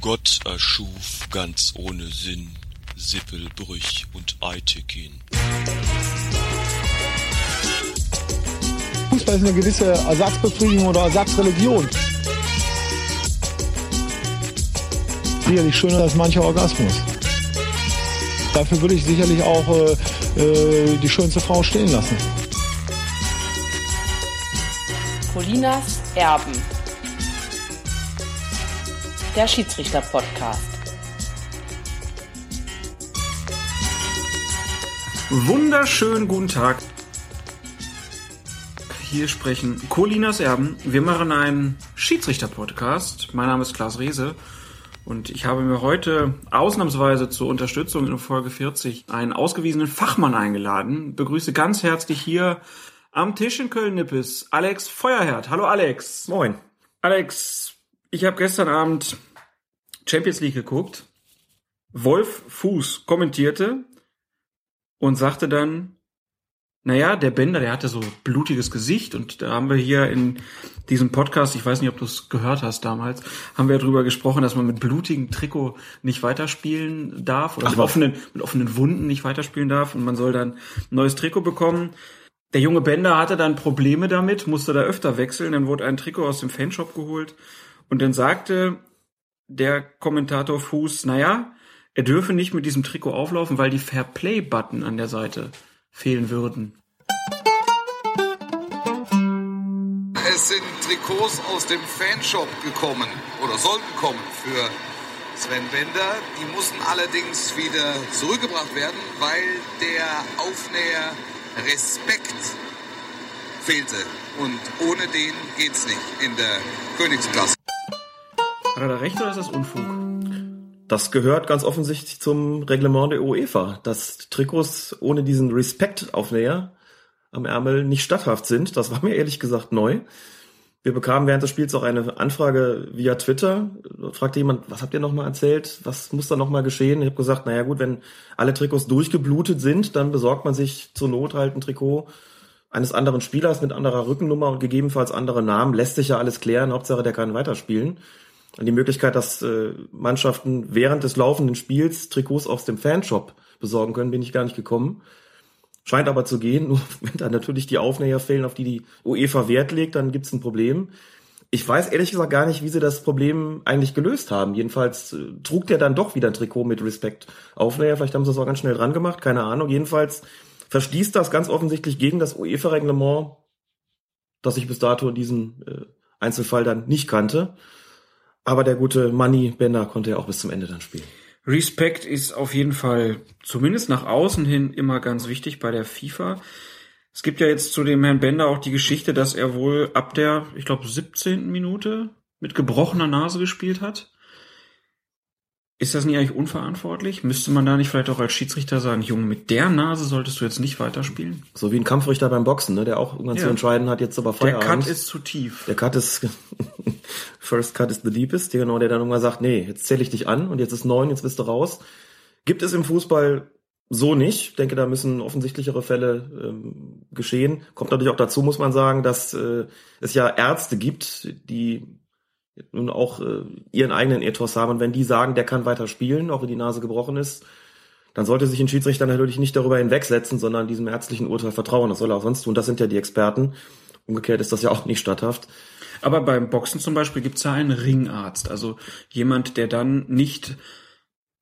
Gott erschuf ganz ohne Sinn Sippelbrüch und Eitekin. Fußball ist eine gewisse Ersatzbefriedigung oder Ersatzreligion. Sicherlich schöner als mancher Orgasmus. Dafür würde ich sicherlich auch äh, äh, die schönste Frau stehen lassen. Colinas Erben. Der Schiedsrichter-Podcast. Wunderschönen guten Tag. Hier sprechen Colinas Erben. Wir machen einen Schiedsrichter-Podcast. Mein Name ist Klaas Rehse. Und ich habe mir heute ausnahmsweise zur Unterstützung in Folge 40 einen ausgewiesenen Fachmann eingeladen. Begrüße ganz herzlich hier am Tisch in Köln-Nippes Alex Feuerherd. Hallo Alex. Moin. Alex, ich habe gestern Abend Champions League geguckt. Wolf Fuß kommentierte und sagte dann, naja, der Bender, der hatte so blutiges Gesicht und da haben wir hier in diesem Podcast, ich weiß nicht, ob du es gehört hast damals, haben wir darüber gesprochen, dass man mit blutigem Trikot nicht weiterspielen darf oder Ach, mit, offenen, mit offenen Wunden nicht weiterspielen darf und man soll dann ein neues Trikot bekommen. Der junge Bender hatte dann Probleme damit, musste da öfter wechseln, dann wurde ein Trikot aus dem Fanshop geholt und dann sagte der Kommentator Fuß, naja, er dürfe nicht mit diesem Trikot auflaufen, weil die Fairplay-Button an der Seite fehlen würden. Es sind Trikots aus dem Fanshop gekommen oder sollten kommen für Sven Bender. Die mussten allerdings wieder zurückgebracht werden, weil der Aufnäher Respekt fehlte. Und ohne den geht's nicht in der Königsklasse. Hat er da recht oder ist das Unfug? Das gehört ganz offensichtlich zum Reglement der UEFA, dass Trikots ohne diesen Respekt-Aufnäher am Ärmel nicht statthaft sind. Das war mir ehrlich gesagt neu. Wir bekamen während des Spiels auch eine Anfrage via Twitter. Da fragte jemand, was habt ihr nochmal erzählt? Was muss da nochmal geschehen? Ich habe gesagt, naja gut, wenn alle Trikots durchgeblutet sind, dann besorgt man sich zur Not halt ein Trikot eines anderen Spielers mit anderer Rückennummer und gegebenenfalls andere Namen. Lässt sich ja alles klären. Hauptsache, der kann weiterspielen. Und die Möglichkeit, dass äh, Mannschaften während des laufenden Spiels Trikots aus dem Fanshop besorgen können, bin ich gar nicht gekommen. Scheint aber zu gehen. Nur wenn da natürlich die Aufnäher fehlen, auf die die UEFA Wert legt, dann gibt's ein Problem. Ich weiß ehrlich gesagt gar nicht, wie sie das Problem eigentlich gelöst haben. Jedenfalls äh, trug der dann doch wieder ein Trikot mit Respekt Aufnäher. Vielleicht haben sie das auch ganz schnell dran gemacht, keine Ahnung. Jedenfalls verstießt das ganz offensichtlich gegen das UEFA-Reglement, das ich bis dato in diesem äh, Einzelfall dann nicht kannte. Aber der gute Money Bender konnte ja auch bis zum Ende dann spielen. Respekt ist auf jeden Fall zumindest nach außen hin immer ganz wichtig bei der FIFA. Es gibt ja jetzt zu dem Herrn Bender auch die Geschichte, dass er wohl ab der, ich glaube, 17. Minute mit gebrochener Nase gespielt hat. Ist das nicht eigentlich unverantwortlich? Müsste man da nicht vielleicht auch als Schiedsrichter sagen, Junge, mit der Nase solltest du jetzt nicht weiterspielen? So wie ein Kampfrichter beim Boxen, ne, der auch irgendwann Ja. zu entscheiden hat, jetzt aber Der Feierabend. Cut ist zu tief. der Cut ist First Cut is the deepest, der genau, der dann irgendwann sagt, nee, jetzt zähle ich dich an und jetzt ist neun, jetzt bist du raus. Gibt es im Fußball so nicht. Ich denke, da müssen offensichtlichere Fälle ähm, geschehen. Kommt natürlich auch dazu, muss man sagen, dass äh, es ja Ärzte gibt, die nun auch äh, ihren eigenen Ethos haben. Und wenn die sagen, der kann weiter spielen, auch wenn die Nase gebrochen ist, dann sollte sich ein Schiedsrichter natürlich nicht darüber hinwegsetzen, sondern diesem ärztlichen Urteil vertrauen. Das soll er auch sonst tun. Das sind ja die Experten. Umgekehrt ist das ja auch nicht statthaft. Aber beim Boxen zum Beispiel gibt's ja einen Ringarzt, also jemand, der dann nicht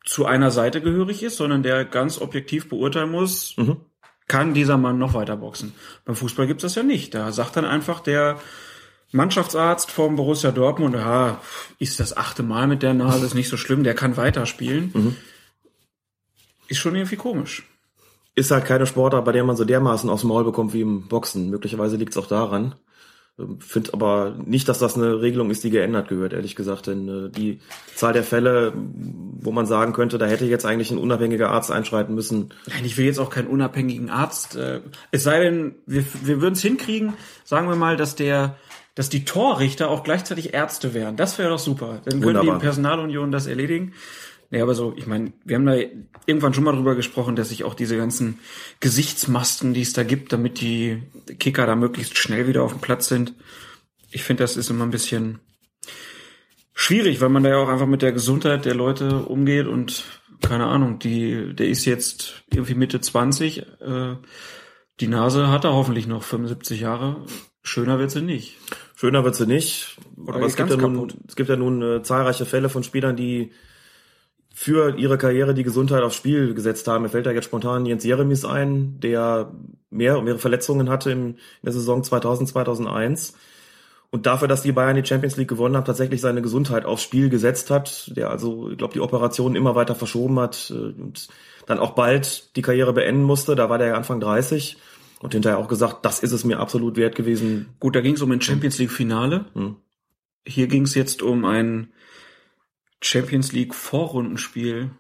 zu einer Seite gehörig ist, sondern der ganz objektiv beurteilen muss, Mhm. kann dieser Mann noch weiter boxen. Beim Fußball gibt's das ja nicht. Da sagt dann einfach der Mannschaftsarzt vom Borussia Dortmund, ja, ist das achte Mal mit der Nase, ist nicht so schlimm, der kann weiterspielen. Mhm. Ist schon irgendwie komisch. Ist halt keine Sportart, bei der man so dermaßen aufs Maul bekommt wie im Boxen. Möglicherweise liegt es auch daran. Ähm, Find aber nicht, dass das eine Regelung ist, die geändert gehört, ehrlich gesagt. Denn äh, die Zahl der Fälle, wo man sagen könnte, da hätte jetzt eigentlich ein unabhängiger Arzt einschreiten müssen, Nein, ich will jetzt auch keinen unabhängigen Arzt. Äh, es sei denn, wir, wir würden es hinkriegen, sagen wir mal, dass der, dass die Torrichter auch gleichzeitig Ärzte wären. Das wäre doch super. Dann würden die Wunderbar. in Personalunion das erledigen. Nee, aber so, ich meine, wir haben da irgendwann schon mal drüber gesprochen, dass sich auch diese ganzen Gesichtsmasken, die es da gibt, damit die Kicker da möglichst schnell wieder auf dem Platz sind. Ich finde, das ist immer ein bisschen schwierig, weil man da ja auch einfach mit der Gesundheit der Leute umgeht und keine Ahnung, die, der ist jetzt irgendwie Mitte 20, äh, die Nase hat er hoffentlich noch 75 Jahre. Schöner wird sie nicht. Schöner wird sie nicht. Oder aber es gibt, ja nun, es gibt ja nun äh, zahlreiche Fälle von Spielern, die für ihre Karriere die Gesundheit aufs Spiel gesetzt haben. Mir fällt da jetzt spontan Jens Jeremies ein, der mehr, mehrere Verletzungen hatte im, in der Saison 2000, 2001 und dafür, dass die Bayern die Champions League gewonnen haben, tatsächlich seine Gesundheit aufs Spiel gesetzt hat, der also, ich glaube, die Operationen immer weiter verschoben hat äh, und dann auch bald die Karriere beenden musste. Da war der ja Anfang 30 und hinterher auch gesagt, das ist es mir absolut wert gewesen. Gut, da ging es um ein Champions League Finale. Hm. Hier ging es jetzt um ein Champions League Vorrundenspiel.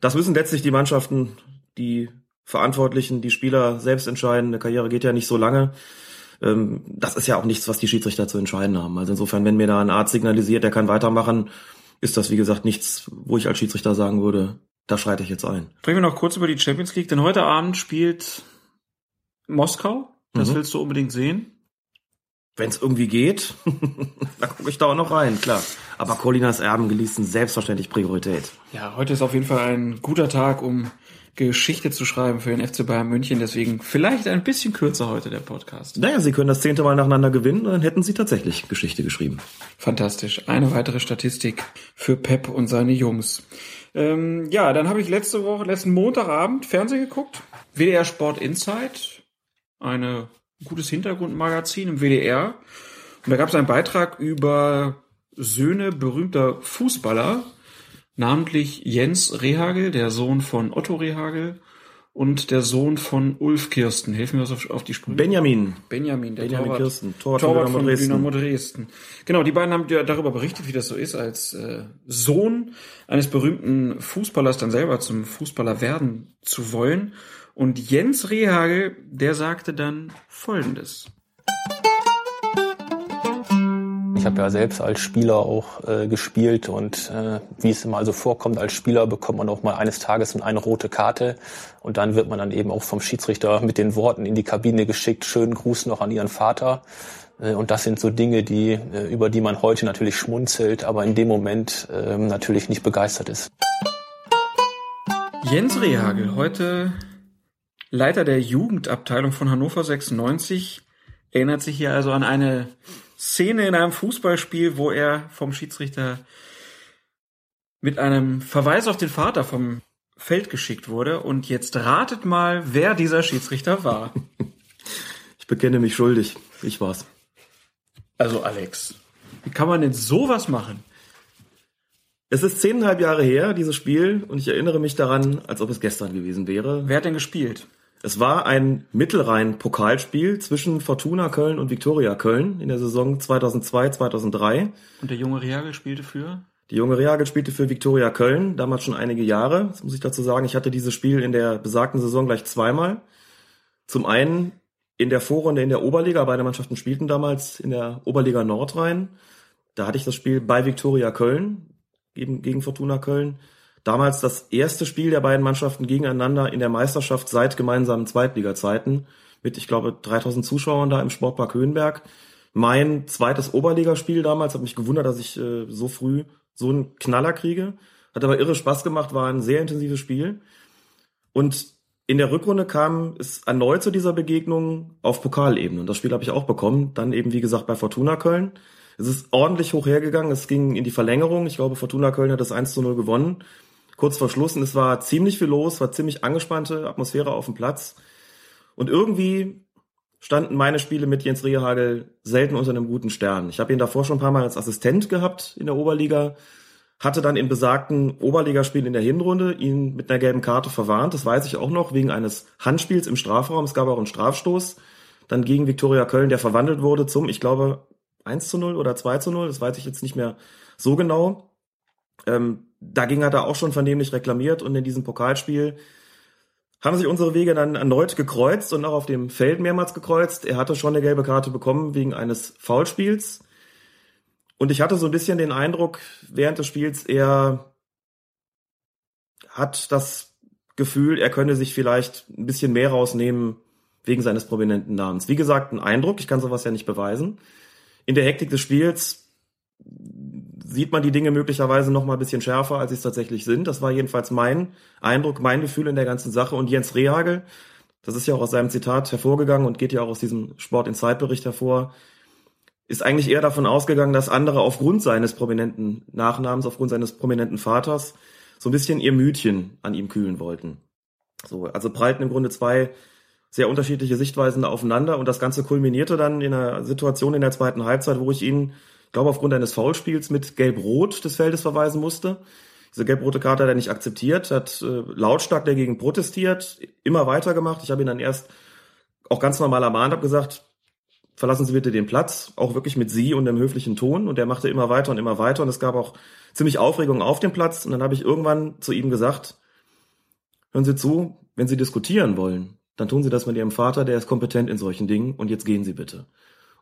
Das müssen letztlich die Mannschaften, die Verantwortlichen, die Spieler selbst entscheiden. Eine Karriere geht ja nicht so lange. Ähm, Das ist ja auch nichts, was die Schiedsrichter zu entscheiden haben. Also insofern, wenn mir da ein Arzt signalisiert, der kann weitermachen, ist das, wie gesagt, nichts, wo ich als Schiedsrichter sagen würde, da schreite ich jetzt ein. Sprechen wir noch kurz über die Champions League, denn heute Abend spielt Moskau. Das Mhm. willst du unbedingt sehen. Wenn es irgendwie geht, dann gucke ich da auch noch rein, klar. Aber Colinas Erben genießen selbstverständlich Priorität. Ja, heute ist auf jeden Fall ein guter Tag, um Geschichte zu schreiben für den FC Bayern München. Deswegen vielleicht ein bisschen kürzer heute der Podcast. Naja, sie können das zehnte Mal nacheinander gewinnen, dann hätten sie tatsächlich Geschichte geschrieben. Fantastisch. Eine weitere Statistik für Pep und seine Jungs. Ähm, ja, dann habe ich letzte Woche, letzten Montagabend Fernsehen geguckt. WDR Sport Insight. Eine gutes Hintergrundmagazin im WDR. Und da gab es einen Beitrag über Söhne berühmter Fußballer, namentlich Jens Rehagel, der Sohn von Otto Rehagel und der Sohn von Ulf Kirsten. Hilf mir was auf, auf die Sprünge. Benjamin. Benjamin, der Benjamin Torwart, Kirsten, Torwart Torwart, von von Dynamo Dynamo Dresden. Genau, die beiden haben ja darüber berichtet, wie das so ist, als äh, Sohn eines berühmten Fußballers dann selber zum Fußballer werden zu wollen. Und Jens Rehagel, der sagte dann Folgendes. Ich habe ja selbst als Spieler auch äh, gespielt und äh, wie es immer so vorkommt, als Spieler bekommt man auch mal eines Tages eine rote Karte und dann wird man dann eben auch vom Schiedsrichter mit den Worten in die Kabine geschickt, schönen Gruß noch an ihren Vater. Äh, und das sind so Dinge, die, äh, über die man heute natürlich schmunzelt, aber in dem Moment äh, natürlich nicht begeistert ist. Jens Rehagel, heute Leiter der Jugendabteilung von Hannover 96, erinnert sich hier also an eine Szene in einem Fußballspiel, wo er vom Schiedsrichter mit einem Verweis auf den Vater vom Feld geschickt wurde. Und jetzt ratet mal, wer dieser Schiedsrichter war. Ich bekenne mich schuldig. Ich war's. Also Alex, wie kann man denn sowas machen? Es ist zehneinhalb Jahre her, dieses Spiel, und ich erinnere mich daran, als ob es gestern gewesen wäre. Wer hat denn gespielt? Es war ein Mittelrhein-Pokalspiel zwischen Fortuna Köln und Viktoria Köln in der Saison 2002-2003. Und der junge Rehagel spielte für? Die junge Reagel spielte für Viktoria Köln, damals schon einige Jahre. Das muss ich dazu sagen. Ich hatte dieses Spiel in der besagten Saison gleich zweimal. Zum einen in der Vorrunde in der Oberliga. Beide Mannschaften spielten damals in der Oberliga Nordrhein. Da hatte ich das Spiel bei Viktoria Köln gegen, gegen Fortuna Köln. Damals das erste Spiel der beiden Mannschaften gegeneinander in der Meisterschaft seit gemeinsamen Zweitliga-Zeiten mit, ich glaube, 3000 Zuschauern da im Sportpark Höhenberg. Mein zweites Oberligaspiel damals hat mich gewundert, dass ich äh, so früh so einen Knaller kriege. Hat aber irre Spaß gemacht, war ein sehr intensives Spiel. Und in der Rückrunde kam es erneut zu dieser Begegnung auf Pokalebene. Und das Spiel habe ich auch bekommen. Dann eben, wie gesagt, bei Fortuna Köln. Es ist ordentlich hoch hergegangen. Es ging in die Verlängerung. Ich glaube, Fortuna Köln hat das 1 zu 0 gewonnen. Kurz vor Schluss. Und es war ziemlich viel los, war ziemlich angespannte Atmosphäre auf dem Platz. Und irgendwie standen meine Spiele mit Jens Rehagel selten unter einem guten Stern. Ich habe ihn davor schon ein paar Mal als Assistent gehabt in der Oberliga, hatte dann im besagten Oberligaspiel in der Hinrunde ihn mit einer gelben Karte verwarnt. Das weiß ich auch noch, wegen eines Handspiels im Strafraum. Es gab auch einen Strafstoß. Dann gegen Viktoria Köln, der verwandelt wurde zum, ich glaube, 1 zu 0 oder 2 zu 0. Das weiß ich jetzt nicht mehr so genau. Ähm, dagegen hat er auch schon vernehmlich reklamiert und in diesem Pokalspiel haben sich unsere Wege dann erneut gekreuzt und auch auf dem Feld mehrmals gekreuzt. Er hatte schon eine gelbe Karte bekommen wegen eines Foulspiels. Und ich hatte so ein bisschen den Eindruck während des Spiels, er hat das Gefühl, er könne sich vielleicht ein bisschen mehr rausnehmen wegen seines prominenten Namens. Wie gesagt, ein Eindruck, ich kann sowas ja nicht beweisen. In der Hektik des Spiels sieht man die Dinge möglicherweise noch mal ein bisschen schärfer, als sie es tatsächlich sind. Das war jedenfalls mein Eindruck, mein Gefühl in der ganzen Sache. Und Jens Rehagel, das ist ja auch aus seinem Zitat hervorgegangen und geht ja auch aus diesem Sport in Zeitbericht hervor, ist eigentlich eher davon ausgegangen, dass andere aufgrund seines prominenten Nachnamens, aufgrund seines prominenten Vaters, so ein bisschen ihr Mütchen an ihm kühlen wollten. So, also prallten im Grunde zwei sehr unterschiedliche Sichtweisen aufeinander und das Ganze kulminierte dann in einer Situation in der zweiten Halbzeit, wo ich ihn, glaube aufgrund eines Foulspiels mit Gelb-Rot des Feldes verweisen musste. Diese gelb-rote Karte hat er nicht akzeptiert, hat äh, lautstark dagegen protestiert, immer weitergemacht. Ich habe ihn dann erst auch ganz normal ermahnt, habe gesagt, verlassen Sie bitte den Platz, auch wirklich mit Sie und einem höflichen Ton. Und er machte immer weiter und immer weiter und es gab auch ziemlich Aufregung auf dem Platz. Und dann habe ich irgendwann zu ihm gesagt, hören Sie zu, wenn Sie diskutieren wollen, dann tun Sie das mit Ihrem Vater, der ist kompetent in solchen Dingen und jetzt gehen Sie bitte.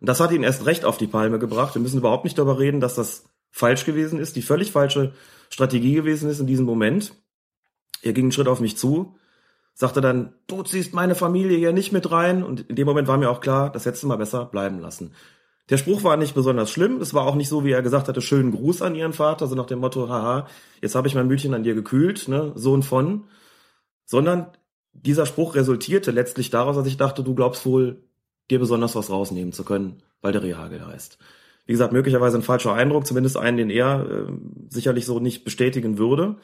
Und das hat ihn erst recht auf die Palme gebracht. Wir müssen überhaupt nicht darüber reden, dass das falsch gewesen ist, die völlig falsche Strategie gewesen ist in diesem Moment. Er ging einen Schritt auf mich zu, sagte dann, du ziehst meine Familie hier nicht mit rein. Und in dem Moment war mir auch klar, das hättest du mal besser bleiben lassen. Der Spruch war nicht besonders schlimm. Es war auch nicht so, wie er gesagt hatte, schönen Gruß an ihren Vater, so nach dem Motto, haha, jetzt habe ich mein Mütchen an dir gekühlt, ne, Sohn von. Sondern dieser Spruch resultierte letztlich daraus, dass ich dachte, du glaubst wohl, dir besonders was rausnehmen zu können, weil der Rehagel heißt. Wie gesagt, möglicherweise ein falscher Eindruck, zumindest einen, den er äh, sicherlich so nicht bestätigen würde.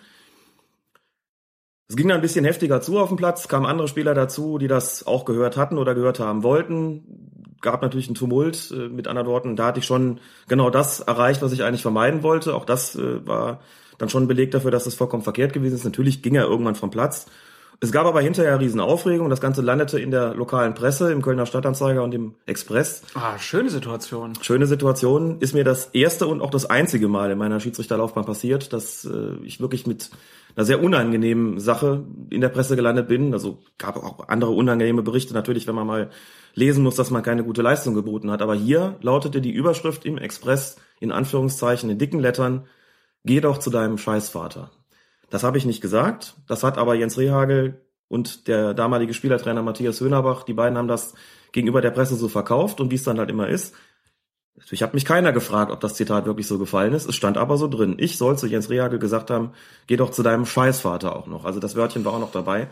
Es ging dann ein bisschen heftiger zu auf dem Platz, kamen andere Spieler dazu, die das auch gehört hatten oder gehört haben wollten. Gab natürlich einen Tumult, äh, mit anderen Worten, da hatte ich schon genau das erreicht, was ich eigentlich vermeiden wollte. Auch das äh, war dann schon ein Beleg dafür, dass das vollkommen verkehrt gewesen ist. Natürlich ging er irgendwann vom Platz es gab aber hinterher riesen Aufregung. Das Ganze landete in der lokalen Presse, im Kölner Stadtanzeiger und im Express. Ah, schöne Situation. Schöne Situation. Ist mir das erste und auch das einzige Mal in meiner Schiedsrichterlaufbahn passiert, dass äh, ich wirklich mit einer sehr unangenehmen Sache in der Presse gelandet bin. Also gab auch andere unangenehme Berichte natürlich, wenn man mal lesen muss, dass man keine gute Leistung geboten hat. Aber hier lautete die Überschrift im Express in Anführungszeichen in dicken Lettern, geh doch zu deinem Scheißvater. Das habe ich nicht gesagt. Das hat aber Jens Rehagel und der damalige Spielertrainer Matthias Höhnerbach, die beiden haben das gegenüber der Presse so verkauft und wie es dann halt immer ist. Ich habe mich keiner gefragt, ob das Zitat wirklich so gefallen ist. Es stand aber so drin. Ich soll zu Jens Rehagel gesagt haben, geh doch zu deinem Scheißvater auch noch. Also das Wörtchen war auch noch dabei.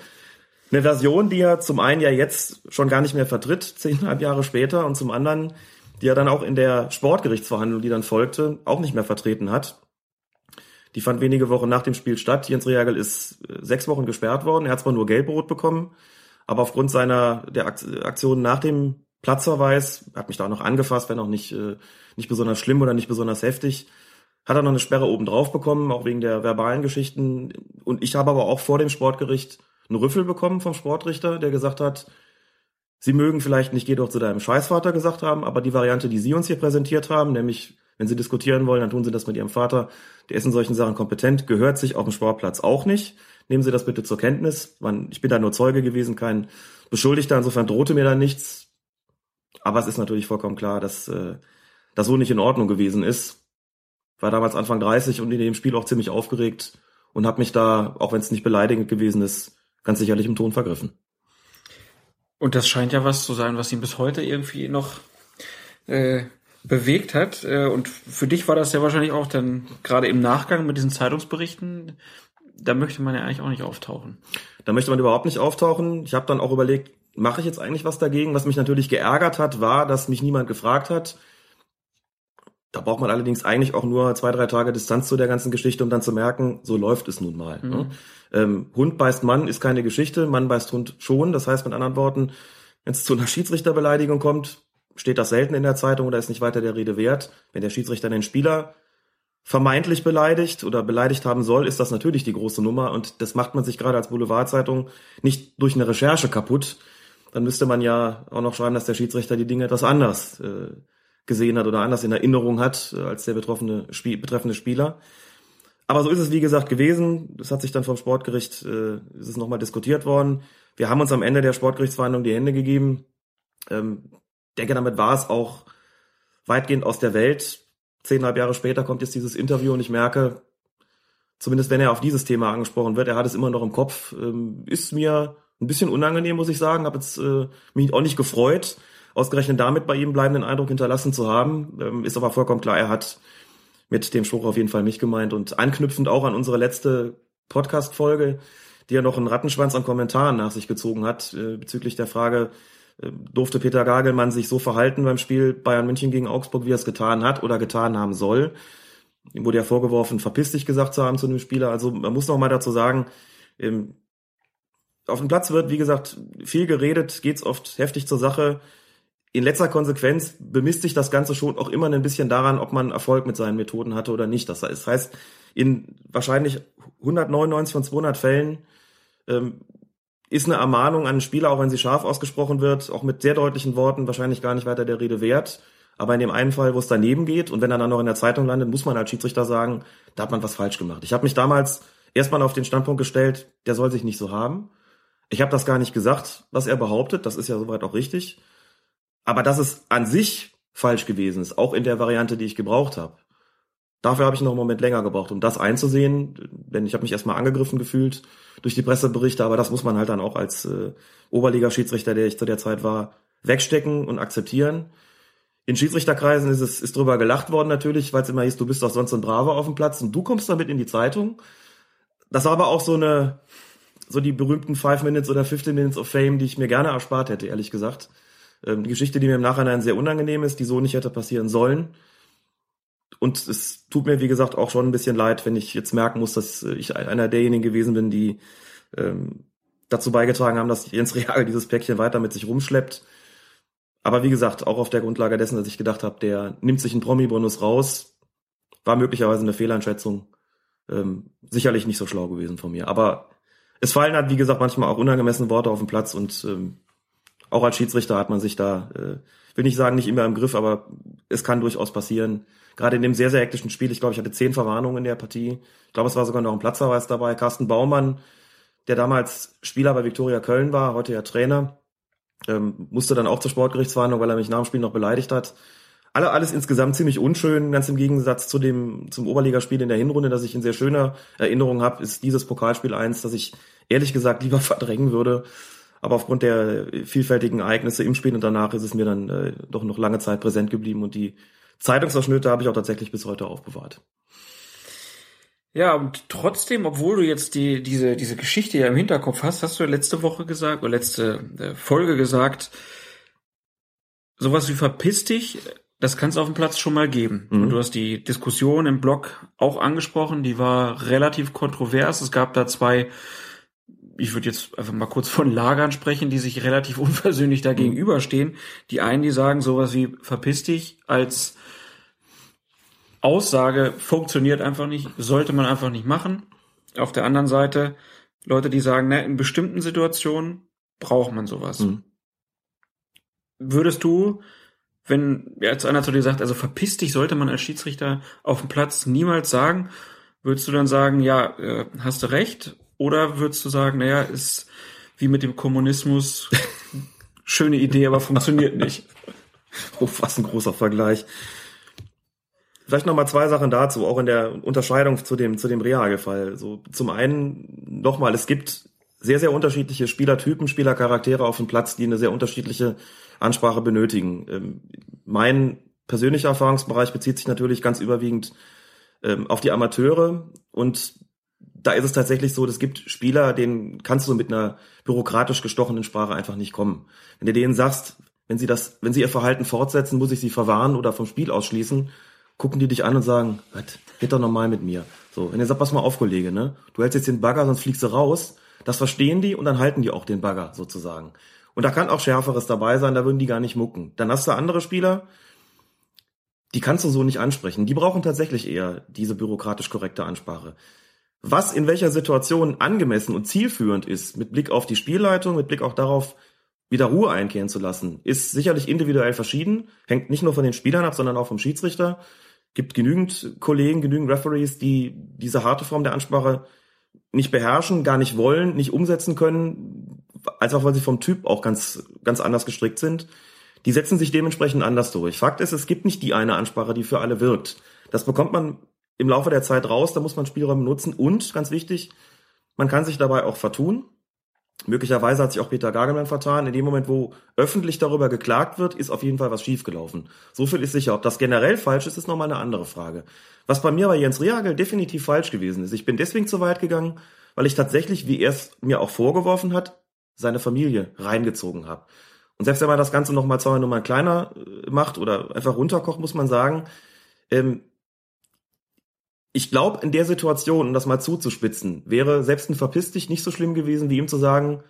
Eine Version, die er zum einen ja jetzt schon gar nicht mehr vertritt, zehnhalb Jahre später, und zum anderen, die er dann auch in der Sportgerichtsverhandlung, die dann folgte, auch nicht mehr vertreten hat. Die fand wenige Wochen nach dem Spiel statt. Jens Rehagel ist äh, sechs Wochen gesperrt worden. Er hat zwar nur Gelbrot bekommen, aber aufgrund seiner der Aktion nach dem Platzverweis, hat mich da noch angefasst, wenn auch nicht, äh, nicht besonders schlimm oder nicht besonders heftig, hat er noch eine Sperre oben drauf bekommen, auch wegen der verbalen Geschichten. Und ich habe aber auch vor dem Sportgericht einen Rüffel bekommen vom Sportrichter, der gesagt hat, Sie mögen vielleicht nicht, geh doch zu deinem Scheißvater gesagt haben, aber die Variante, die Sie uns hier präsentiert haben, nämlich wenn Sie diskutieren wollen, dann tun Sie das mit Ihrem Vater. Der ist in solchen Sachen kompetent, gehört sich auf dem Sportplatz auch nicht. Nehmen Sie das bitte zur Kenntnis. Ich bin da nur Zeuge gewesen, kein Beschuldigter. Insofern drohte mir da nichts. Aber es ist natürlich vollkommen klar, dass äh, das so nicht in Ordnung gewesen ist. War damals Anfang 30 und in dem Spiel auch ziemlich aufgeregt und habe mich da, auch wenn es nicht beleidigend gewesen ist, ganz sicherlich im Ton vergriffen. Und das scheint ja was zu sein, was ihn bis heute irgendwie noch äh, bewegt hat. Äh, und für dich war das ja wahrscheinlich auch dann gerade im Nachgang mit diesen Zeitungsberichten, da möchte man ja eigentlich auch nicht auftauchen. Da möchte man überhaupt nicht auftauchen. Ich habe dann auch überlegt, mache ich jetzt eigentlich was dagegen? Was mich natürlich geärgert hat, war, dass mich niemand gefragt hat. Da braucht man allerdings eigentlich auch nur zwei, drei Tage Distanz zu der ganzen Geschichte, um dann zu merken, so läuft es nun mal. Mhm. Ne? Ähm, Hund beißt Mann ist keine Geschichte, Mann beißt Hund schon. Das heißt mit anderen Worten, wenn es zu einer Schiedsrichterbeleidigung kommt, steht das selten in der Zeitung oder ist nicht weiter der Rede wert. Wenn der Schiedsrichter den Spieler vermeintlich beleidigt oder beleidigt haben soll, ist das natürlich die große Nummer und das macht man sich gerade als Boulevardzeitung nicht durch eine Recherche kaputt. Dann müsste man ja auch noch schreiben, dass der Schiedsrichter die Dinge etwas anders äh, gesehen hat oder anders in Erinnerung hat äh, als der betroffene, Spie betreffende Spieler. Aber so ist es wie gesagt gewesen. Das hat sich dann vom Sportgericht äh, ist es nochmal diskutiert worden. Wir haben uns am Ende der Sportgerichtsverhandlung die Hände gegeben. Ähm, denke, damit war es auch weitgehend aus der Welt. Zehnhalb Jahre später kommt jetzt dieses Interview und ich merke, zumindest wenn er auf dieses Thema angesprochen wird, er hat es immer noch im Kopf, ähm, ist mir ein bisschen unangenehm, muss ich sagen, habe jetzt äh, mich auch nicht gefreut, ausgerechnet damit bei ihm bleibenden Eindruck hinterlassen zu haben, ähm, ist aber vollkommen klar, er hat mit dem Spruch auf jeden Fall mich gemeint. Und anknüpfend auch an unsere letzte Podcast-Folge, die ja noch einen Rattenschwanz an Kommentaren nach sich gezogen hat, äh, bezüglich der Frage, durfte Peter Gagelmann sich so verhalten beim Spiel Bayern München gegen Augsburg, wie er es getan hat oder getan haben soll. Ihm wurde ja vorgeworfen, verpiss dich gesagt zu haben zu einem Spieler. Also man muss noch mal dazu sagen, ähm, auf dem Platz wird, wie gesagt, viel geredet, geht's oft heftig zur Sache. In letzter Konsequenz bemisst sich das Ganze schon auch immer ein bisschen daran, ob man Erfolg mit seinen Methoden hatte oder nicht. Das heißt, in wahrscheinlich 199 von 200 Fällen ähm, ist eine Ermahnung an einen Spieler, auch wenn sie scharf ausgesprochen wird, auch mit sehr deutlichen Worten wahrscheinlich gar nicht weiter der Rede wert. Aber in dem einen Fall, wo es daneben geht und wenn er dann noch in der Zeitung landet, muss man als Schiedsrichter sagen, da hat man was falsch gemacht. Ich habe mich damals erstmal auf den Standpunkt gestellt, der soll sich nicht so haben. Ich habe das gar nicht gesagt, was er behauptet, das ist ja soweit auch richtig. Aber dass es an sich falsch gewesen ist, auch in der Variante, die ich gebraucht habe. Dafür habe ich noch einen Moment länger gebraucht, um das einzusehen, denn ich habe mich erstmal angegriffen gefühlt durch die Presseberichte, aber das muss man halt dann auch als äh, Oberliga-Schiedsrichter, der ich zu der Zeit war, wegstecken und akzeptieren. In Schiedsrichterkreisen ist es ist drüber gelacht worden natürlich, weil es immer hieß, du bist doch sonst ein Braver auf dem Platz und du kommst damit in die Zeitung. Das war aber auch so eine, so die berühmten Five Minutes oder 15 Minutes of Fame, die ich mir gerne erspart hätte, ehrlich gesagt. Ähm, die Geschichte, die mir im Nachhinein sehr unangenehm ist, die so nicht hätte passieren sollen. Und es tut mir, wie gesagt, auch schon ein bisschen leid, wenn ich jetzt merken muss, dass ich einer derjenigen gewesen bin, die ähm, dazu beigetragen haben, dass Jens Real dieses Päckchen weiter mit sich rumschleppt. Aber wie gesagt, auch auf der Grundlage dessen, dass ich gedacht habe, der nimmt sich einen Promi-Bonus raus, war möglicherweise eine Fehleinschätzung. Ähm, sicherlich nicht so schlau gewesen von mir. Aber es fallen halt, wie gesagt, manchmal auch unangemessene Worte auf den Platz und ähm, auch als Schiedsrichter hat man sich da, äh, will nicht sagen, nicht immer im Griff, aber es kann durchaus passieren. Gerade in dem sehr, sehr hektischen Spiel, ich glaube, ich hatte zehn Verwarnungen in der Partie. Ich glaube, es war sogar noch ein Platzverweis dabei. Carsten Baumann, der damals Spieler bei Viktoria Köln war, heute ja Trainer, ähm, musste dann auch zur Sportgerichtsverhandlung, weil er mich nach dem Spiel noch beleidigt hat. Alle, alles insgesamt ziemlich unschön, ganz im Gegensatz zu dem, zum Oberligaspiel in der Hinrunde, das ich in sehr schöner Erinnerung habe, ist dieses Pokalspiel eins, das ich ehrlich gesagt lieber verdrängen würde. Aber aufgrund der vielfältigen Ereignisse im Spiel und danach ist es mir dann äh, doch noch lange Zeit präsent geblieben und die Zeitungsausschnitte habe ich auch tatsächlich bis heute aufbewahrt. Ja, und trotzdem, obwohl du jetzt die, diese, diese Geschichte ja im Hinterkopf hast, hast du ja letzte Woche gesagt, oder letzte äh, Folge gesagt, sowas wie verpiss dich, das kann es auf dem Platz schon mal geben. Mhm. Und du hast die Diskussion im Blog auch angesprochen, die war relativ kontrovers. Es gab da zwei, ich würde jetzt einfach mal kurz von Lagern sprechen, die sich relativ unversöhnlich da gegenüberstehen. Die einen, die sagen sowas wie verpiss dich als Aussage funktioniert einfach nicht, sollte man einfach nicht machen. Auf der anderen Seite Leute, die sagen, ne, in bestimmten Situationen braucht man sowas. Mhm. Würdest du, wenn jetzt einer zu dir sagt, also verpiss dich, sollte man als Schiedsrichter auf dem Platz niemals sagen, würdest du dann sagen, ja, äh, hast du recht? Oder würdest du sagen, naja, ist wie mit dem Kommunismus, schöne Idee, aber funktioniert nicht? Oh, was ein großer Vergleich. Vielleicht noch mal zwei Sachen dazu, auch in der Unterscheidung zu dem, zu dem Realfall. So, zum einen nochmal, es gibt sehr, sehr unterschiedliche Spielertypen, Spielercharaktere auf dem Platz, die eine sehr unterschiedliche Ansprache benötigen. Ähm, mein persönlicher Erfahrungsbereich bezieht sich natürlich ganz überwiegend ähm, auf die Amateure und da ist es tatsächlich so, es gibt Spieler, denen kannst du mit einer bürokratisch gestochenen Sprache einfach nicht kommen. Wenn du denen sagst, wenn sie das, wenn sie ihr Verhalten fortsetzen, muss ich sie verwarnen oder vom Spiel ausschließen, gucken die dich an und sagen, was, geht doch normal mit mir. So, wenn ihr sagt, pass mal auf, Kollege, ne? Du hältst jetzt den Bagger, sonst fliegst du raus. Das verstehen die und dann halten die auch den Bagger sozusagen. Und da kann auch Schärferes dabei sein, da würden die gar nicht mucken. Dann hast du andere Spieler, die kannst du so nicht ansprechen. Die brauchen tatsächlich eher diese bürokratisch korrekte Ansprache. Was in welcher Situation angemessen und zielführend ist, mit Blick auf die Spielleitung, mit Blick auch darauf, wieder Ruhe einkehren zu lassen, ist sicherlich individuell verschieden, hängt nicht nur von den Spielern ab, sondern auch vom Schiedsrichter gibt genügend Kollegen, genügend Referees, die diese harte Form der Ansprache nicht beherrschen, gar nicht wollen, nicht umsetzen können, als auch weil sie vom Typ auch ganz, ganz anders gestrickt sind. Die setzen sich dementsprechend anders durch. Fakt ist, es gibt nicht die eine Ansprache, die für alle wirkt. Das bekommt man im Laufe der Zeit raus, da muss man Spielräume nutzen und, ganz wichtig, man kann sich dabei auch vertun. Möglicherweise hat sich auch Peter Gagelmann vertan. In dem Moment, wo öffentlich darüber geklagt wird, ist auf jeden Fall was schiefgelaufen. So viel ist sicher. Ob das generell falsch ist, ist nochmal eine andere Frage. Was bei mir bei Jens Riagel definitiv falsch gewesen ist. Ich bin deswegen zu weit gegangen, weil ich tatsächlich, wie er es mir auch vorgeworfen hat, seine Familie reingezogen habe. Und selbst wenn man das Ganze nochmal zwei Nummern kleiner äh, macht oder einfach runterkocht, muss man sagen, ähm, ich glaube, in der Situation, um das mal zuzuspitzen, wäre selbst ein Verpiss dich nicht so schlimm gewesen, wie ihm zu sagen,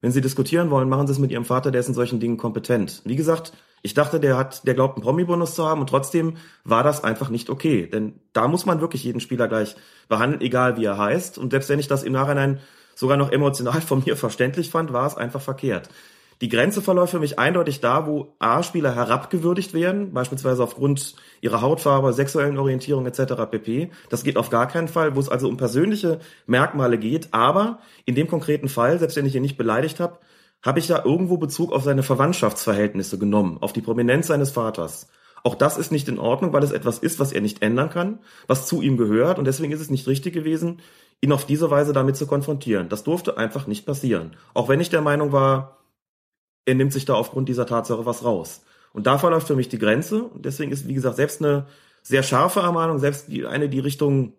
wenn Sie diskutieren wollen, machen Sie es mit Ihrem Vater, der ist in solchen Dingen kompetent. Wie gesagt, ich dachte, der hat, der glaubt, einen Promi-Bonus zu haben und trotzdem war das einfach nicht okay. Denn da muss man wirklich jeden Spieler gleich behandeln, egal wie er heißt. Und selbst wenn ich das im Nachhinein sogar noch emotional von mir verständlich fand, war es einfach verkehrt. Die Grenze verläuft für mich eindeutig da, wo A-Spieler herabgewürdigt werden, beispielsweise aufgrund ihrer Hautfarbe, sexuellen Orientierung etc. pp. Das geht auf gar keinen Fall, wo es also um persönliche Merkmale geht. Aber in dem konkreten Fall, selbst wenn ich ihn nicht beleidigt habe, habe ich ja irgendwo Bezug auf seine Verwandtschaftsverhältnisse genommen, auf die Prominenz seines Vaters. Auch das ist nicht in Ordnung, weil es etwas ist, was er nicht ändern kann, was zu ihm gehört und deswegen ist es nicht richtig gewesen, ihn auf diese Weise damit zu konfrontieren. Das durfte einfach nicht passieren. Auch wenn ich der Meinung war, er nimmt sich da aufgrund dieser Tatsache was raus. Und da verläuft für mich die Grenze. Und deswegen ist, wie gesagt, selbst eine sehr scharfe Ermahnung, selbst die, eine, die Richtung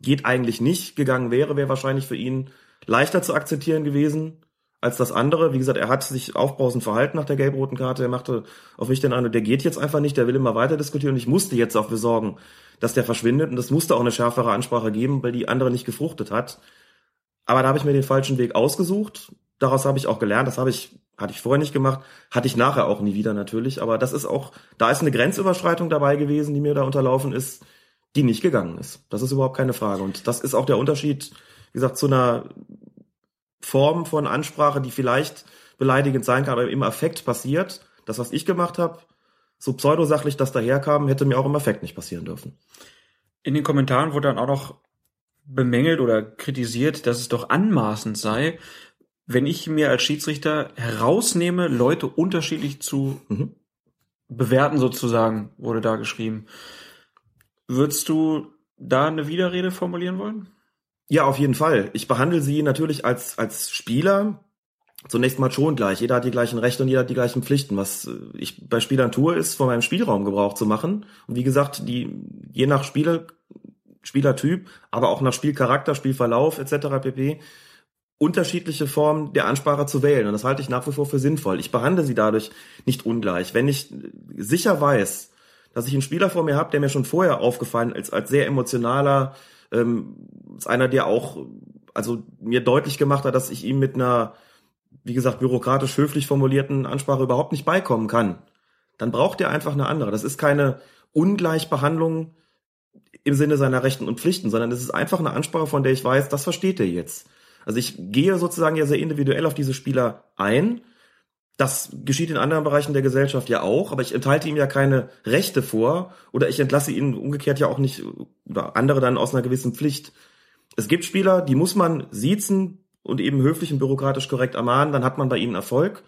geht eigentlich nicht gegangen wäre, wäre wahrscheinlich für ihn leichter zu akzeptieren gewesen als das andere. Wie gesagt, er hat sich aufbrausend verhalten nach der gelb-roten Karte. Er machte auf mich den Eindruck, der geht jetzt einfach nicht, der will immer weiter diskutieren. Und ich musste jetzt auch besorgen, dass der verschwindet. Und es musste auch eine schärfere Ansprache geben, weil die andere nicht gefruchtet hat. Aber da habe ich mir den falschen Weg ausgesucht. Daraus habe ich auch gelernt. Das habe ich hatte ich vorher nicht gemacht, hatte ich nachher auch nie wieder natürlich. Aber das ist auch, da ist eine Grenzüberschreitung dabei gewesen, die mir da unterlaufen ist, die nicht gegangen ist. Das ist überhaupt keine Frage. Und das ist auch der Unterschied, wie gesagt, zu einer Form von Ansprache, die vielleicht beleidigend sein kann, aber im Affekt passiert. Das, was ich gemacht habe, so pseudosachlich das daherkam, hätte mir auch im Affekt nicht passieren dürfen. In den Kommentaren wurde dann auch noch bemängelt oder kritisiert, dass es doch anmaßend sei, wenn ich mir als Schiedsrichter herausnehme, Leute unterschiedlich zu mhm. bewerten sozusagen, wurde da geschrieben. Würdest du da eine Widerrede formulieren wollen? Ja, auf jeden Fall. Ich behandle sie natürlich als, als Spieler zunächst mal schon gleich. Jeder hat die gleichen Rechte und jeder hat die gleichen Pflichten. Was ich bei Spielern tue, ist von meinem Spielraum Gebrauch zu machen. Und wie gesagt, die, je nach Spiele, Spielertyp, aber auch nach Spielcharakter, Spielverlauf etc. pp unterschiedliche Formen der Ansprache zu wählen. Und das halte ich nach wie vor für sinnvoll. Ich behandle sie dadurch nicht ungleich. Wenn ich sicher weiß, dass ich einen Spieler vor mir habe, der mir schon vorher aufgefallen ist als sehr emotionaler, ähm, als einer, der auch also mir deutlich gemacht hat, dass ich ihm mit einer, wie gesagt, bürokratisch höflich formulierten Ansprache überhaupt nicht beikommen kann, dann braucht er einfach eine andere. Das ist keine Ungleichbehandlung im Sinne seiner Rechten und Pflichten, sondern es ist einfach eine Ansprache, von der ich weiß, das versteht er jetzt. Also ich gehe sozusagen ja sehr individuell auf diese Spieler ein. Das geschieht in anderen Bereichen der Gesellschaft ja auch, aber ich enthalte ihm ja keine Rechte vor oder ich entlasse ihn umgekehrt ja auch nicht oder andere dann aus einer gewissen Pflicht. Es gibt Spieler, die muss man siezen und eben höflich und bürokratisch korrekt ermahnen, dann hat man bei ihnen Erfolg.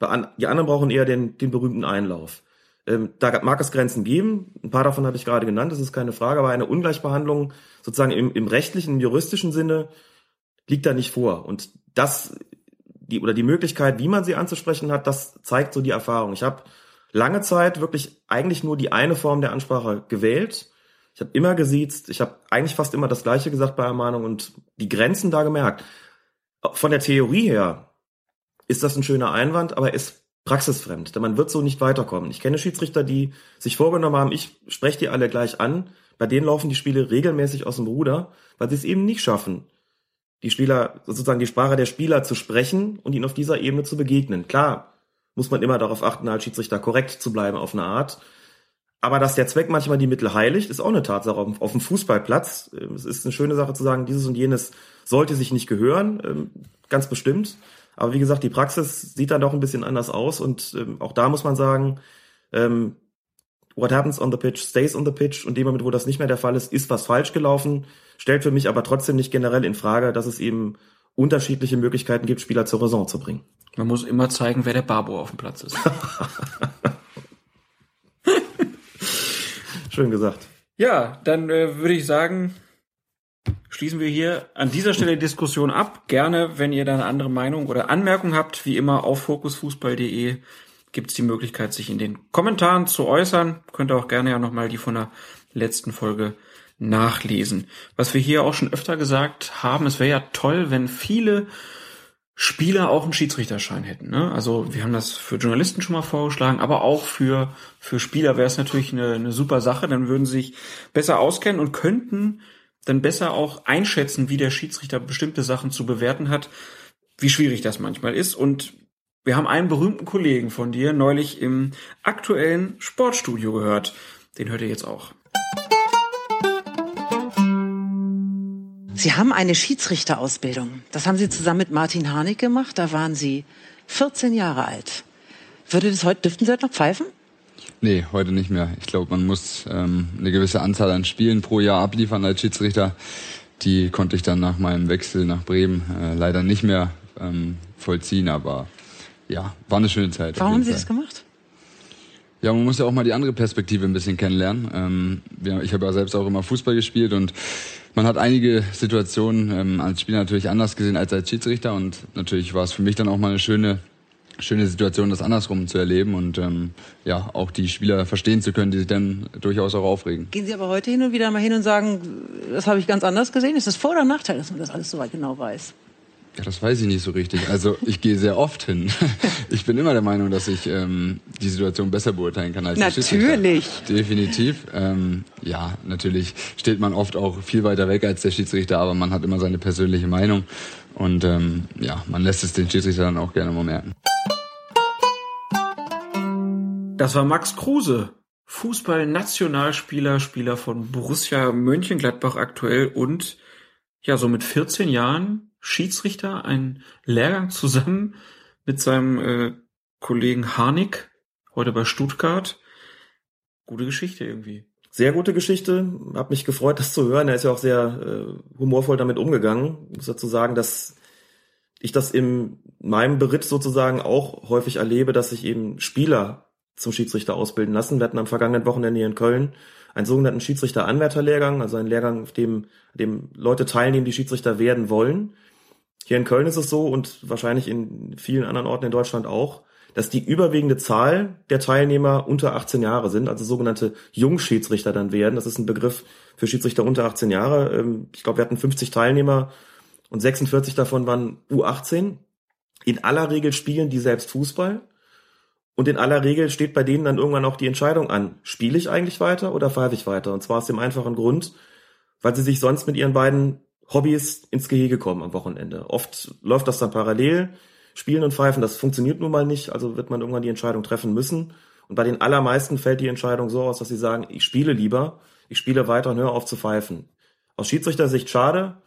Die anderen brauchen eher den, den berühmten Einlauf. Ähm, da mag es Grenzen geben. Ein paar davon habe ich gerade genannt, das ist keine Frage, aber eine Ungleichbehandlung sozusagen im, im rechtlichen, im juristischen Sinne liegt da nicht vor. Und das, die, oder die Möglichkeit, wie man sie anzusprechen hat, das zeigt so die Erfahrung. Ich habe lange Zeit wirklich eigentlich nur die eine Form der Ansprache gewählt. Ich habe immer gesiezt, ich habe eigentlich fast immer das Gleiche gesagt bei Ermahnung und die Grenzen da gemerkt. Von der Theorie her ist das ein schöner Einwand, aber ist praxisfremd, denn man wird so nicht weiterkommen. Ich kenne Schiedsrichter, die sich vorgenommen haben, ich spreche die alle gleich an, bei denen laufen die Spiele regelmäßig aus dem Ruder, weil sie es eben nicht schaffen, die Spieler, sozusagen die Sprache der Spieler zu sprechen und ihnen auf dieser Ebene zu begegnen. Klar, muss man immer darauf achten, als Schiedsrichter korrekt zu bleiben auf eine Art. Aber dass der Zweck manchmal die Mittel heiligt, ist auch eine Tatsache auf dem Fußballplatz. Ähm, es ist eine schöne Sache zu sagen, dieses und jenes sollte sich nicht gehören, ähm, ganz bestimmt. Aber wie gesagt, die Praxis sieht dann doch ein bisschen anders aus und ähm, auch da muss man sagen, what happens on the pitch stays on the pitch und dem Moment, wo das nicht mehr der Fall ist, ist was falsch gelaufen, stellt für mich aber trotzdem nicht generell in Frage, dass es eben unterschiedliche Möglichkeiten gibt, Spieler zur Raison zu bringen. Man muss immer zeigen, wer der Barbo auf dem Platz ist. Schön gesagt. Ja, dann äh, würde ich sagen, schließen wir hier an dieser Stelle die Diskussion ab. Gerne, wenn ihr da eine andere Meinung oder Anmerkung habt, wie immer auf fokusfußball.de gibt es die Möglichkeit, sich in den Kommentaren zu äußern. Könnt ihr auch gerne ja nochmal die von der letzten Folge nachlesen. Was wir hier auch schon öfter gesagt haben, es wäre ja toll, wenn viele Spieler auch einen Schiedsrichterschein hätten. Ne? Also wir haben das für Journalisten schon mal vorgeschlagen, aber auch für, für Spieler wäre es natürlich eine, eine super Sache. Dann würden sie sich besser auskennen und könnten dann besser auch einschätzen, wie der Schiedsrichter bestimmte Sachen zu bewerten hat, wie schwierig das manchmal ist. Und wir haben einen berühmten Kollegen von dir neulich im aktuellen Sportstudio gehört. Den hört ihr jetzt auch. Sie haben eine Schiedsrichterausbildung. Das haben Sie zusammen mit Martin Harnik gemacht. Da waren Sie 14 Jahre alt. Würde das heute, dürften Sie heute noch pfeifen? Nee, heute nicht mehr. Ich glaube, man muss ähm, eine gewisse Anzahl an Spielen pro Jahr abliefern als Schiedsrichter. Die konnte ich dann nach meinem Wechsel nach Bremen äh, leider nicht mehr ähm, vollziehen, aber ja, war eine schöne Zeit. Warum haben Sie das gemacht? Ja, man muss ja auch mal die andere Perspektive ein bisschen kennenlernen. Ähm, ja, ich habe ja selbst auch immer Fußball gespielt und man hat einige Situationen ähm, als Spieler natürlich anders gesehen als als Schiedsrichter und natürlich war es für mich dann auch mal eine schöne schöne Situation, das andersrum zu erleben und ähm, ja auch die Spieler verstehen zu können, die sich dann durchaus auch aufregen. Gehen Sie aber heute hin und wieder mal hin und sagen, das habe ich ganz anders gesehen. Ist das Vor- oder Nachteil, dass man das alles so weit genau weiß? Ja, das weiß ich nicht so richtig. Also ich gehe sehr oft hin. Ich bin immer der Meinung, dass ich ähm, die Situation besser beurteilen kann als Natürlich. Der Definitiv. Ähm, ja, natürlich steht man oft auch viel weiter weg als der Schiedsrichter, aber man hat immer seine persönliche Meinung und ähm, ja, man lässt es den Schiedsrichter dann auch gerne mal merken. Das war Max Kruse, Fußball-Nationalspieler, Spieler von Borussia Mönchengladbach aktuell und ja, so mit 14 Jahren Schiedsrichter, ein Lehrgang zusammen mit seinem äh, Kollegen Harnik, heute bei Stuttgart. Gute Geschichte irgendwie. Sehr gute Geschichte. Hab mich gefreut, das zu hören. Er ist ja auch sehr äh, humorvoll damit umgegangen. Muss dazu sagen, dass ich das in meinem Beritt sozusagen auch häufig erlebe, dass sich eben Spieler zum Schiedsrichter ausbilden lassen. Wir hatten am vergangenen Wochenende hier in Köln einen sogenannten Schiedsrichter-Anwärterlehrgang, also einen Lehrgang, auf dem, dem Leute teilnehmen, die Schiedsrichter werden wollen. Hier in Köln ist es so und wahrscheinlich in vielen anderen Orten in Deutschland auch, dass die überwiegende Zahl der Teilnehmer unter 18 Jahre sind, also sogenannte Jungschiedsrichter dann werden. Das ist ein Begriff für Schiedsrichter unter 18 Jahre. Ähm, ich glaube, wir hatten 50 Teilnehmer und 46 davon waren U18. In aller Regel spielen die selbst Fußball. Und in aller Regel steht bei denen dann irgendwann auch die Entscheidung an, spiele ich eigentlich weiter oder pfeife ich weiter? Und zwar aus dem einfachen Grund, weil sie sich sonst mit ihren beiden Hobbys ins Gehege kommen am Wochenende. Oft läuft das dann parallel. Spielen und Pfeifen, das funktioniert nun mal nicht, also wird man irgendwann die Entscheidung treffen müssen. Und bei den allermeisten fällt die Entscheidung so aus, dass sie sagen, ich spiele lieber, ich spiele weiter und höre auf zu pfeifen. Aus Schiedsrichtersicht schade,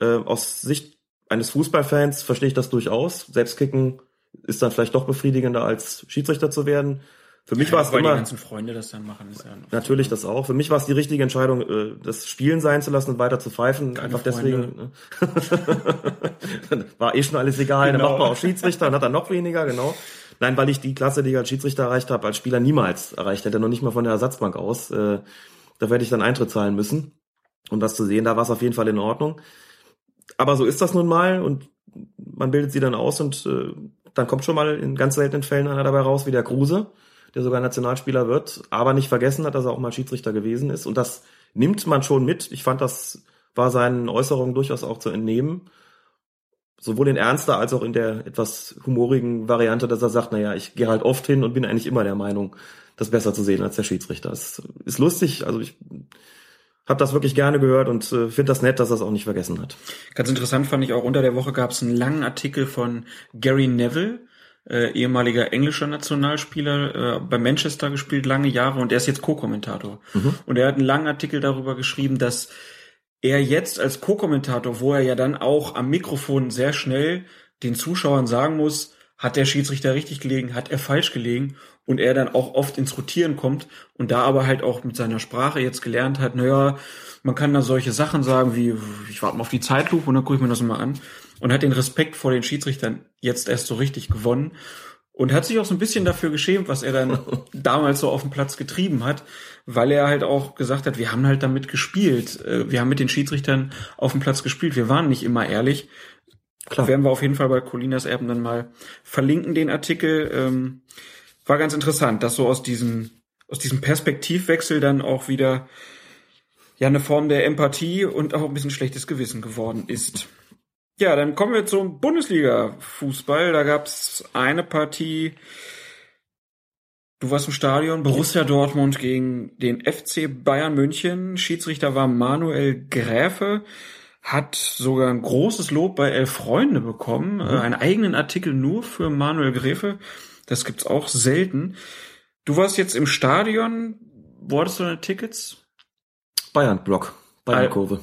äh, aus Sicht eines Fußballfans verstehe ich das durchaus. Selbstkicken ist dann vielleicht doch befriedigender als Schiedsrichter zu werden. Für mich ja, war es immer. Die ganzen Freunde das dann machen. Ja natürlich das auch. Für mich war es die richtige Entscheidung, äh, das Spielen sein zu lassen und weiter zu pfeifen. Keine einfach Freunde. deswegen. war eh schon alles egal. Genau. Dann macht man auch Schiedsrichter und hat dann noch weniger, genau. Nein, weil ich die Klasse, die ich als Schiedsrichter erreicht habe, als Spieler niemals erreicht hätte, noch nicht mal von der Ersatzbank aus. Äh, da werde ich dann Eintritt zahlen müssen. Um das zu sehen, da war es auf jeden Fall in Ordnung. Aber so ist das nun mal und man bildet sie dann aus und äh, dann kommt schon mal in ganz seltenen Fällen einer dabei raus, wie der Kruse der sogar Nationalspieler wird, aber nicht vergessen hat, dass er auch mal Schiedsrichter gewesen ist. Und das nimmt man schon mit. Ich fand, das war seinen Äußerungen durchaus auch zu entnehmen. Sowohl in ernster als auch in der etwas humorigen Variante, dass er sagt, naja, ich gehe halt oft hin und bin eigentlich immer der Meinung, das besser zu sehen als der Schiedsrichter. Das ist lustig. Also ich habe das wirklich gerne gehört und äh, finde das nett, dass er es auch nicht vergessen hat. Ganz interessant fand ich auch unter der Woche gab es einen langen Artikel von Gary Neville, äh, ehemaliger englischer Nationalspieler, äh, bei Manchester gespielt lange Jahre und er ist jetzt Co-Kommentator. Mhm. Und er hat einen langen Artikel darüber geschrieben, dass er jetzt als Co-Kommentator, wo er ja dann auch am Mikrofon sehr schnell den Zuschauern sagen muss, hat der Schiedsrichter richtig gelegen, hat er falsch gelegen und er dann auch oft ins Rotieren kommt und da aber halt auch mit seiner Sprache jetzt gelernt hat, naja, man kann da solche Sachen sagen wie, ich warte mal auf die Zeitlupe und dann gucke ich mir das mal an und hat den Respekt vor den Schiedsrichtern jetzt erst so richtig gewonnen. Und hat sich auch so ein bisschen dafür geschämt, was er dann damals so auf dem Platz getrieben hat, weil er halt auch gesagt hat, wir haben halt damit gespielt. Äh, wir haben mit den Schiedsrichtern auf dem Platz gespielt. Wir waren nicht immer ehrlich. Klar. Werden wir auf jeden Fall bei Colinas Erben dann mal verlinken, den Artikel. Ähm, war ganz interessant, dass so aus diesem, aus diesem Perspektivwechsel dann auch wieder ja eine Form der Empathie und auch ein bisschen schlechtes Gewissen geworden ist. Ja, dann kommen wir zum Bundesliga-Fußball. Da gab's eine Partie. Du warst im Stadion, Borussia Dortmund gegen den FC Bayern München. Schiedsrichter war Manuel Gräfe, hat sogar ein großes Lob bei Elf Freunde bekommen. Mhm. Einen eigenen Artikel nur für Manuel Gräfe. Das gibt's auch selten. Du warst jetzt im Stadion. Wo hattest du deine Tickets? Bayern-Block, Bayern-Kurve.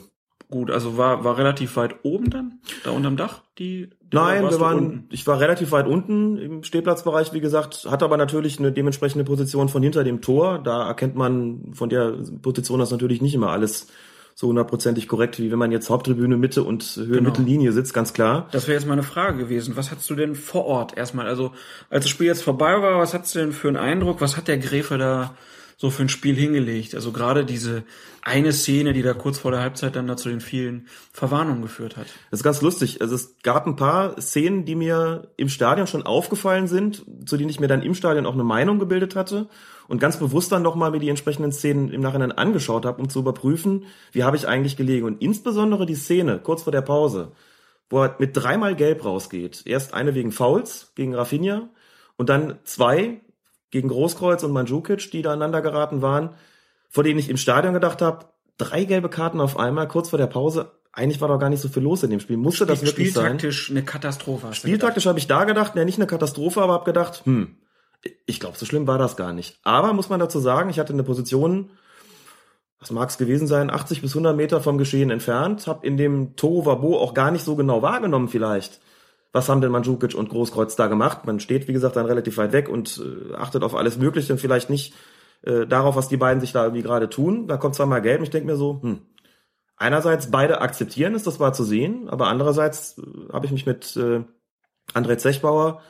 Gut, also war, war relativ weit oben dann, da unterm Dach, die, die Nein, wir waren, unten? ich war relativ weit unten im Stehplatzbereich, wie gesagt, hatte aber natürlich eine dementsprechende Position von hinter dem Tor. Da erkennt man von der Position das natürlich nicht immer alles so hundertprozentig korrekt, wie wenn man jetzt Haupttribüne, Mitte und Höhe genau. Mittellinie sitzt, ganz klar. Das wäre jetzt mal eine Frage gewesen. Was hattest du denn vor Ort erstmal? Also, als das Spiel jetzt vorbei war, was hattest du denn für einen Eindruck? Was hat der Gräfe da so für ein Spiel hingelegt. Also gerade diese eine Szene, die da kurz vor der Halbzeit dann da zu den vielen Verwarnungen geführt hat. Das ist ganz lustig. Also es gab ein paar Szenen, die mir im Stadion schon aufgefallen sind, zu denen ich mir dann im Stadion auch eine Meinung gebildet hatte und ganz bewusst dann nochmal mir die entsprechenden Szenen im Nachhinein angeschaut habe, um zu überprüfen, wie habe ich eigentlich gelegen. Und insbesondere die Szene kurz vor der Pause, wo er mit dreimal Gelb rausgeht. Erst eine wegen Fouls gegen Rafinha und dann zwei gegen Großkreuz und Mandzukic, die da aneinander geraten waren, vor denen ich im Stadion gedacht habe, drei gelbe Karten auf einmal, kurz vor der Pause. Eigentlich war doch gar nicht so viel los in dem Spiel. Musste Spiel, das wirklich sein? Spieltaktisch eine Katastrophe. Spieltaktisch habe ich da gedacht, ne, nicht eine Katastrophe, aber habe gedacht, hm, ich glaube, so schlimm war das gar nicht. Aber muss man dazu sagen, ich hatte eine Position, was mag es gewesen sein, 80 bis 100 Meter vom Geschehen entfernt, habe in dem Tohu Wabo auch gar nicht so genau wahrgenommen vielleicht was haben denn Mandzukic und Großkreuz da gemacht? Man steht, wie gesagt, dann relativ weit weg und äh, achtet auf alles Mögliche und vielleicht nicht äh, darauf, was die beiden sich da irgendwie gerade tun. Da kommt zweimal Gelb und ich denke mir so, hm, einerseits beide akzeptieren es, das war zu sehen, aber andererseits äh, habe ich mich mit äh, André Zechbauer,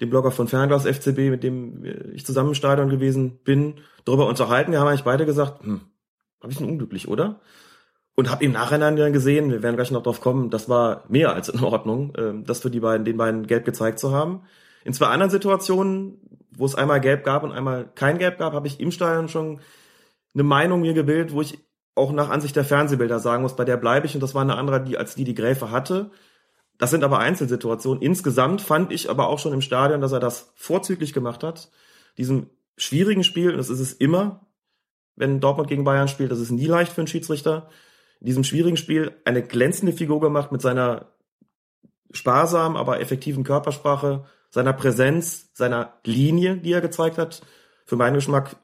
dem Blogger von Fernglas FCB, mit dem ich zusammen im Stadion gewesen bin, darüber unterhalten. Wir haben eigentlich beide gesagt, hm, ein bisschen unglücklich, oder? Und habe im Nachhinein dann gesehen, wir werden gleich noch drauf kommen, das war mehr als in Ordnung, äh, das für die beiden, den beiden gelb gezeigt zu haben. In zwei anderen Situationen, wo es einmal gelb gab und einmal kein gelb gab, habe ich im Stadion schon eine Meinung mir gebildet, wo ich auch nach Ansicht der Fernsehbilder sagen muss, bei der bleibe ich und das war eine andere, die als die die Gräfe hatte. Das sind aber Einzelsituationen. Insgesamt fand ich aber auch schon im Stadion, dass er das vorzüglich gemacht hat. Diesem schwierigen Spiel, und das ist es immer, wenn Dortmund gegen Bayern spielt, das ist nie leicht für einen Schiedsrichter in diesem schwierigen Spiel eine glänzende Figur gemacht mit seiner sparsamen, aber effektiven Körpersprache, seiner Präsenz, seiner Linie, die er gezeigt hat. Für meinen Geschmack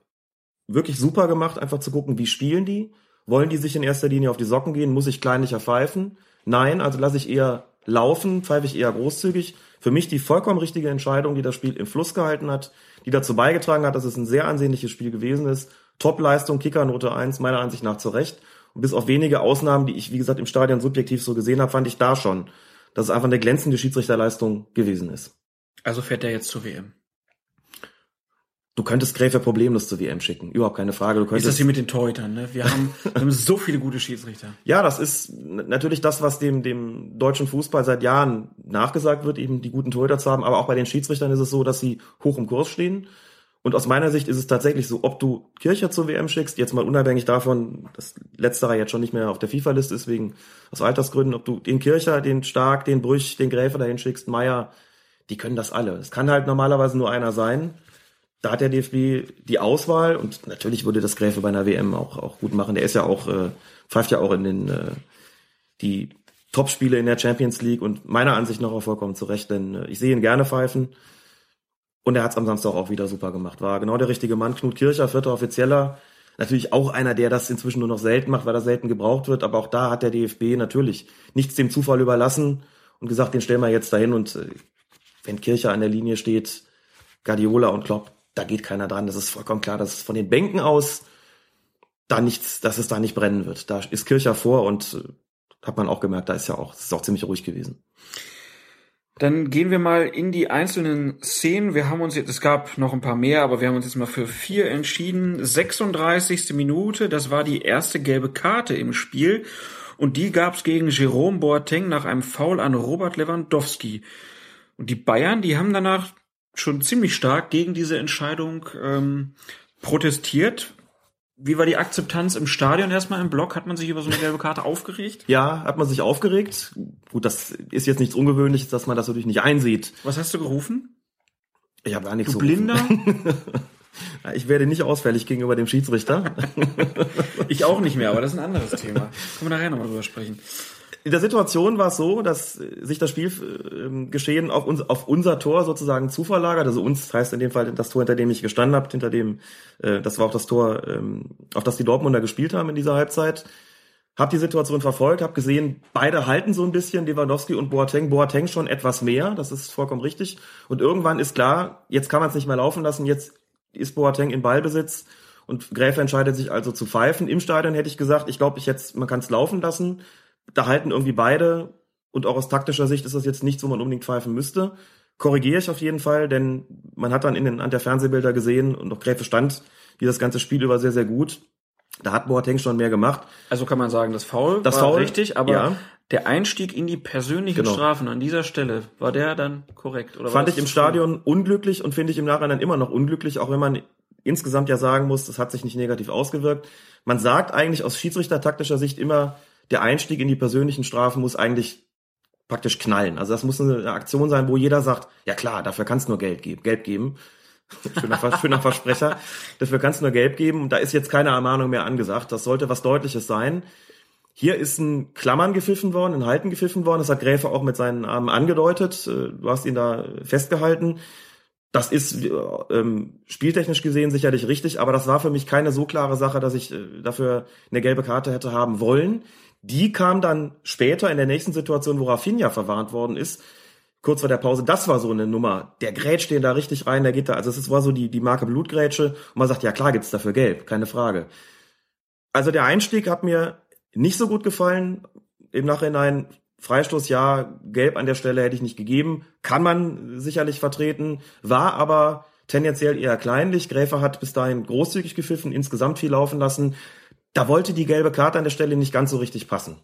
wirklich super gemacht, einfach zu gucken, wie spielen die? Wollen die sich in erster Linie auf die Socken gehen? Muss ich kleinlicher pfeifen? Nein, also lasse ich eher laufen, pfeife ich eher großzügig. Für mich die vollkommen richtige Entscheidung, die das Spiel im Fluss gehalten hat, die dazu beigetragen hat, dass es ein sehr ansehnliches Spiel gewesen ist. Top-Leistung, Kickernote 1, meiner Ansicht nach zu Recht. Und bis auf wenige Ausnahmen, die ich, wie gesagt, im Stadion subjektiv so gesehen habe, fand ich da schon, dass es einfach eine glänzende Schiedsrichterleistung gewesen ist. Also fährt er jetzt zur WM. Du könntest Gräfer problemlos zur WM schicken, überhaupt keine Frage. Du könntest ist das hier mit den Torhütern, ne? Wir haben, wir haben so viele gute Schiedsrichter. Ja, das ist natürlich das, was dem, dem deutschen Fußball seit Jahren nachgesagt wird, eben die guten Torhüter zu haben. Aber auch bei den Schiedsrichtern ist es so, dass sie hoch im Kurs stehen. Und aus meiner Sicht ist es tatsächlich so, ob du Kircher zur WM schickst, jetzt mal unabhängig davon, dass letzterer jetzt schon nicht mehr auf der FIFA-Liste ist, wegen aus Altersgründen, ob du den Kircher, den Stark, den Brüch, den Gräfer dahin schickst, Meier, die können das alle. Es kann halt normalerweise nur einer sein. Da hat der DFB die Auswahl und natürlich würde das Gräfe bei einer WM auch, auch gut machen. Der ist ja auch, äh, pfeift ja auch in den äh, die Topspiele in der Champions League und meiner Ansicht nach auch vollkommen zurecht, denn äh, ich sehe ihn gerne pfeifen. Und er hat es am Samstag auch wieder super gemacht. War genau der richtige Mann. Knut Kircher, vierter Offizieller. Natürlich auch einer, der das inzwischen nur noch selten macht, weil er selten gebraucht wird. Aber auch da hat der DFB natürlich nichts dem Zufall überlassen und gesagt, den stellen wir jetzt dahin. Und äh, wenn Kircher an der Linie steht, Guardiola und Klopp, da geht keiner dran. Das ist vollkommen klar, dass von den Bänken aus da nichts, dass es da nicht brennen wird. Da ist Kircher vor und äh, hat man auch gemerkt, da ist ja auch, es ist auch ziemlich ruhig gewesen. Dann gehen wir mal in die einzelnen Szenen. Wir haben uns jetzt, es gab noch ein paar mehr, aber wir haben uns jetzt mal für vier entschieden. 36. Minute, das war die erste gelbe Karte im Spiel. Und die gab's gegen Jerome Boateng nach einem Foul an Robert Lewandowski. Und die Bayern, die haben danach schon ziemlich stark gegen diese Entscheidung ähm, protestiert. Wie war die Akzeptanz im Stadion erstmal im Block? Hat man sich über so eine gelbe Karte aufgeregt? Ja, hat man sich aufgeregt. Gut, das ist jetzt nichts Ungewöhnliches, dass man das natürlich nicht einsieht. Was hast du gerufen? Ich habe gar nichts Du Blinder? Ich werde nicht ausfällig gegenüber dem Schiedsrichter. ich auch nicht mehr, aber das ist ein anderes Thema. Können wir nachher nochmal drüber sprechen. In der Situation war es so, dass äh, sich das Spielgeschehen auf, uns, auf unser Tor sozusagen zuverlagert. Also uns heißt in dem Fall das Tor, hinter dem ich gestanden habe, hinter dem, äh, das war auch das Tor, ähm, auf das die Dortmunder gespielt haben in dieser Halbzeit. Hab die Situation verfolgt, hab gesehen, beide halten so ein bisschen, Lewandowski und Boateng. Boateng schon etwas mehr, das ist vollkommen richtig. Und irgendwann ist klar, jetzt kann man es nicht mehr laufen lassen, jetzt ist Boateng in Ballbesitz und Gräfe entscheidet sich also zu pfeifen. Im Stadion hätte ich gesagt, ich glaube, ich jetzt, man kann es laufen lassen. Da halten irgendwie beide und auch aus taktischer Sicht ist das jetzt nichts, wo man unbedingt pfeifen müsste. Korrigiere ich auf jeden Fall, denn man hat dann in den, an der Fernsehbilder gesehen und auch Gräfe stand wie das ganze Spiel über sehr, sehr gut. Da hat Boateng schon mehr gemacht. Also kann man sagen, das Foul Das war Foul, richtig, aber ja. der Einstieg in die persönlichen Genau. Strafen an dieser Stelle, war der dann korrekt? Oder Fand ich im? Stadion unglücklich und finde ich im Nachhinein immer noch unglücklich, auch wenn man insgesamt ja sagen muss, das hat sich nicht negativ ausgewirkt. Man sagt eigentlich aus schiedsrichtertaktischer Sicht immer, der Einstieg in die persönlichen Strafen muss eigentlich praktisch knallen. Also das muss eine Aktion sein, wo jeder sagt, ja klar, dafür kannst du nur Geld geben, Gelb geben. schöner, schöner Versprecher. Dafür kannst du nur Gelb geben da ist jetzt keine Ermahnung mehr angesagt. Das sollte was Deutliches sein. Hier ist ein Klammern gepfiffen worden, ein Halten gepfiffen worden. Das hat Gräfe auch mit seinen Armen angedeutet. Äh, Du hast ihn da festgehalten. Das ist äh, ähm, spieltechnisch gesehen sicherlich richtig, aber das war für mich keine so klare Sache, dass ich äh, dafür eine gelbe Karte hätte haben wollen. Die kam dann später in der nächsten Situation, wo Rafinha verwarnt worden ist, kurz vor der Pause. Das war so eine Nummer. Der grätscht den da richtig rein, der geht da, also es war so die, die Marke Blutgrätsche und man sagt, ja klar gibt's dafür gelb, keine Frage. Also der Einstieg hat mir nicht so gut gefallen. Im Nachhinein Freistoß ja, gelb an der Stelle hätte ich nicht gegeben. Kann man sicherlich vertreten, war aber tendenziell eher kleinlich. Gräfer hat bis dahin großzügig gepfiffen, insgesamt viel laufen lassen. Da wollte die gelbe Karte an der Stelle nicht ganz so richtig passen.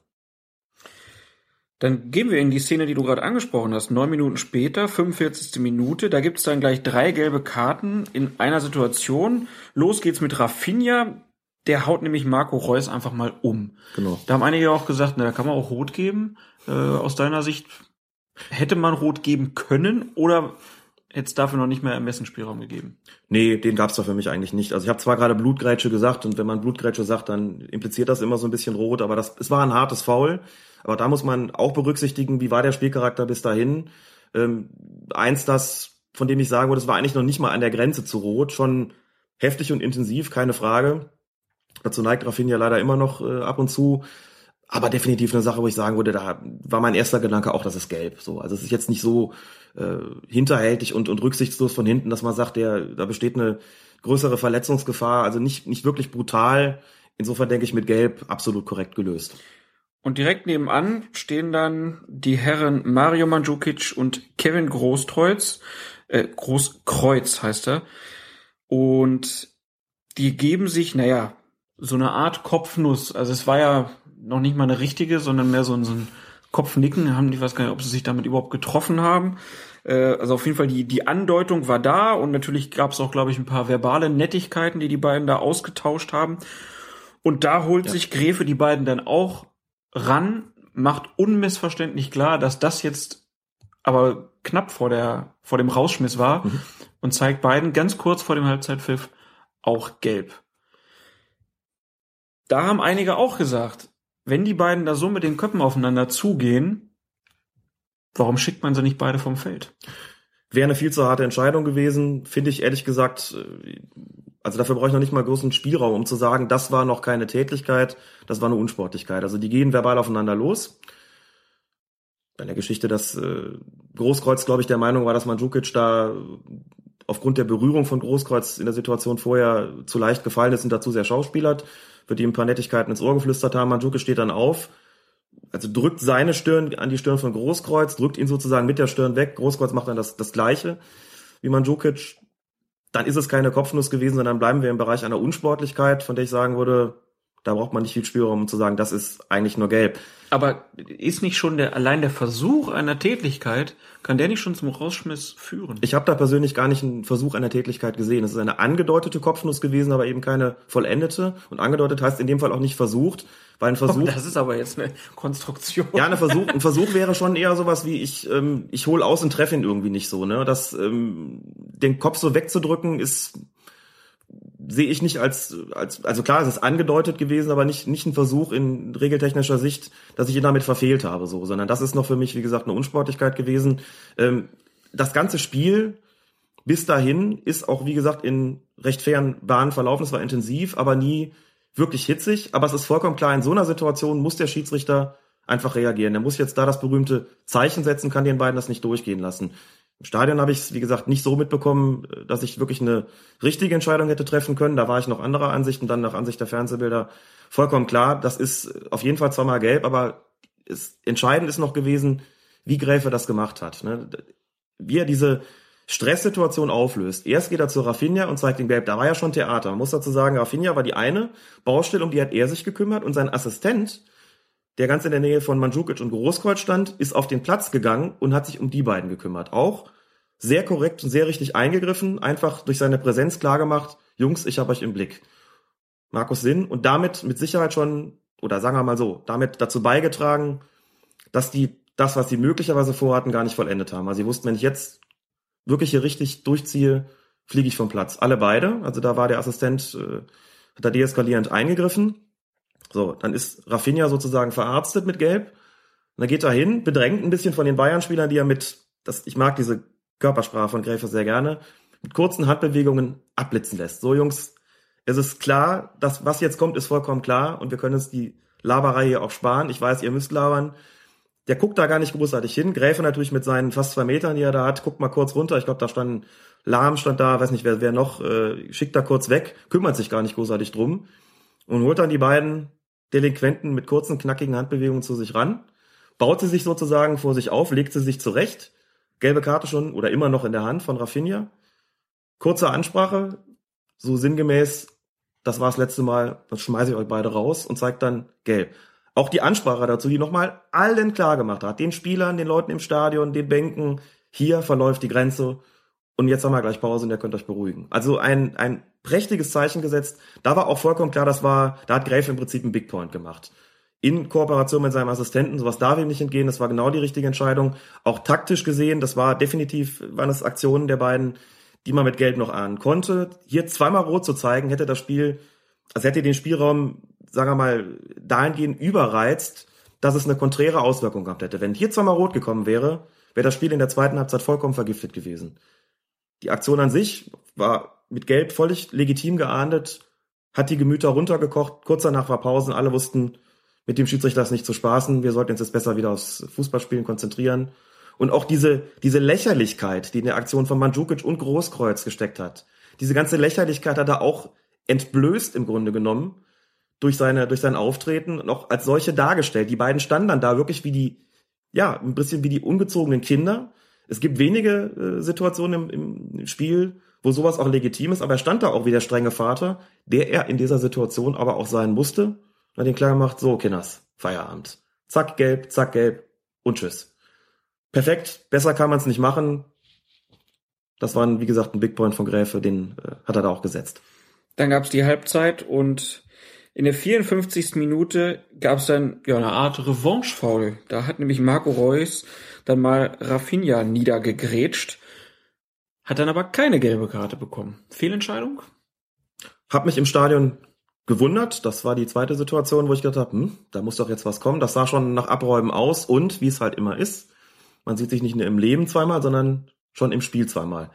Dann gehen wir in die Szene, die du gerade angesprochen hast. Neun Minuten später, 45. Minute, da gibt's dann gleich drei gelbe Karten in einer Situation. Los geht's mit Rafinha. Der haut nämlich Marco Reus einfach mal um. Genau. Da haben einige auch gesagt, na, da kann man auch rot geben. Äh, aus deiner Sicht hätte man rot geben können oder es dafür noch nicht mehr Ermessensspielraum gegeben? Nee, den gab's doch für mich eigentlich nicht. Also ich habe zwar gerade Blutgrätsche gesagt und wenn man Blutgrätsche sagt, dann impliziert das immer so ein bisschen rot, aber das es war ein hartes Foul. Aber da muss man auch berücksichtigen, wie war der Spielcharakter bis dahin. Ähm, eins, das, von dem ich sagen würde, es war eigentlich noch nicht mal an der Grenze zu rot, schon heftig und intensiv, keine Frage. Dazu neigt Rafinha leider immer noch äh, ab und zu. Aber definitiv eine Sache, wo ich sagen würde, da war mein erster Gedanke auch, das ist gelb. So, also es ist jetzt nicht so äh, hinterhältig und, und rücksichtslos von hinten, dass man sagt, der, da besteht eine größere Verletzungsgefahr. Also nicht, nicht wirklich brutal. Insofern denke ich mit Gelb absolut korrekt gelöst. Und direkt nebenan stehen dann die Herren Mario Mandzukic und Kevin Großkreuz. Äh, Großkreuz heißt er. Und die geben sich, naja, so eine Art Kopfnuss. Also es war ja noch nicht mal eine richtige, sondern mehr so ein, so ein Kopfnicken. Haben die weiß gar nicht, ob sie sich damit überhaupt getroffen haben. Äh, also auf jeden Fall die, die Andeutung war da und natürlich gab es auch, glaube ich, ein paar verbale Nettigkeiten, die die beiden da ausgetauscht haben. Und da holt Ja. sich Gräfe die beiden dann auch ran, macht unmissverständlich klar, dass das jetzt aber knapp vor der vor dem Rausschmiss war Mhm. und zeigt beiden ganz kurz vor dem Halbzeitpfiff auch gelb. Da haben einige auch gesagt, wenn die beiden da so mit den Köpfen aufeinander zugehen, warum schickt man sie nicht beide vom Feld? Wäre eine viel zu harte Entscheidung gewesen, finde ich ehrlich gesagt. äh, Also dafür brauche ich noch nicht mal großen Spielraum, um zu sagen, das war noch keine Tätlichkeit, das war eine Unsportlichkeit. Also die gehen verbal aufeinander los. Bei der Geschichte, dass äh, Großkreuz, glaube ich, der Meinung war, dass Mandzukic da aufgrund der Berührung von Großkreuz in der Situation vorher zu leicht gefallen ist und dazu sehr schauspielert, wird ihm ein paar Nettigkeiten ins Ohr geflüstert haben. Mandzukic steht dann auf, also drückt seine Stirn an die Stirn von Großkreuz, drückt ihn sozusagen mit der Stirn weg. Großkreuz macht dann das, das Gleiche wie Mandzukic. Dann ist es keine Kopfnuss gewesen, sondern bleiben wir im Bereich einer Unsportlichkeit, von der ich sagen würde, da braucht man nicht viel Spielraum, um zu sagen, das ist eigentlich nur gelb. Aber ist nicht schon der allein der Versuch einer Tätlichkeit, kann der nicht schon zum Rausschmiss führen? Ich habe da persönlich gar nicht einen Versuch einer Tätlichkeit gesehen. Es ist eine angedeutete Kopfnuss gewesen, aber eben keine vollendete. Und angedeutet heißt in dem Fall auch nicht versucht, weil ein Versuch. Oh, das ist aber jetzt eine Konstruktion. Ja, ein Versuch, ein Versuch wäre schon eher sowas wie ich ähm, ich hol aus und treffe ihn irgendwie nicht so. Ne, das ähm, den Kopf so wegzudrücken ist sehe ich nicht als, als, also klar, es ist angedeutet gewesen, aber nicht, nicht ein Versuch in regeltechnischer Sicht, dass ich ihn damit verfehlt habe, so, sondern das ist noch für mich, wie gesagt, eine Unsportlichkeit gewesen. Ähm, das ganze Spiel bis dahin ist auch, wie gesagt, in recht fairen Bahnen verlaufen. Es war intensiv, aber nie wirklich hitzig. Aber es ist vollkommen klar, in so einer Situation muss der Schiedsrichter einfach reagieren. Er muss jetzt da das berühmte Zeichen setzen, kann den beiden das nicht durchgehen lassen. Im Stadion habe ich es, wie gesagt, nicht so mitbekommen, dass ich wirklich eine richtige Entscheidung hätte treffen können. Da war ich noch anderer Ansicht und dann nach Ansicht der Fernsehbilder vollkommen klar. Das ist auf jeden Fall zweimal gelb, aber es, entscheidend ist noch gewesen, wie Gräfe das gemacht hat. Ne? Wie er diese Stresssituation auflöst. Erst geht er zu Rafinha und zeigt ihm gelb. Da war ja schon Theater. Man muss dazu sagen, Rafinha war die eine Baustelle, um die hat er sich gekümmert und sein Assistent, der ganz in der Nähe von Mandzukic und Großkreuz stand, ist auf den Platz gegangen und hat sich um die beiden gekümmert. Auch sehr korrekt und sehr richtig eingegriffen, einfach durch seine Präsenz klargemacht, Jungs, ich habe euch im Blick. Markus Sinn und damit mit Sicherheit schon, oder sagen wir mal so, damit dazu beigetragen, dass die das, was sie möglicherweise vorhatten, gar nicht vollendet haben. Also sie wussten, wenn ich jetzt wirklich hier richtig durchziehe, fliege ich vom Platz. Alle beide, also da war der Assistent, äh, hat da deeskalierend eingegriffen. So, dann ist Rafinha sozusagen verarztet mit Gelb. Und dann geht er hin, bedrängt ein bisschen von den Bayern-Spielern, die er mit, das, ich mag diese Körpersprache von Gräfe sehr gerne, mit kurzen Handbewegungen abblitzen lässt. So, Jungs, es ist klar, dass was jetzt kommt, ist vollkommen klar und wir können uns die Laberei hier auch sparen. Ich weiß, ihr müsst labern. Der guckt da gar nicht großartig hin. Gräfe natürlich mit seinen fast zwei Metern, die er da hat, guckt mal kurz runter. Ich glaube, da stand Lahm stand da, weiß nicht, wer, wer noch, äh, schickt da kurz weg, kümmert sich gar nicht großartig drum und holt dann die beiden Delinquenten mit kurzen, knackigen Handbewegungen zu sich ran, baut sie sich sozusagen vor sich auf, legt sie sich zurecht, gelbe Karte schon oder immer noch in der Hand von Rafinha, kurze Ansprache, so sinngemäß, das war das letzte Mal, das schmeiße ich euch beide raus und zeigt dann gelb. Auch die Ansprache dazu, die nochmal allen klar gemacht hat, den Spielern, den Leuten im Stadion, den Bänken, hier verläuft die Grenze und jetzt haben wir gleich Pause und ihr könnt euch beruhigen. Also ein, ein prächtiges Zeichen gesetzt. Da war auch vollkommen klar, das war, da hat Gräfe im Prinzip einen Big Point gemacht. In Kooperation mit seinem Assistenten, sowas darf ihm nicht entgehen, das war genau die richtige Entscheidung. Auch taktisch gesehen, das war definitiv, waren das Aktionen der beiden, die man mit Geld noch ahnen konnte. Hier zweimal rot zu zeigen, hätte das Spiel, also hätte den Spielraum, sagen wir mal, dahingehend überreizt, dass es eine konträre Auswirkung gehabt hätte. Wenn hier zweimal rot gekommen wäre, wäre das Spiel in der zweiten Halbzeit vollkommen vergiftet gewesen. Die Aktion an sich war mit Gelb völlig legitim geahndet, hat die Gemüter runtergekocht. Kurz danach war Pause alle wussten, mit dem Schiedsrichter ist nicht zu spaßen. Wir sollten uns jetzt besser wieder aufs Fußballspielen konzentrieren. Und auch diese, diese Lächerlichkeit, die in der Aktion von Mandzukic und Großkreuz gesteckt hat. Diese ganze Lächerlichkeit hat er auch entblößt im Grunde genommen durch seine, durch sein Auftreten und auch als solche dargestellt. Die beiden standen dann da wirklich wie die, ja, ein bisschen wie die ungezogenen Kinder, es gibt wenige äh, Situationen im, im Spiel, wo sowas auch legitim ist, aber er stand da auch wie der strenge Vater, der er in dieser Situation aber auch sein musste. Hat den klar gemacht, so, Kinders, Feierabend. Zack, gelb, zack, gelb und tschüss. Perfekt, besser kann man es nicht machen. Das war, wie gesagt, ein Big Point von Gräfe, den äh, hat er da auch gesetzt. Dann gab es die Halbzeit und in der 54. Minute gab es dann ja eine Art Revanche-Foul. Da hat nämlich Marco Reus dann mal Rafinha niedergegrätscht, hat dann aber keine gelbe Karte bekommen. Fehlentscheidung? Hab mich im Stadion gewundert. Das war die zweite Situation, wo ich gedacht habe, hm, da muss doch jetzt was kommen. Das sah schon nach Abräumen aus und wie es halt immer ist, man sieht sich nicht nur im Leben zweimal, sondern schon im Spiel zweimal.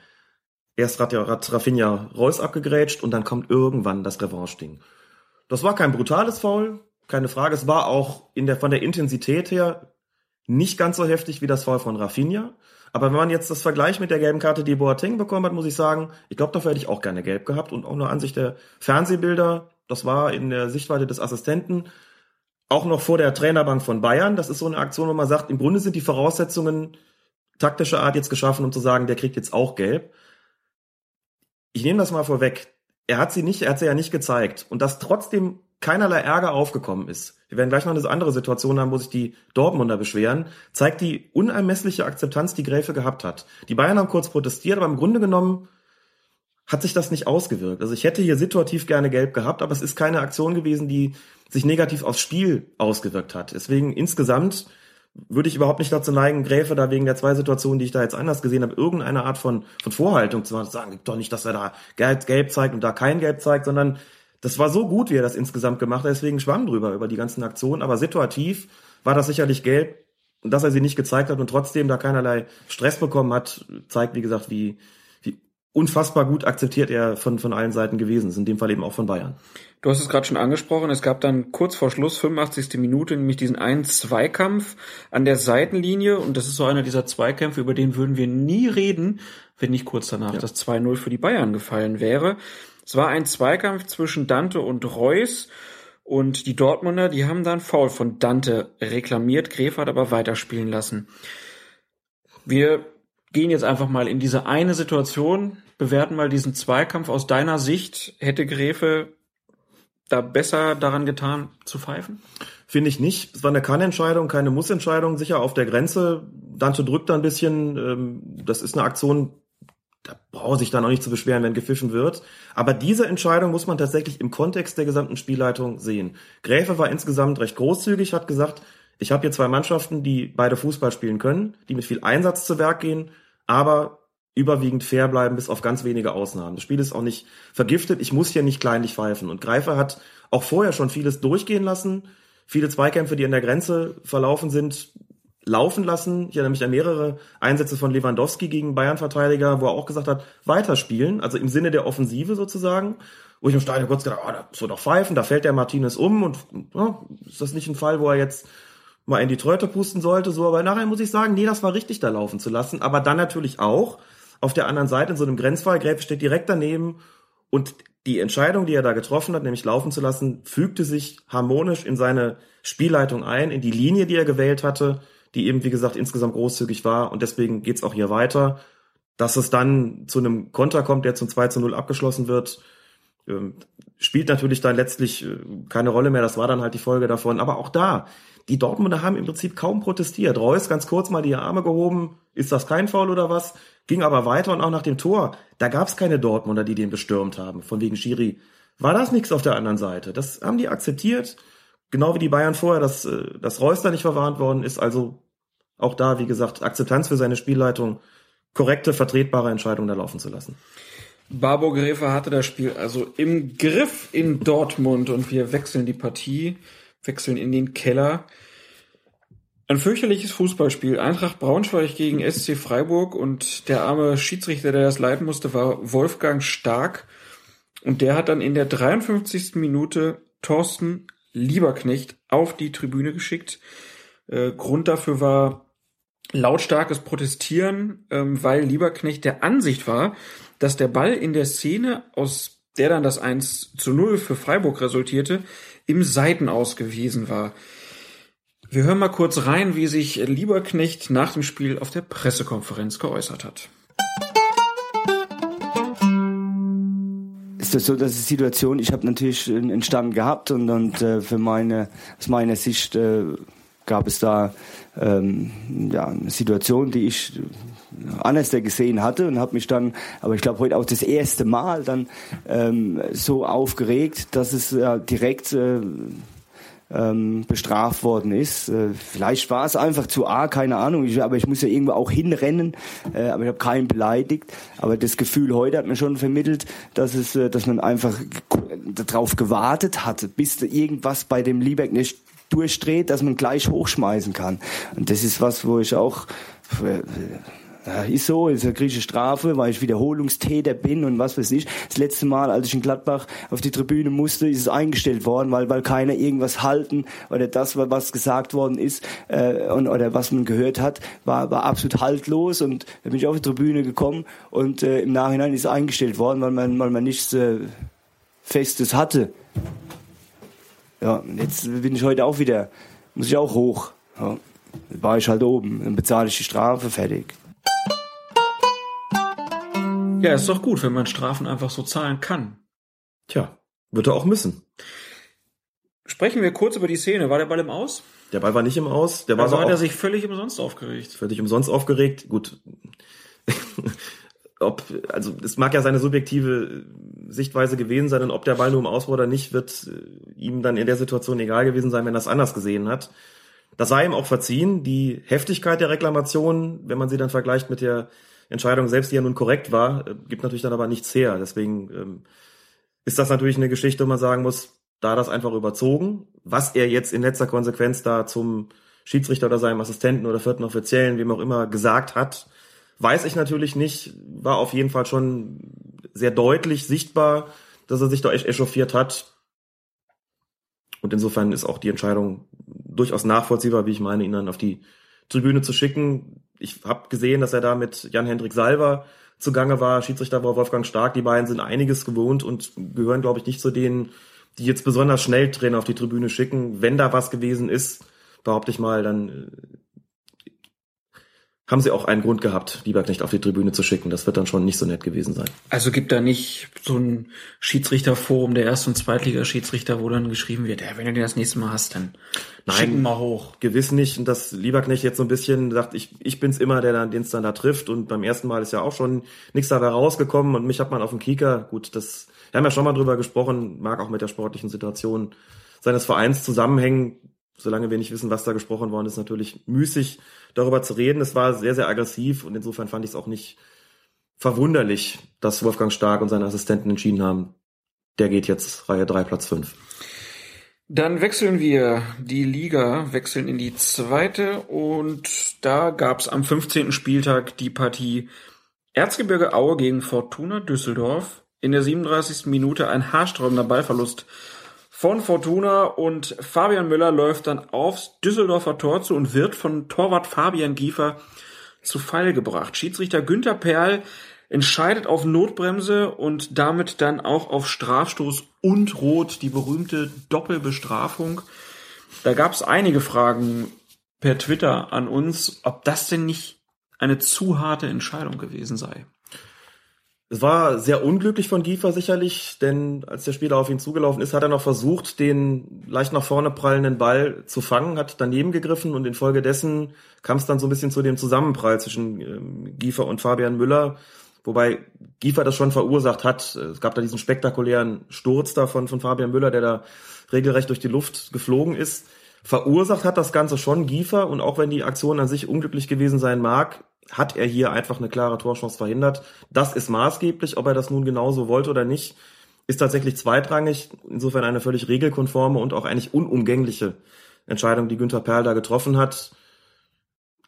Erst hat ja Rafinha Reus abgegrätscht und dann kommt irgendwann das Revanche-Ding. Das war kein brutales Foul, keine Frage. Es war auch in der, von der Intensität her nicht ganz so heftig wie das Foul von Rafinha. Aber wenn man jetzt das Vergleich mit der gelben Karte, die Boateng bekommen hat, muss ich sagen, ich glaube, dafür hätte ich auch gerne gelb gehabt und auch nur Ansicht der Fernsehbilder. Das war in der Sichtweite des Assistenten auch noch vor der Trainerbank von Bayern. Das ist so eine Aktion, wo man sagt, im Grunde sind die Voraussetzungen taktischer Art jetzt geschaffen, um zu sagen, der kriegt jetzt auch gelb. Ich nehme das mal vorweg. Er hat sie nicht, er hat sie ja nicht gezeigt. Und dass trotzdem keinerlei Ärger aufgekommen ist. Wir werden gleich noch eine andere Situation haben, wo sich die Dortmunder beschweren, zeigt die unermessliche Akzeptanz, die Gräfe gehabt hat. Die Bayern haben kurz protestiert, aber im Grunde genommen hat sich das nicht ausgewirkt. Also ich hätte hier situativ gerne gelb gehabt, aber es ist keine Aktion gewesen, die sich negativ aufs Spiel ausgewirkt hat. Deswegen insgesamt würde ich überhaupt nicht dazu neigen, Gräfe da wegen der zwei Situationen, die ich da jetzt anders gesehen habe, irgendeine Art von, von Vorhaltung zu sagen, gibt doch nicht, dass er da gelb, gelb zeigt und da kein Gelb zeigt, sondern das war so gut, wie er das insgesamt gemacht hat, deswegen schwamm drüber, über die ganzen Aktionen, aber situativ war das sicherlich gelb, dass er sie nicht gezeigt hat und trotzdem da keinerlei Stress bekommen hat, zeigt, wie gesagt, wie, unfassbar gut akzeptiert er von, von allen Seiten gewesen ist, in dem Fall eben auch von Bayern. Du hast es gerade schon angesprochen, es gab dann kurz vor Schluss, 85. Minute, nämlich diesen einen Zweikampf an der Seitenlinie und das ist so einer dieser Zweikämpfe, über den würden wir nie reden, wenn nicht kurz danach ja. das 2-0 für die Bayern gefallen wäre. Es war ein Zweikampf zwischen Dante und Reus und die Dortmunder, die haben dann Foul von Dante reklamiert, Gref hat aber weiterspielen lassen. Wir gehen jetzt einfach mal in diese eine Situation, bewerten mal diesen Zweikampf aus deiner Sicht. Hätte Gräfe da besser daran getan, zu pfeifen? Finde ich nicht. Es war eine Kann-Entscheidung, keine Muss-Entscheidung. Sicher auf der Grenze. Dante drückt da ein bisschen. Ähm, das ist eine Aktion, da braucht sich dann auch nicht zu beschweren, wenn gepfiffen wird. Aber diese Entscheidung muss man tatsächlich im Kontext der gesamten Spielleitung sehen. Gräfe war insgesamt recht großzügig, hat gesagt, ich habe hier zwei Mannschaften, die beide Fußball spielen können, die mit viel Einsatz zu Werk gehen, aber überwiegend fair bleiben, bis auf ganz wenige Ausnahmen. Das Spiel ist auch nicht vergiftet. Ich muss hier nicht kleinlich pfeifen. Und Greifer hat auch vorher schon vieles durchgehen lassen. Viele Zweikämpfe, die an der Grenze verlaufen sind, laufen lassen. Ich erinnere mich an mehrere Einsätze von Lewandowski gegen Bayern-Verteidiger, wo er auch gesagt hat, weiterspielen, also im Sinne der Offensive sozusagen. Wo ich im Stadion kurz gedacht, oh, da muss doch pfeifen, da fällt der Martinez um und ja, ist das nicht ein Fall, wo er jetzt mal in die Tröte pusten sollte, so, aber nachher muss ich sagen, nee, das war richtig, da laufen zu lassen, aber dann natürlich auch, auf der anderen Seite in so einem Grenzfall, Gräfe steht direkt daneben und die Entscheidung, die er da getroffen hat, nämlich laufen zu lassen, fügte sich harmonisch in seine Spielleitung ein, in die Linie, die er gewählt hatte, die eben, wie gesagt, insgesamt großzügig war und deswegen geht's auch hier weiter. Dass es dann zu einem Konter kommt, der zum 2 zu 0 abgeschlossen wird, ähm, spielt natürlich dann letztlich äh, keine Rolle mehr. Das war dann halt die Folge davon. Aber auch da, die Dortmunder haben im Prinzip kaum protestiert. Reus ganz kurz mal die Arme gehoben, ist das kein Foul oder was? Ging aber weiter und auch nach dem Tor, da gab es keine Dortmunder, die den bestürmt haben, von wegen Schiri. War das nichts auf der anderen Seite? Das haben die akzeptiert, genau wie die Bayern vorher, dass, äh, dass Reus da nicht verwarnt worden ist. Also auch da, wie gesagt, Akzeptanz für seine Spielleitung, korrekte, vertretbare Entscheidung da laufen zu lassen. Babo Gräfer hatte das Spiel also im Griff in Dortmund und wir wechseln die Partie, wechseln in den Keller. Ein fürchterliches Fußballspiel. Eintracht Braunschweig gegen SC Freiburg und der arme Schiedsrichter, der das leiten musste, war Wolfgang Stark. Und der hat dann in der 53. Minute Thorsten Lieberknecht auf die Tribüne geschickt. Äh, Grund dafür war lautstarkes Protestieren, ähm, weil Lieberknecht der Ansicht war, dass der Ball in der Szene, aus der dann das 1 zu 0 für Freiburg resultierte, im Seitenaus gewesen war. Wir hören mal kurz rein, wie sich Lieberknecht nach dem Spiel auf der Pressekonferenz geäußert hat. ist das so, dass die Situation, ich habe natürlich einen Stand gehabt und, und äh, für meine, aus meiner Sicht äh, gab es da ähm, ja, eine Situation, die ich anders gesehen hatte und habe mich dann, aber ich glaube heute auch das erste Mal dann ähm, so aufgeregt, dass es äh, direkt äh, ähm, bestraft worden ist. Äh, vielleicht war es einfach zu arg, keine Ahnung. Ich, aber ich muss ja irgendwo auch hinrennen. Äh, aber ich habe keinen beleidigt. Aber das Gefühl heute hat mir schon vermittelt, dass es, äh, dass man einfach darauf gewartet hatte, bis irgendwas bei dem Liebeck nicht durchdreht, dass man gleich hochschmeißen kann. Und das ist was, wo ich auch ist so, ist eine griechische Strafe, weil ich Wiederholungstäter bin und was weiß ich. Das letzte Mal, als ich in Gladbach auf die Tribüne musste, ist es eingestellt worden, weil, weil keiner irgendwas halten oder das, was gesagt worden ist äh, und, oder was man gehört hat, war, war absolut haltlos und da bin ich auf die Tribüne gekommen und äh, im Nachhinein ist es eingestellt worden, weil man, weil man nichts äh, Festes hatte. Ja, jetzt bin ich heute auch wieder, muss ich auch hoch. Ja, war ich halt oben, dann bezahle ich die Strafe, fertig. Ja, ist doch gut, wenn man Strafen einfach so zahlen kann. Tja, wird er auch müssen. Sprechen wir kurz über die Szene. War der Ball im Aus? Der Ball war nicht im Aus. Der war Also aber hat er sich völlig umsonst aufgeregt. völlig umsonst aufgeregt. Gut. ob, also es mag ja seine subjektive Sichtweise gewesen sein und ob der Ball nur im Aus war oder nicht, wird äh, ihm dann in der Situation egal gewesen sein, wenn er es anders gesehen hat. Das sei ihm auch verziehen. Die Heftigkeit der Reklamation, wenn man sie dann vergleicht mit der Entscheidung selbst, die ja nun korrekt war, äh, gibt natürlich dann aber nichts her. Deswegen ähm, ist das natürlich eine Geschichte, wo man sagen muss, da das einfach überzogen. Was er jetzt in letzter Konsequenz da zum Schiedsrichter oder seinem Assistenten oder vierten Offiziellen, wem auch immer, gesagt hat, weiß ich natürlich nicht. War auf jeden Fall schon sehr deutlich sichtbar, dass er sich da echt echauffiert hat. Und insofern ist auch die Entscheidung durchaus nachvollziehbar, wie ich meine, ihn dann auf die Tribüne zu schicken. Ich habe gesehen, dass er da mit Jan-Hendrik Salver zugange war. Schiedsrichter war Wolfgang Stark. Die beiden sind einiges gewohnt und gehören, glaube ich, nicht zu denen, die jetzt besonders schnell Trainer auf die Tribüne schicken. Wenn da was gewesen ist, behaupte ich mal, dann äh, haben sie auch einen Grund gehabt, Lieberknecht auf die Tribüne zu schicken. Das wird dann schon nicht so nett gewesen sein. Also gibt da nicht so ein Schiedsrichterforum der Erst- und Zweitliga-Schiedsrichter, wo dann geschrieben wird, ja, wenn du den das nächste Mal hast, dann schick ihn mal hoch. Gewiss nicht. Und dass Lieberknecht jetzt so ein bisschen sagt, ich, ich bin's immer, der dann, den es dann da trifft. Und beim ersten Mal ist ja auch schon nichts dabei rausgekommen. Und mich hat man auf dem Kieker, gut, das, wir haben ja schon mal drüber gesprochen, mag auch mit der sportlichen Situation seines Vereins zusammenhängen. Solange wir nicht wissen, was da gesprochen worden ist, natürlich müßig, darüber zu reden. Es war sehr, sehr aggressiv und insofern fand ich es auch nicht verwunderlich, dass Wolfgang Stark und seine Assistenten entschieden haben, der geht jetzt Reihe 3, Platz 5. Dann wechseln wir die Liga, wechseln in die zweite und da gab's am 15. Spieltag die Partie Erzgebirge Aue gegen Fortuna Düsseldorf. In der 37. Minute ein haarsträubender Ballverlust von Fortuna und Fabian Müller läuft dann aufs Düsseldorfer Tor zu und wird von Torwart Fabian Giefer zu Fall gebracht. Schiedsrichter Günther Perl entscheidet auf Notbremse und damit dann auch auf Strafstoß und Rot, die berühmte Doppelbestrafung. Da gab es einige Fragen per Twitter an uns, ob das denn nicht eine zu harte Entscheidung gewesen sei. Es war sehr unglücklich von Giefer sicherlich, denn als der Spieler auf ihn zugelaufen ist, hat er noch versucht, den leicht nach vorne prallenden Ball zu fangen, hat daneben gegriffen und infolgedessen kam es dann so ein bisschen zu dem Zusammenprall zwischen ähm, Giefer und Fabian Müller, wobei Giefer das schon verursacht hat. Es gab da diesen spektakulären Sturz da von, von Fabian Müller, der da regelrecht durch die Luft geflogen ist. Verursacht hat das Ganze schon Giefer und auch wenn die Aktion an sich unglücklich gewesen sein mag, hat er hier einfach eine klare Torchance verhindert. Das ist maßgeblich, ob er das nun genauso wollte oder nicht, ist tatsächlich zweitrangig. Insofern eine völlig regelkonforme und auch eigentlich unumgängliche Entscheidung, die Günther Perl da getroffen hat.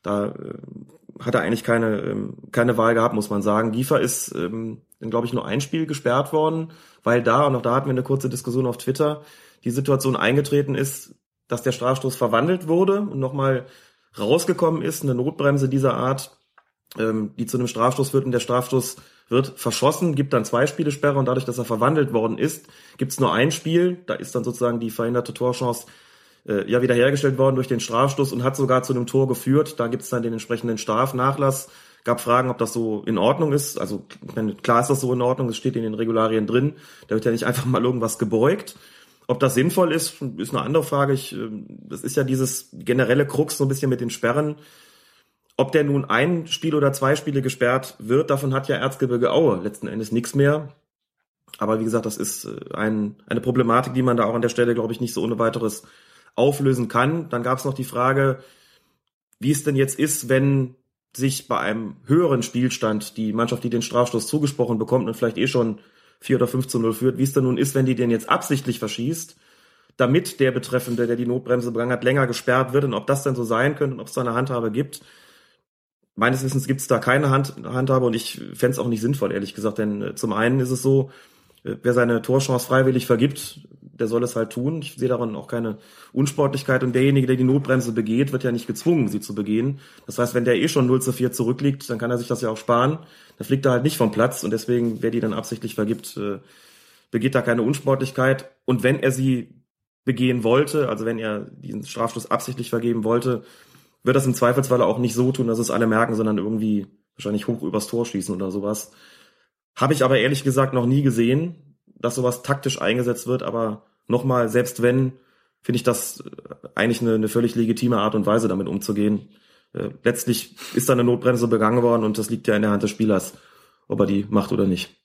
Da äh, hat er eigentlich keine, ähm, keine Wahl gehabt, muss man sagen. Giefer ist, ähm, glaube ich, nur ein Spiel gesperrt worden, weil da, und auch da hatten wir eine kurze Diskussion auf Twitter, die Situation eingetreten ist, dass der Strafstoß verwandelt wurde und nochmal rausgekommen ist, eine Notbremse dieser Art, ähm, die zu einem Strafstoß führt und der Strafstoß wird verschossen, gibt dann zwei Spiele Sperre und dadurch, dass er verwandelt worden ist, gibt es nur ein Spiel, da ist dann sozusagen die verhinderte Torchance äh, ja wiederhergestellt worden durch den Strafstoß und hat sogar zu einem Tor geführt. Da gibt es dann den entsprechenden Strafnachlass. Gab Fragen, ob das so in Ordnung ist. Also klar ist das so in Ordnung, es steht in den Regularien drin. Da wird ja nicht einfach mal irgendwas gebeugt. Ob das sinnvoll ist, ist eine andere Frage. Ich, äh, das ist ja dieses generelle Krux so ein bisschen mit den Sperren. Ob der nun ein Spiel oder zwei Spiele gesperrt wird, davon hat ja Erzgebirge Aue letzten Endes nichts mehr. Aber wie gesagt, das ist äh, ein, eine Problematik, die man da auch an der Stelle, glaube ich, nicht so ohne weiteres auflösen kann. Dann gab es noch die Frage, wie es denn jetzt ist, wenn sich bei einem höheren Spielstand die Mannschaft, die den Strafstoß zugesprochen bekommt und vielleicht eh schon 4 oder 5 zu 0 führt, wie es denn nun ist, wenn die den jetzt absichtlich verschießt, damit der Betreffende, der die Notbremse begangen hat, länger gesperrt wird und ob das denn so sein könnte und ob es da eine Handhabe gibt. Meines Wissens gibt es da keine Hand, Handhabe und ich fände es auch nicht sinnvoll, ehrlich gesagt, denn äh, zum einen ist es so, äh, wer seine Torchance freiwillig vergibt, der soll es halt tun. Ich sehe daran auch keine Unsportlichkeit und derjenige, der die Notbremse begeht, wird ja nicht gezwungen, sie zu begehen. Das heißt, wenn der eh schon 0 zu 4 zurückliegt, dann kann er sich das ja auch sparen. Da fliegt er halt nicht vom Platz und deswegen, wer die dann absichtlich vergibt, äh, begeht da keine Unsportlichkeit. Und wenn er sie begehen wollte, also wenn er diesen Strafstoß absichtlich vergeben wollte, wird das im Zweifelsfall auch nicht so tun, dass es alle merken, sondern irgendwie wahrscheinlich hoch übers Tor schießen oder sowas. Habe ich aber ehrlich gesagt noch nie gesehen, dass sowas taktisch eingesetzt wird, aber nochmal, selbst wenn, finde ich das eigentlich eine, eine völlig legitime Art und Weise, damit umzugehen. Äh, letztlich ist da eine Notbremse begangen worden und das liegt ja in der Hand des Spielers, ob er die macht oder nicht.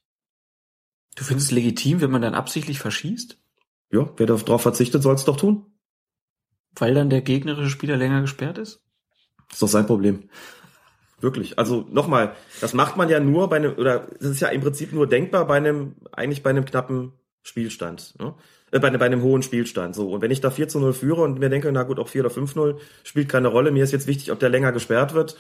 Du findest es legitim, wenn man dann absichtlich verschießt? Ja, wer darauf verzichtet, soll es doch tun. Weil dann der gegnerische Spieler länger gesperrt ist? Ist doch sein Problem. Wirklich. Also nochmal, das macht man ja nur bei einem, oder das ist ja im Prinzip nur denkbar bei einem, eigentlich bei einem knappen Spielstand. Ne? Äh, bei, bei einem hohen Spielstand. So. Und wenn ich da 4 zu 0 führe und mir denke, na gut, auch 4 oder 5 0 spielt keine Rolle, mir ist jetzt wichtig, ob der länger gesperrt wird.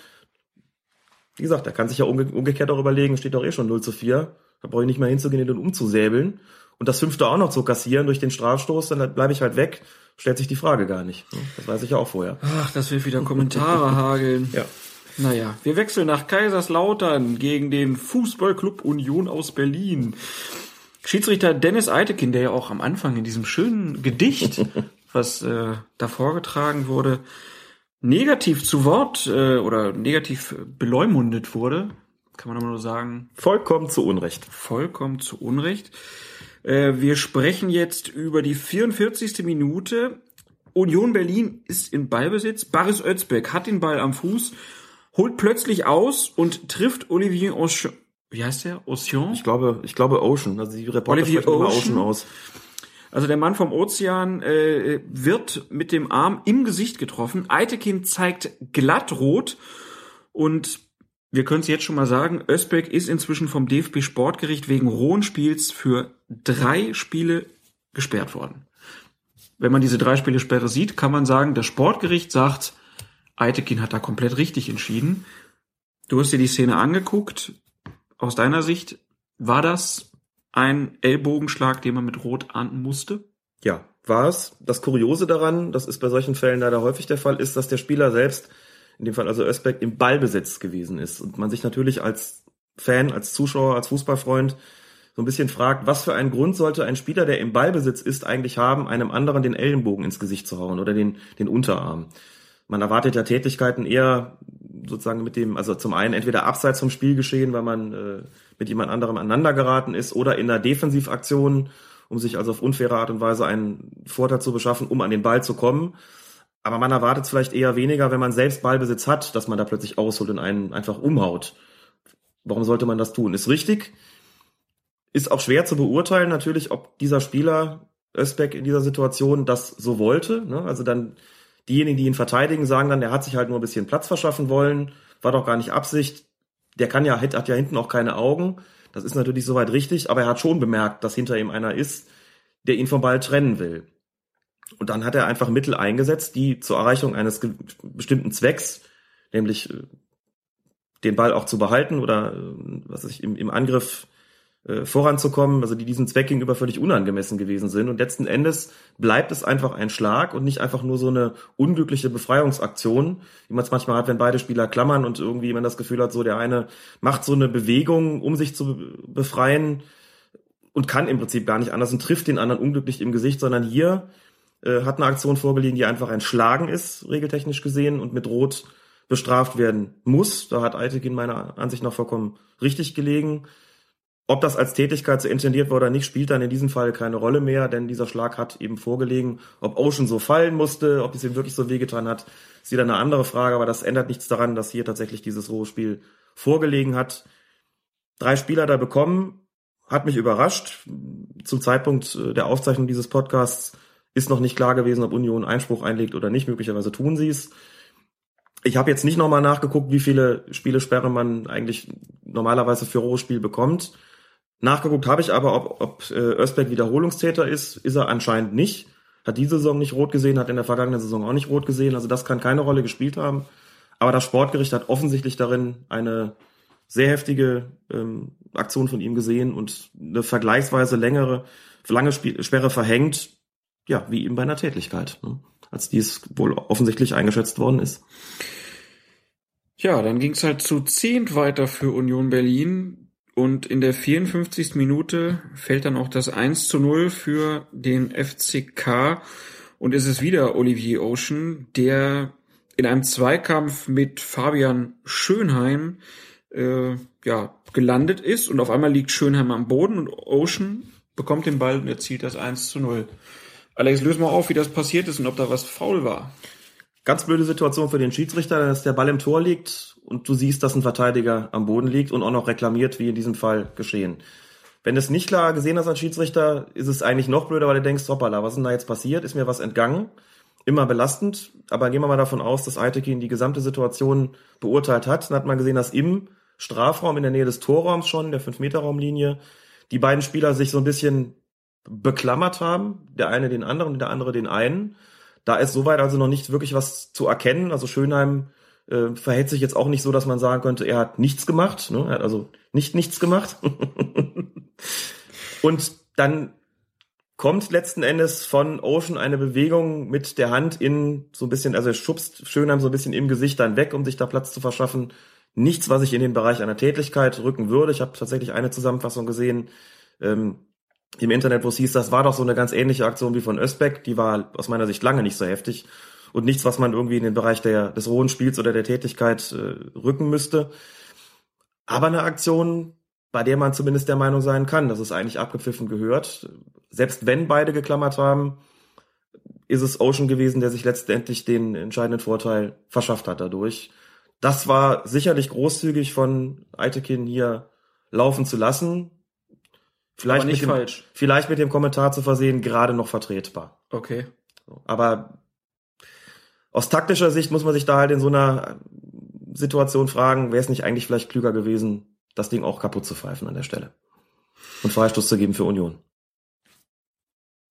Wie gesagt, der kann sich ja umge umgekehrt auch überlegen, steht doch eh schon 0 zu 4. Da brauche ich nicht mehr hinzugehen und umzusäbeln. Und das fünfte auch noch zu kassieren durch den Strafstoß, dann bleibe ich halt weg, stellt sich die Frage gar nicht. Das weiß ich ja auch vorher. Ach, das wird wieder Kommentare hageln. Ja. Naja, wir wechseln nach Kaiserslautern gegen den Fußballclub Union aus Berlin. Schiedsrichter Dennis Eitekin, der ja auch am Anfang in diesem schönen Gedicht, was äh, da vorgetragen wurde, negativ zu Wort äh, oder negativ beleumundet wurde, kann man aber nur sagen. Vollkommen zu Unrecht. Vollkommen zu Unrecht. Äh, wir sprechen jetzt über die 44. Minute. Union Berlin ist in Ballbesitz. Baris Özbeck hat den Ball am Fuß holt plötzlich aus und trifft Olivier Ocean. Wie heißt der? Ocean? Ich glaube, ich glaube Ocean. Also die Reporter Olivier sprechen Ocean. Ocean aus. Also der Mann vom Ozean äh, wird mit dem Arm im Gesicht getroffen. Eitekin zeigt glattrot und wir können es jetzt schon mal sagen, Özbeck ist inzwischen vom DFB Sportgericht wegen rohen Spiels für drei Spiele gesperrt worden. Wenn man diese drei Spiele Sperre sieht, kann man sagen, das Sportgericht sagt, Eitekin hat da komplett richtig entschieden. Du hast dir die Szene angeguckt. Aus deiner Sicht, war das ein Ellbogenschlag, den man mit Rot ahnden musste? Ja, war es. Das Kuriose daran, das ist bei solchen Fällen leider häufig der Fall, ist, dass der Spieler selbst, in dem Fall also Özbeck, im Ballbesitz gewesen ist. Und man sich natürlich als Fan, als Zuschauer, als Fußballfreund so ein bisschen fragt, was für einen Grund sollte ein Spieler, der im Ballbesitz ist, eigentlich haben, einem anderen den Ellenbogen ins Gesicht zu hauen oder den, den Unterarm. Man erwartet ja Tätigkeiten eher sozusagen mit dem, also zum einen entweder abseits vom Spiel geschehen, weil man äh, mit jemand anderem aneinander geraten ist, oder in einer Defensivaktion, um sich also auf unfaire Art und Weise einen Vorteil zu beschaffen, um an den Ball zu kommen. Aber man erwartet vielleicht eher weniger, wenn man selbst Ballbesitz hat, dass man da plötzlich ausholt und einen einfach umhaut. Warum sollte man das tun? Ist richtig. Ist auch schwer zu beurteilen, natürlich, ob dieser Spieler Özbeck in dieser Situation das so wollte. Ne? Also dann diejenigen, die ihn verteidigen, sagen dann, der hat sich halt nur ein bisschen Platz verschaffen wollen, war doch gar nicht Absicht. Der kann ja, hat ja hinten auch keine Augen. Das ist natürlich soweit richtig, aber er hat schon bemerkt, dass hinter ihm einer ist, der ihn vom Ball trennen will. Und dann hat er einfach Mittel eingesetzt, die zur Erreichung eines bestimmten Zwecks, nämlich äh, den Ball auch zu behalten oder äh, was weiß ich, im, im Angriff äh, voranzukommen, also die diesem Zweck gegenüber völlig unangemessen gewesen sind. Und letzten Endes bleibt es einfach ein Schlag und nicht einfach nur so eine unglückliche Befreiungsaktion, wie man es manchmal hat, wenn beide Spieler klammern und irgendwie man das Gefühl hat, so der eine macht so eine Bewegung, um sich zu befreien und kann im Prinzip gar nicht anders und trifft den anderen unglücklich im Gesicht, sondern hier äh, hat eine Aktion vorgelegen, die einfach ein Schlagen ist, regeltechnisch gesehen, und mit Rot bestraft werden muss. Da hat Eitekin meiner Ansicht nach vollkommen richtig gelegen. Ob das als Tätigkeit so intendiert war oder nicht, spielt dann in diesem Fall keine Rolle mehr, denn dieser Schlag hat eben vorgelegen. Ob Ocean so fallen musste, ob es ihm wirklich so wehgetan hat, ist wieder eine andere Frage, aber das ändert nichts daran, dass hier tatsächlich dieses rohe Spiel vorgelegen hat. Drei Spieler da bekommen, hat mich überrascht. Zum Zeitpunkt äh, der Aufzeichnung dieses Podcasts ist noch nicht klar gewesen, ob Union Einspruch einlegt oder nicht. Möglicherweise tun sie es. Ich habe jetzt nicht nochmal nachgeguckt, wie viele Spielesperre man eigentlich normalerweise für rohes Spiel bekommt. Nachgeguckt habe ich aber, ob, ob äh, Özbeck Wiederholungstäter ist, ist er anscheinend nicht. Hat diese Saison nicht rot gesehen, hat in der vergangenen Saison auch nicht rot gesehen. Also das kann keine Rolle gespielt haben. Aber das Sportgericht hat offensichtlich darin eine sehr heftige ähm, Aktion von ihm gesehen und eine vergleichsweise längere, lange Sperre verhängt, ja, wie eben bei einer Tätigkeit, ne? als dies wohl offensichtlich eingeschätzt worden ist. Ja, dann ging es halt zu zehnt weiter für Union Berlin. Und in der 54. Minute fällt dann auch das 1 zu 0 für den FCK. Und es ist wieder Olivier Ocean, der in einem Zweikampf mit Fabian Schönheim äh, ja, gelandet ist. Und auf einmal liegt Schönheim am Boden und Ocean bekommt den Ball und erzielt das 1 zu 0. Alex, löse mal auf, wie das passiert ist und ob da was faul war. Ganz blöde Situation für den Schiedsrichter, dass der Ball im Tor liegt und du siehst, dass ein Verteidiger am Boden liegt und auch noch reklamiert, wie in diesem Fall geschehen. Wenn es nicht klar gesehen hast als Schiedsrichter, ist es eigentlich noch blöder, weil du denkst, hoppala, was ist denn da jetzt passiert? Ist mir was entgangen? Immer belastend, aber gehen wir mal davon aus, dass Eitekin die gesamte Situation beurteilt hat. Dann hat man gesehen, dass im Strafraum in der Nähe des Torraums schon, der 5-Meter-Raumlinie, die beiden Spieler sich so ein bisschen beklammert haben. Der eine den anderen, der andere den einen. Da ist soweit also noch nicht wirklich was zu erkennen. Also Schönheim äh, verhält sich jetzt auch nicht so, dass man sagen könnte, er hat nichts gemacht. Ne? Er hat also nicht nichts gemacht. Und dann kommt letzten Endes von Ocean eine Bewegung mit der Hand in so ein bisschen, also er schubst Schönheim so ein bisschen im Gesicht dann weg, um sich da Platz zu verschaffen. Nichts, was ich in den Bereich einer Tätigkeit rücken würde. Ich habe tatsächlich eine Zusammenfassung gesehen ähm, im Internet, wo es hieß, das war doch so eine ganz ähnliche Aktion wie von Özbeck. Die war aus meiner Sicht lange nicht so heftig und nichts, was man irgendwie in den Bereich der, des rohen Spiels oder der Tätigkeit äh, rücken müsste. Aber eine Aktion, bei der man zumindest der Meinung sein kann, dass es eigentlich abgepfiffen gehört. Selbst wenn beide geklammert haben, ist es Ocean gewesen, der sich letztendlich den entscheidenden Vorteil verschafft hat dadurch. Das war sicherlich großzügig von Eitekin hier laufen zu lassen. Vielleicht nicht mit dem, falsch. Vielleicht mit dem Kommentar zu versehen, gerade noch vertretbar. Okay. Aber aus taktischer Sicht muss man sich da halt in so einer Situation fragen, wäre es nicht eigentlich vielleicht klüger gewesen, das Ding auch kaputt zu pfeifen an der Stelle. Und Freistoß zu geben für Union.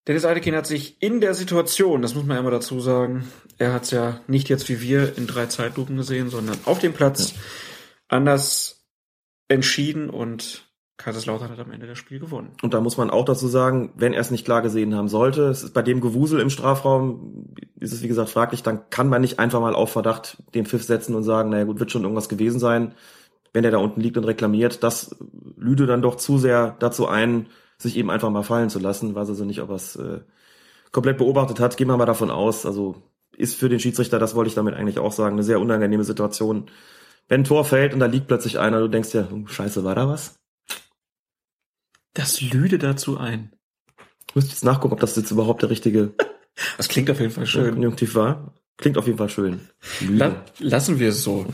Dennis Eidekin hat sich in der Situation, das muss man immer dazu sagen, er hat es ja nicht jetzt wie wir in drei Zeitlupen gesehen, sondern auf dem Platz ja. anders entschieden und Kaiserslautern hat am Ende das Spiel gewonnen. Und da muss man auch dazu sagen, wenn er es nicht klar gesehen haben sollte, es ist bei dem Gewusel im Strafraum, ist es wie gesagt fraglich, dann kann man nicht einfach mal auf Verdacht den Pfiff setzen und sagen, naja gut, wird schon irgendwas gewesen sein. Wenn der da unten liegt und reklamiert, das lüde dann doch zu sehr dazu ein, sich eben einfach mal fallen zu lassen. Weiß also nicht, ob er es äh, komplett beobachtet hat. Gehen wir mal davon aus. Also ist für den Schiedsrichter, das wollte ich damit eigentlich auch sagen, eine sehr unangenehme Situation. Wenn ein Tor fällt und da liegt plötzlich einer, du denkst ja, oh, scheiße, war da was? Das lüde dazu ein. Ich müsste jetzt nachgucken, ob das jetzt überhaupt der richtige das klingt auf jeden Fall schön. Konjunktiv war. Klingt auf jeden Fall schön. La lassen wir es so.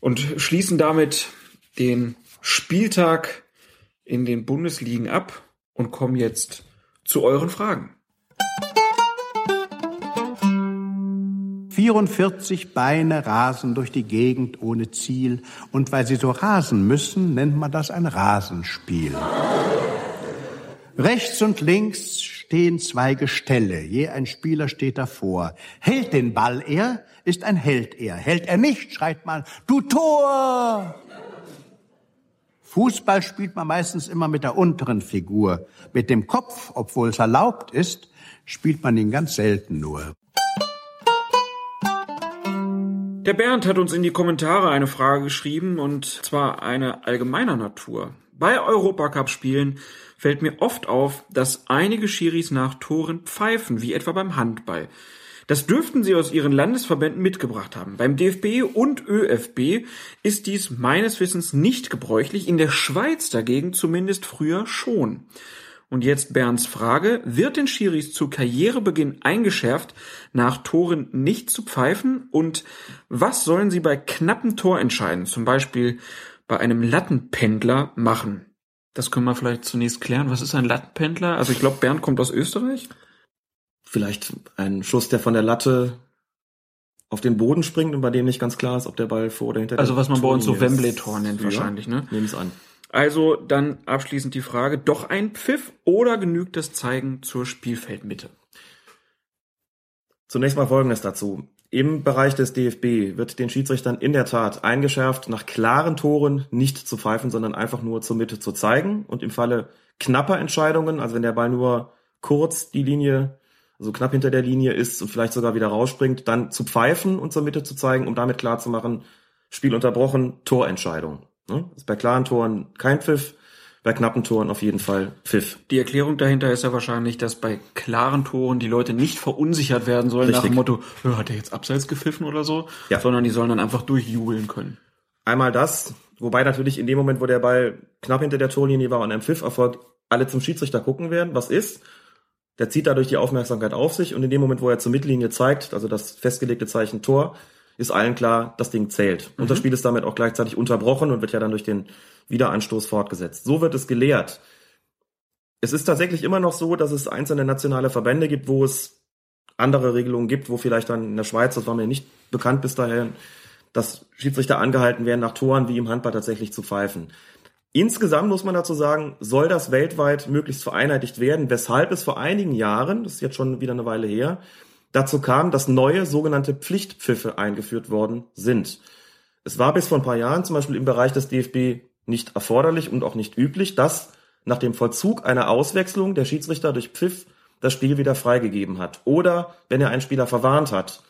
Und schließen damit den Spieltag in den Bundesligen ab und kommen jetzt zu euren Fragen. 44 Beine rasen durch die Gegend ohne Ziel. Und weil sie so rasen müssen, nennt man das ein Rasenspiel. Rechts und links stehen zwei Gestelle. Je ein Spieler steht davor. Hält den Ball er, ist ein Held er. Hält er nicht, schreit man, du Tor! Fußball spielt man meistens immer mit der unteren Figur. Mit dem Kopf, obwohl es erlaubt ist, spielt man ihn ganz selten nur. Der Bernd hat uns in die Kommentare eine Frage geschrieben und zwar eine allgemeiner Natur. Bei Europacup-Spielen fällt mir oft auf, dass einige Schiris nach Toren pfeifen, wie etwa beim Handball. Das dürften sie aus ihren Landesverbänden mitgebracht haben. Beim DFB und ÖFB ist dies meines Wissens nicht gebräuchlich, in der Schweiz dagegen zumindest früher schon. Und jetzt Bernds Frage, wird den Schiris zu Karrierebeginn eingeschärft, nach Toren nicht zu pfeifen? Und was sollen sie bei knappen Torentscheiden, zum Beispiel bei einem Lattenpendler, machen? Das können wir vielleicht zunächst klären. Was ist ein Lattenpendler? Also ich glaube, Bernd kommt aus Österreich vielleicht ein Schuss, der von der Latte auf den Boden springt und bei dem nicht ganz klar ist, ob der Ball vor oder hinter Also was man bei uns so Wembley-Tor nennt ja, wahrscheinlich, ne? Nehmen es an. Also dann abschließend die Frage, doch ein Pfiff oder genügt das Zeigen zur Spielfeldmitte? Zunächst mal Folgendes dazu. Im Bereich des DFB wird den Schiedsrichtern in der Tat eingeschärft, nach klaren Toren nicht zu pfeifen, sondern einfach nur zur Mitte zu zeigen. Und im Falle knapper Entscheidungen, also wenn der Ball nur kurz die Linie also knapp hinter der Linie ist und vielleicht sogar wieder rausspringt, dann zu pfeifen und zur Mitte zu zeigen, um damit klarzumachen, Spiel unterbrochen, Torentscheidung. Ne? Ist bei klaren Toren kein Pfiff, bei knappen Toren auf jeden Fall Pfiff. Die Erklärung dahinter ist ja wahrscheinlich, dass bei klaren Toren die Leute nicht verunsichert werden sollen nach Richtig. dem Motto, "Ja, hat er jetzt abseits gepfiffen oder so, Ja. sondern die sollen dann einfach durchjubeln können. Einmal das, wobei natürlich in dem Moment, wo der Ball knapp hinter der Torlinie war und ein Pfiff erfolgt, alle zum Schiedsrichter gucken werden, was ist. Der zieht dadurch die Aufmerksamkeit auf sich und in dem Moment, wo er zur Mittellinie zeigt, also das festgelegte Zeichen Tor, ist allen klar, das Ding zählt. Und das Spiel ist damit auch gleichzeitig unterbrochen und wird ja dann durch den Wiederanstoß fortgesetzt. So wird es gelehrt. Es ist tatsächlich immer noch so, dass es einzelne nationale Verbände gibt, wo es andere Regelungen gibt, wo vielleicht dann in der Schweiz, das war mir nicht bekannt bis dahin, dass Schiedsrichter angehalten werden, nach Toren wie im Handball tatsächlich zu pfeifen. Insgesamt muss man dazu sagen, soll das weltweit möglichst vereinheitlicht werden, weshalb es vor einigen Jahren, das ist jetzt schon wieder eine Weile her, dazu kam, dass neue sogenannte Pflichtpfiffe eingeführt worden sind. Es war bis vor ein paar Jahren zum Beispiel im Bereich des DFB nicht erforderlich und auch nicht üblich, dass nach dem Vollzug einer Auswechslung der Schiedsrichter durch Pfiff das Spiel wieder freigegeben hat. Oder wenn er einen Spieler verwarnt hat,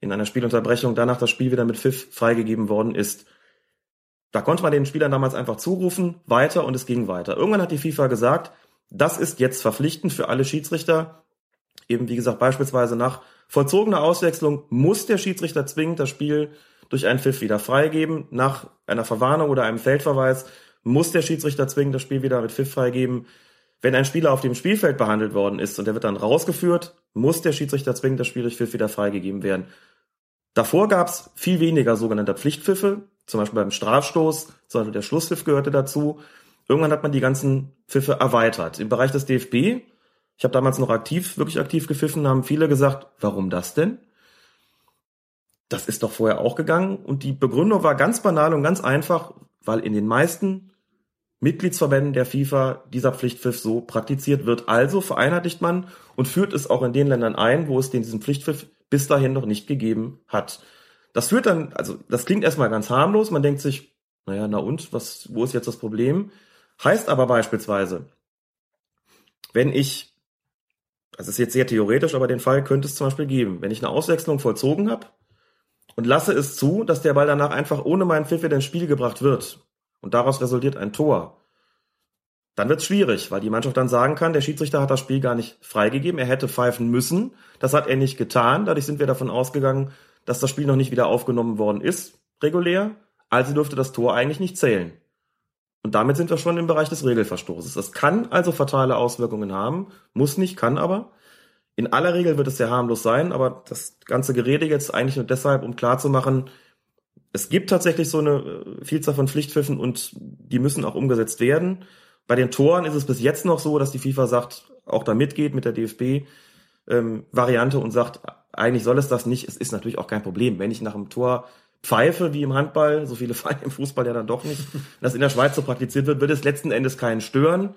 in einer Spielunterbrechung danach das Spiel wieder mit Pfiff freigegeben worden ist. Da konnte man den Spielern damals einfach zurufen, weiter und es ging weiter. Irgendwann hat die FIFA gesagt, das ist jetzt verpflichtend für alle Schiedsrichter. Eben wie gesagt, beispielsweise nach vollzogener Auswechslung muss der Schiedsrichter zwingend das Spiel durch einen Pfiff wieder freigeben. Nach einer Verwarnung oder einem Feldverweis muss der Schiedsrichter zwingend das Spiel wieder mit Pfiff freigeben. Wenn ein Spieler auf dem Spielfeld behandelt worden ist und der wird dann rausgeführt, muss der Schiedsrichter zwingend das Spiel durch Pfiff wieder freigegeben werden. Davor gab es viel weniger sogenannte Pflichtpfiffe, zum Beispiel beim Strafstoß, zum Beispiel der Schlusspfiff gehörte dazu. Irgendwann hat man die ganzen Pfiffe erweitert. Im Bereich des DFB, ich habe damals noch aktiv, wirklich aktiv gepfiffen, haben viele gesagt, warum das denn? Das ist doch vorher auch gegangen. Und die Begründung war ganz banal und ganz einfach, weil in den meisten Mitgliedsverbänden der FIFA dieser Pflichtpfiff so praktiziert wird. Also vereinheitlicht man und führt es auch in den Ländern ein, wo es den diesen Pflichtpfiff bis dahin noch nicht gegeben hat. Das führt dann, also das klingt erstmal ganz harmlos, man denkt sich, naja, na und, was, wo ist jetzt das Problem? Heißt aber beispielsweise, wenn ich, das ist jetzt sehr theoretisch, aber den Fall könnte es zum Beispiel geben, wenn ich eine Auswechslung vollzogen habe und lasse es zu, dass der Ball danach einfach ohne meinen Pfiff wieder ins Spiel gebracht wird und daraus resultiert ein Tor, dann wird es schwierig, weil die Mannschaft dann sagen kann, der Schiedsrichter hat das Spiel gar nicht freigegeben, er hätte pfeifen müssen, das hat er nicht getan, dadurch sind wir davon ausgegangen, dass das Spiel noch nicht wieder aufgenommen worden ist, regulär, also dürfte das Tor eigentlich nicht zählen. Und damit sind wir schon im Bereich des Regelverstoßes. Das kann also fatale Auswirkungen haben, muss nicht, kann aber. In aller Regel wird es sehr harmlos sein, aber das ganze Gerede jetzt eigentlich nur deshalb, um klarzumachen, es gibt tatsächlich so eine äh, Vielzahl von Pflichtpfiffen und die müssen auch umgesetzt werden. Bei den Toren ist es bis jetzt noch so, dass die FIFA sagt, auch da mitgeht mit der DFB-Variante und sagt, eigentlich soll es das nicht. Es ist natürlich auch kein Problem, wenn ich nach dem Tor pfeife wie im Handball, so viele Fallen im Fußball ja dann doch nicht, das in der Schweiz so praktiziert wird, wird es letzten Endes keinen stören.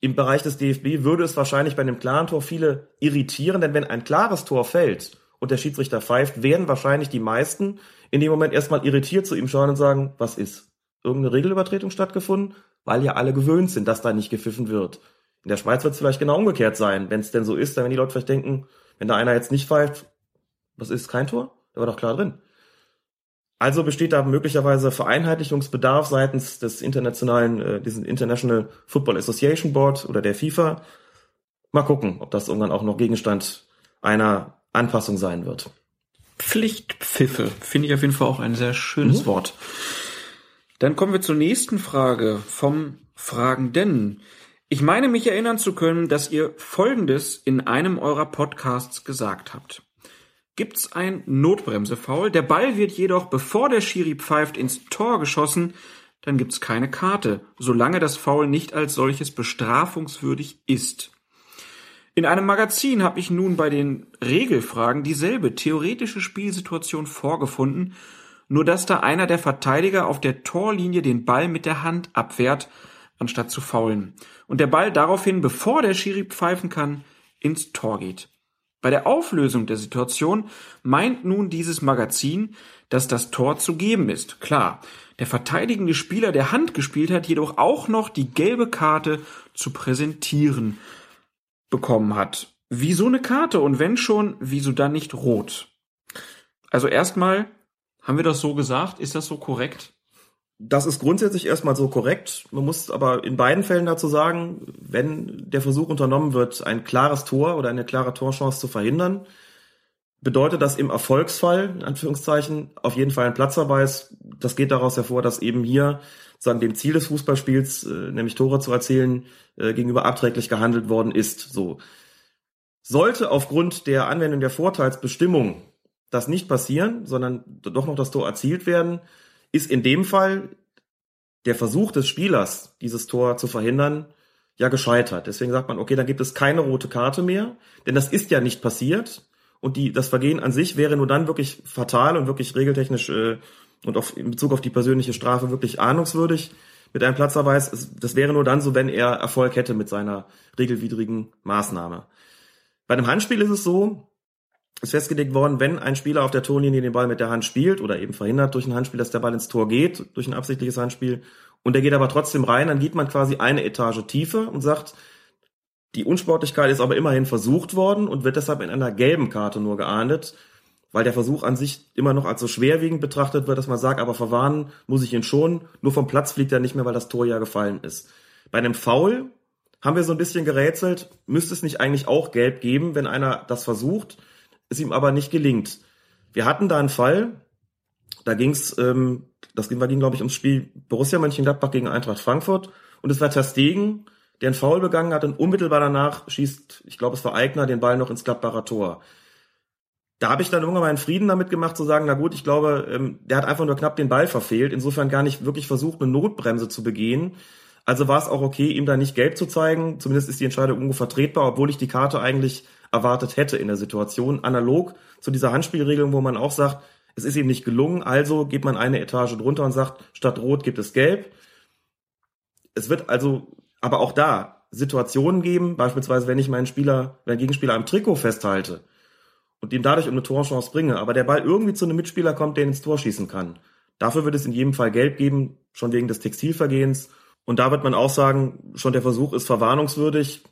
Im Bereich des DFB würde es wahrscheinlich bei einem klaren Tor viele irritieren, denn wenn ein klares Tor fällt und der Schiedsrichter pfeift, werden wahrscheinlich die meisten in dem Moment erstmal irritiert zu ihm schauen und sagen, was ist? Irgendeine Regelübertretung stattgefunden? Weil ja alle gewöhnt sind, dass da nicht gepfiffen wird. In der Schweiz wird es vielleicht genau umgekehrt sein, wenn es denn so ist, dann wenn die Leute vielleicht denken, wenn da einer jetzt nicht pfeift, was ist, kein Tor? Der war doch klar drin. Also besteht da möglicherweise Vereinheitlichungsbedarf seitens des internationalen, äh, diesen International Football Association Board oder der FIFA. Mal gucken, ob das irgendwann auch noch Gegenstand einer Anpassung sein wird. Pflichtpfiffe finde ich auf jeden Fall auch ein sehr schönes Mhm. Wort. Dann kommen wir zur nächsten Frage vom Fragenden. Ich meine mich erinnern zu können, dass ihr Folgendes in einem eurer Podcasts gesagt habt. Gibt's ein Notbremsefoul, der Ball wird jedoch, bevor der Schiri pfeift, ins Tor geschossen, dann gibt's keine Karte, solange das Foul nicht als solches bestrafungswürdig ist. In einem Magazin habe ich nun bei den Regelfragen dieselbe theoretische Spielsituation vorgefunden, nur dass da einer der Verteidiger auf der Torlinie den Ball mit der Hand abwehrt, anstatt zu faulen. Und der Ball daraufhin, bevor der Schiri pfeifen kann, ins Tor geht. Bei der Auflösung der Situation meint nun dieses Magazin, dass das Tor zu geben ist. Klar, der verteidigende Spieler, der Hand gespielt hat, jedoch auch noch die gelbe Karte zu präsentieren bekommen hat. Wieso eine Karte? Und wenn schon, wieso dann nicht rot? Also erstmal, haben wir das so gesagt? Ist das so korrekt? Das ist grundsätzlich erstmal so korrekt. Man muss aber in beiden Fällen dazu sagen, wenn der Versuch unternommen wird, ein klares Tor oder eine klare Torchance zu verhindern, bedeutet das im Erfolgsfall, in Anführungszeichen, auf jeden Fall ein Platzverweis. Das geht daraus hervor, dass eben hier sagen dem Ziel des Fußballspiels, äh, nämlich Tore zu erzielen, äh, gegenüber abträglich gehandelt worden ist. So sollte aufgrund der Anwendung der Vorteilsbestimmung das nicht passieren, sondern doch noch das Tor erzielt werden, ist in dem Fall der Versuch des Spielers, dieses Tor zu verhindern, ja gescheitert. Deswegen sagt man, okay, dann gibt es keine rote Karte mehr, denn das ist ja nicht passiert und die, das Vergehen an sich wäre nur dann wirklich fatal und wirklich regeltechnisch äh, und auf, in Bezug auf die persönliche Strafe wirklich ahnungswürdig mit einem Platzverweis. Das wäre nur dann so, wenn er Erfolg hätte mit seiner regelwidrigen Maßnahme. Bei einem Handspiel ist es so, ist festgelegt worden, wenn ein Spieler auf der Torlinie den Ball mit der Hand spielt oder eben verhindert durch ein Handspiel, dass der Ball ins Tor geht, durch ein absichtliches Handspiel, und der geht aber trotzdem rein, dann geht man quasi eine Etage tiefer und sagt, die Unsportlichkeit ist aber immerhin versucht worden und wird deshalb in einer gelben Karte nur geahndet, weil der Versuch an sich immer noch als so schwerwiegend betrachtet wird, dass man sagt, aber verwarnen muss ich ihn schon, nur vom Platz fliegt er nicht mehr, weil das Tor ja gefallen ist. Bei einem Foul haben wir so ein bisschen gerätselt, müsste es nicht eigentlich auch gelb geben, wenn einer das versucht, es ihm aber nicht gelingt. Wir hatten da einen Fall, da ging's, ähm, das ging, ging glaube ich ums Spiel Borussia Mönchengladbach gegen Eintracht Frankfurt und es war Terstegen, der einen Foul begangen hat und unmittelbar danach schießt, ich glaube, es war Eigner, den Ball noch ins Gladbacher Tor. Da habe ich dann irgendwann meinen Frieden damit gemacht, zu sagen, na gut, ich glaube, ähm, der hat einfach nur knapp den Ball verfehlt, insofern gar nicht wirklich versucht, eine Notbremse zu begehen. Also war es auch okay, ihm da nicht gelb zu zeigen. Zumindest ist die Entscheidung irgendwo vertretbar, obwohl ich die Karte eigentlich erwartet hätte in der Situation. Analog zu dieser Handspielregelung, wo man auch sagt, es ist ihm nicht gelungen, also geht man eine Etage drunter und sagt, statt Rot gibt es Gelb. Es wird also aber auch da Situationen geben, beispielsweise wenn ich meinen Spieler, meinen Gegenspieler am Trikot festhalte und ihm dadurch eine Torchance bringe, aber der Ball irgendwie zu einem Mitspieler kommt, der ins Tor schießen kann. Dafür wird es in jedem Fall Gelb geben, schon wegen des Textilvergehens. Und da wird man auch sagen, schon der Versuch ist verwarnungswürdig,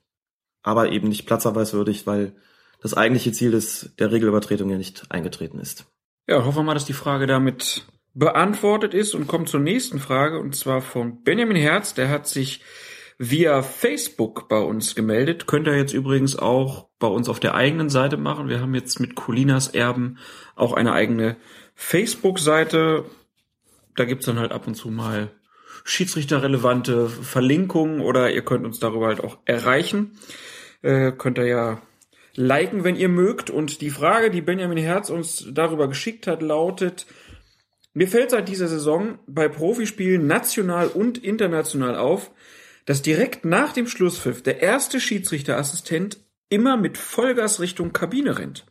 aber eben nicht platzerweiswürdig, weil das eigentliche Ziel des, der Regelübertretung ja nicht eingetreten ist. Ja, hoffen wir mal, dass die Frage damit beantwortet ist und kommt zur nächsten Frage und zwar von Benjamin Herz, der hat sich via Facebook bei uns gemeldet. Könnt ihr jetzt übrigens auch bei uns auf der eigenen Seite machen. Wir haben jetzt mit Colinas Erben auch eine eigene Facebook-Seite. Da gibt's dann halt ab und zu mal schiedsrichterrelevante Verlinkungen oder ihr könnt uns darüber halt auch erreichen. Äh, könnt ihr ja liken, wenn ihr mögt. Und die Frage, die Benjamin Herz uns darüber geschickt hat, lautet, mir fällt seit dieser Saison bei Profispielen national und international auf, dass direkt nach dem Schlusspfiff der erste Schiedsrichterassistent immer mit Vollgas Richtung Kabine rennt.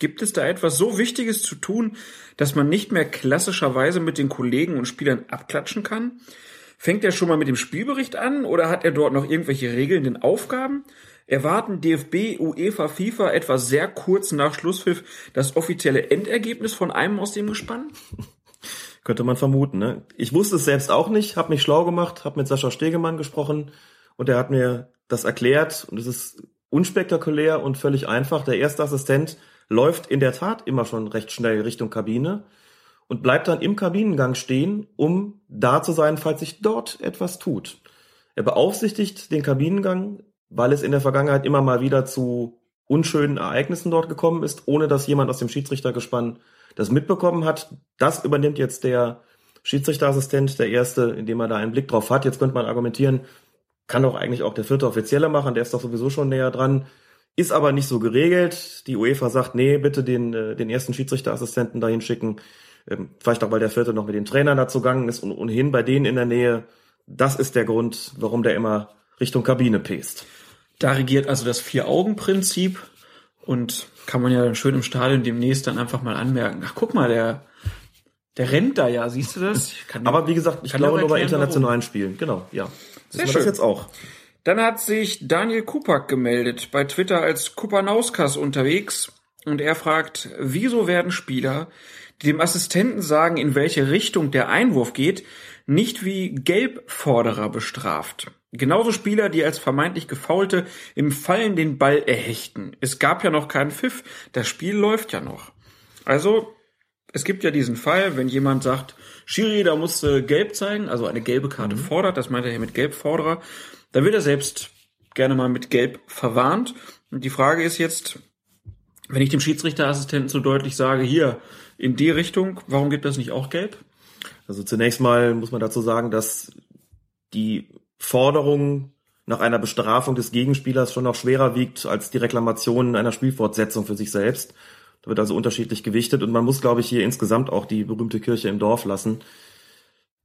Gibt es da etwas so Wichtiges zu tun, dass man nicht mehr klassischerweise mit den Kollegen und Spielern abklatschen kann? Fängt er schon mal mit dem Spielbericht an oder hat er dort noch irgendwelche regelnden Aufgaben? Erwarten DFB, UEFA, FIFA etwa sehr kurz nach Schlusspfiff das offizielle Endergebnis von einem aus dem Gespann? Könnte man vermuten. Ne? Ich wusste es selbst auch nicht, habe mich schlau gemacht, habe mit Sascha Stegemann gesprochen und er hat mir das erklärt und es ist unspektakulär und völlig einfach. Der erste Assistent läuft in der Tat immer schon recht schnell Richtung Kabine und bleibt dann im Kabinengang stehen, um da zu sein, falls sich dort etwas tut. Er beaufsichtigt den Kabinengang, weil es in der Vergangenheit immer mal wieder zu unschönen Ereignissen dort gekommen ist, ohne dass jemand aus dem Schiedsrichtergespann das mitbekommen hat. Das übernimmt jetzt der Schiedsrichterassistent, der erste, indem er da einen Blick drauf hat. Jetzt könnte man argumentieren, kann doch eigentlich auch der vierte Offizielle machen, der ist doch sowieso schon näher dran. Ist aber nicht so geregelt. Die UEFA sagt, nee, bitte den, äh, den ersten Schiedsrichterassistenten dahin schicken. Ähm, vielleicht auch, weil der vierte noch mit den Trainern dazu gegangen ist und ohnehin bei denen in der Nähe. Das ist der Grund, warum der immer Richtung Kabine pest. Da regiert also das Vier-Augen-Prinzip und kann man ja dann schön im Stadion demnächst dann einfach mal anmerken. Ach, guck mal, der, der rennt da ja, siehst du das? Aber wie gesagt, ich glaube nur bei internationalen warum. Spielen. Genau, ja. Sehr schön. das jetzt auch. Dann hat sich Daniel Kupak gemeldet, bei Twitter als Kupanauskas unterwegs. Und er fragt, wieso werden Spieler, die dem Assistenten sagen, in welche Richtung der Einwurf geht, nicht wie Gelbforderer bestraft? Genauso Spieler, die als vermeintlich Gefaulte im Fallen den Ball erhechten. Es gab ja noch keinen Pfiff. Das Spiel läuft ja noch. Also es gibt ja diesen Fall, wenn jemand sagt, Schiri, da musst du gelb zeigen, also eine gelbe Karte fordert, das meint er hier mit Gelbforderer, da wird er selbst gerne mal mit Gelb verwarnt. Und die Frage ist jetzt, wenn ich dem Schiedsrichterassistenten so deutlich sage, hier, in die Richtung, warum gibt das nicht auch gelb? Also zunächst mal muss man dazu sagen, dass die Forderung nach einer Bestrafung des Gegenspielers schon noch schwerer wiegt als die Reklamation einer Spielfortsetzung für sich selbst. Da wird also unterschiedlich gewichtet und man muss, glaube ich, hier insgesamt auch die berühmte Kirche im Dorf lassen.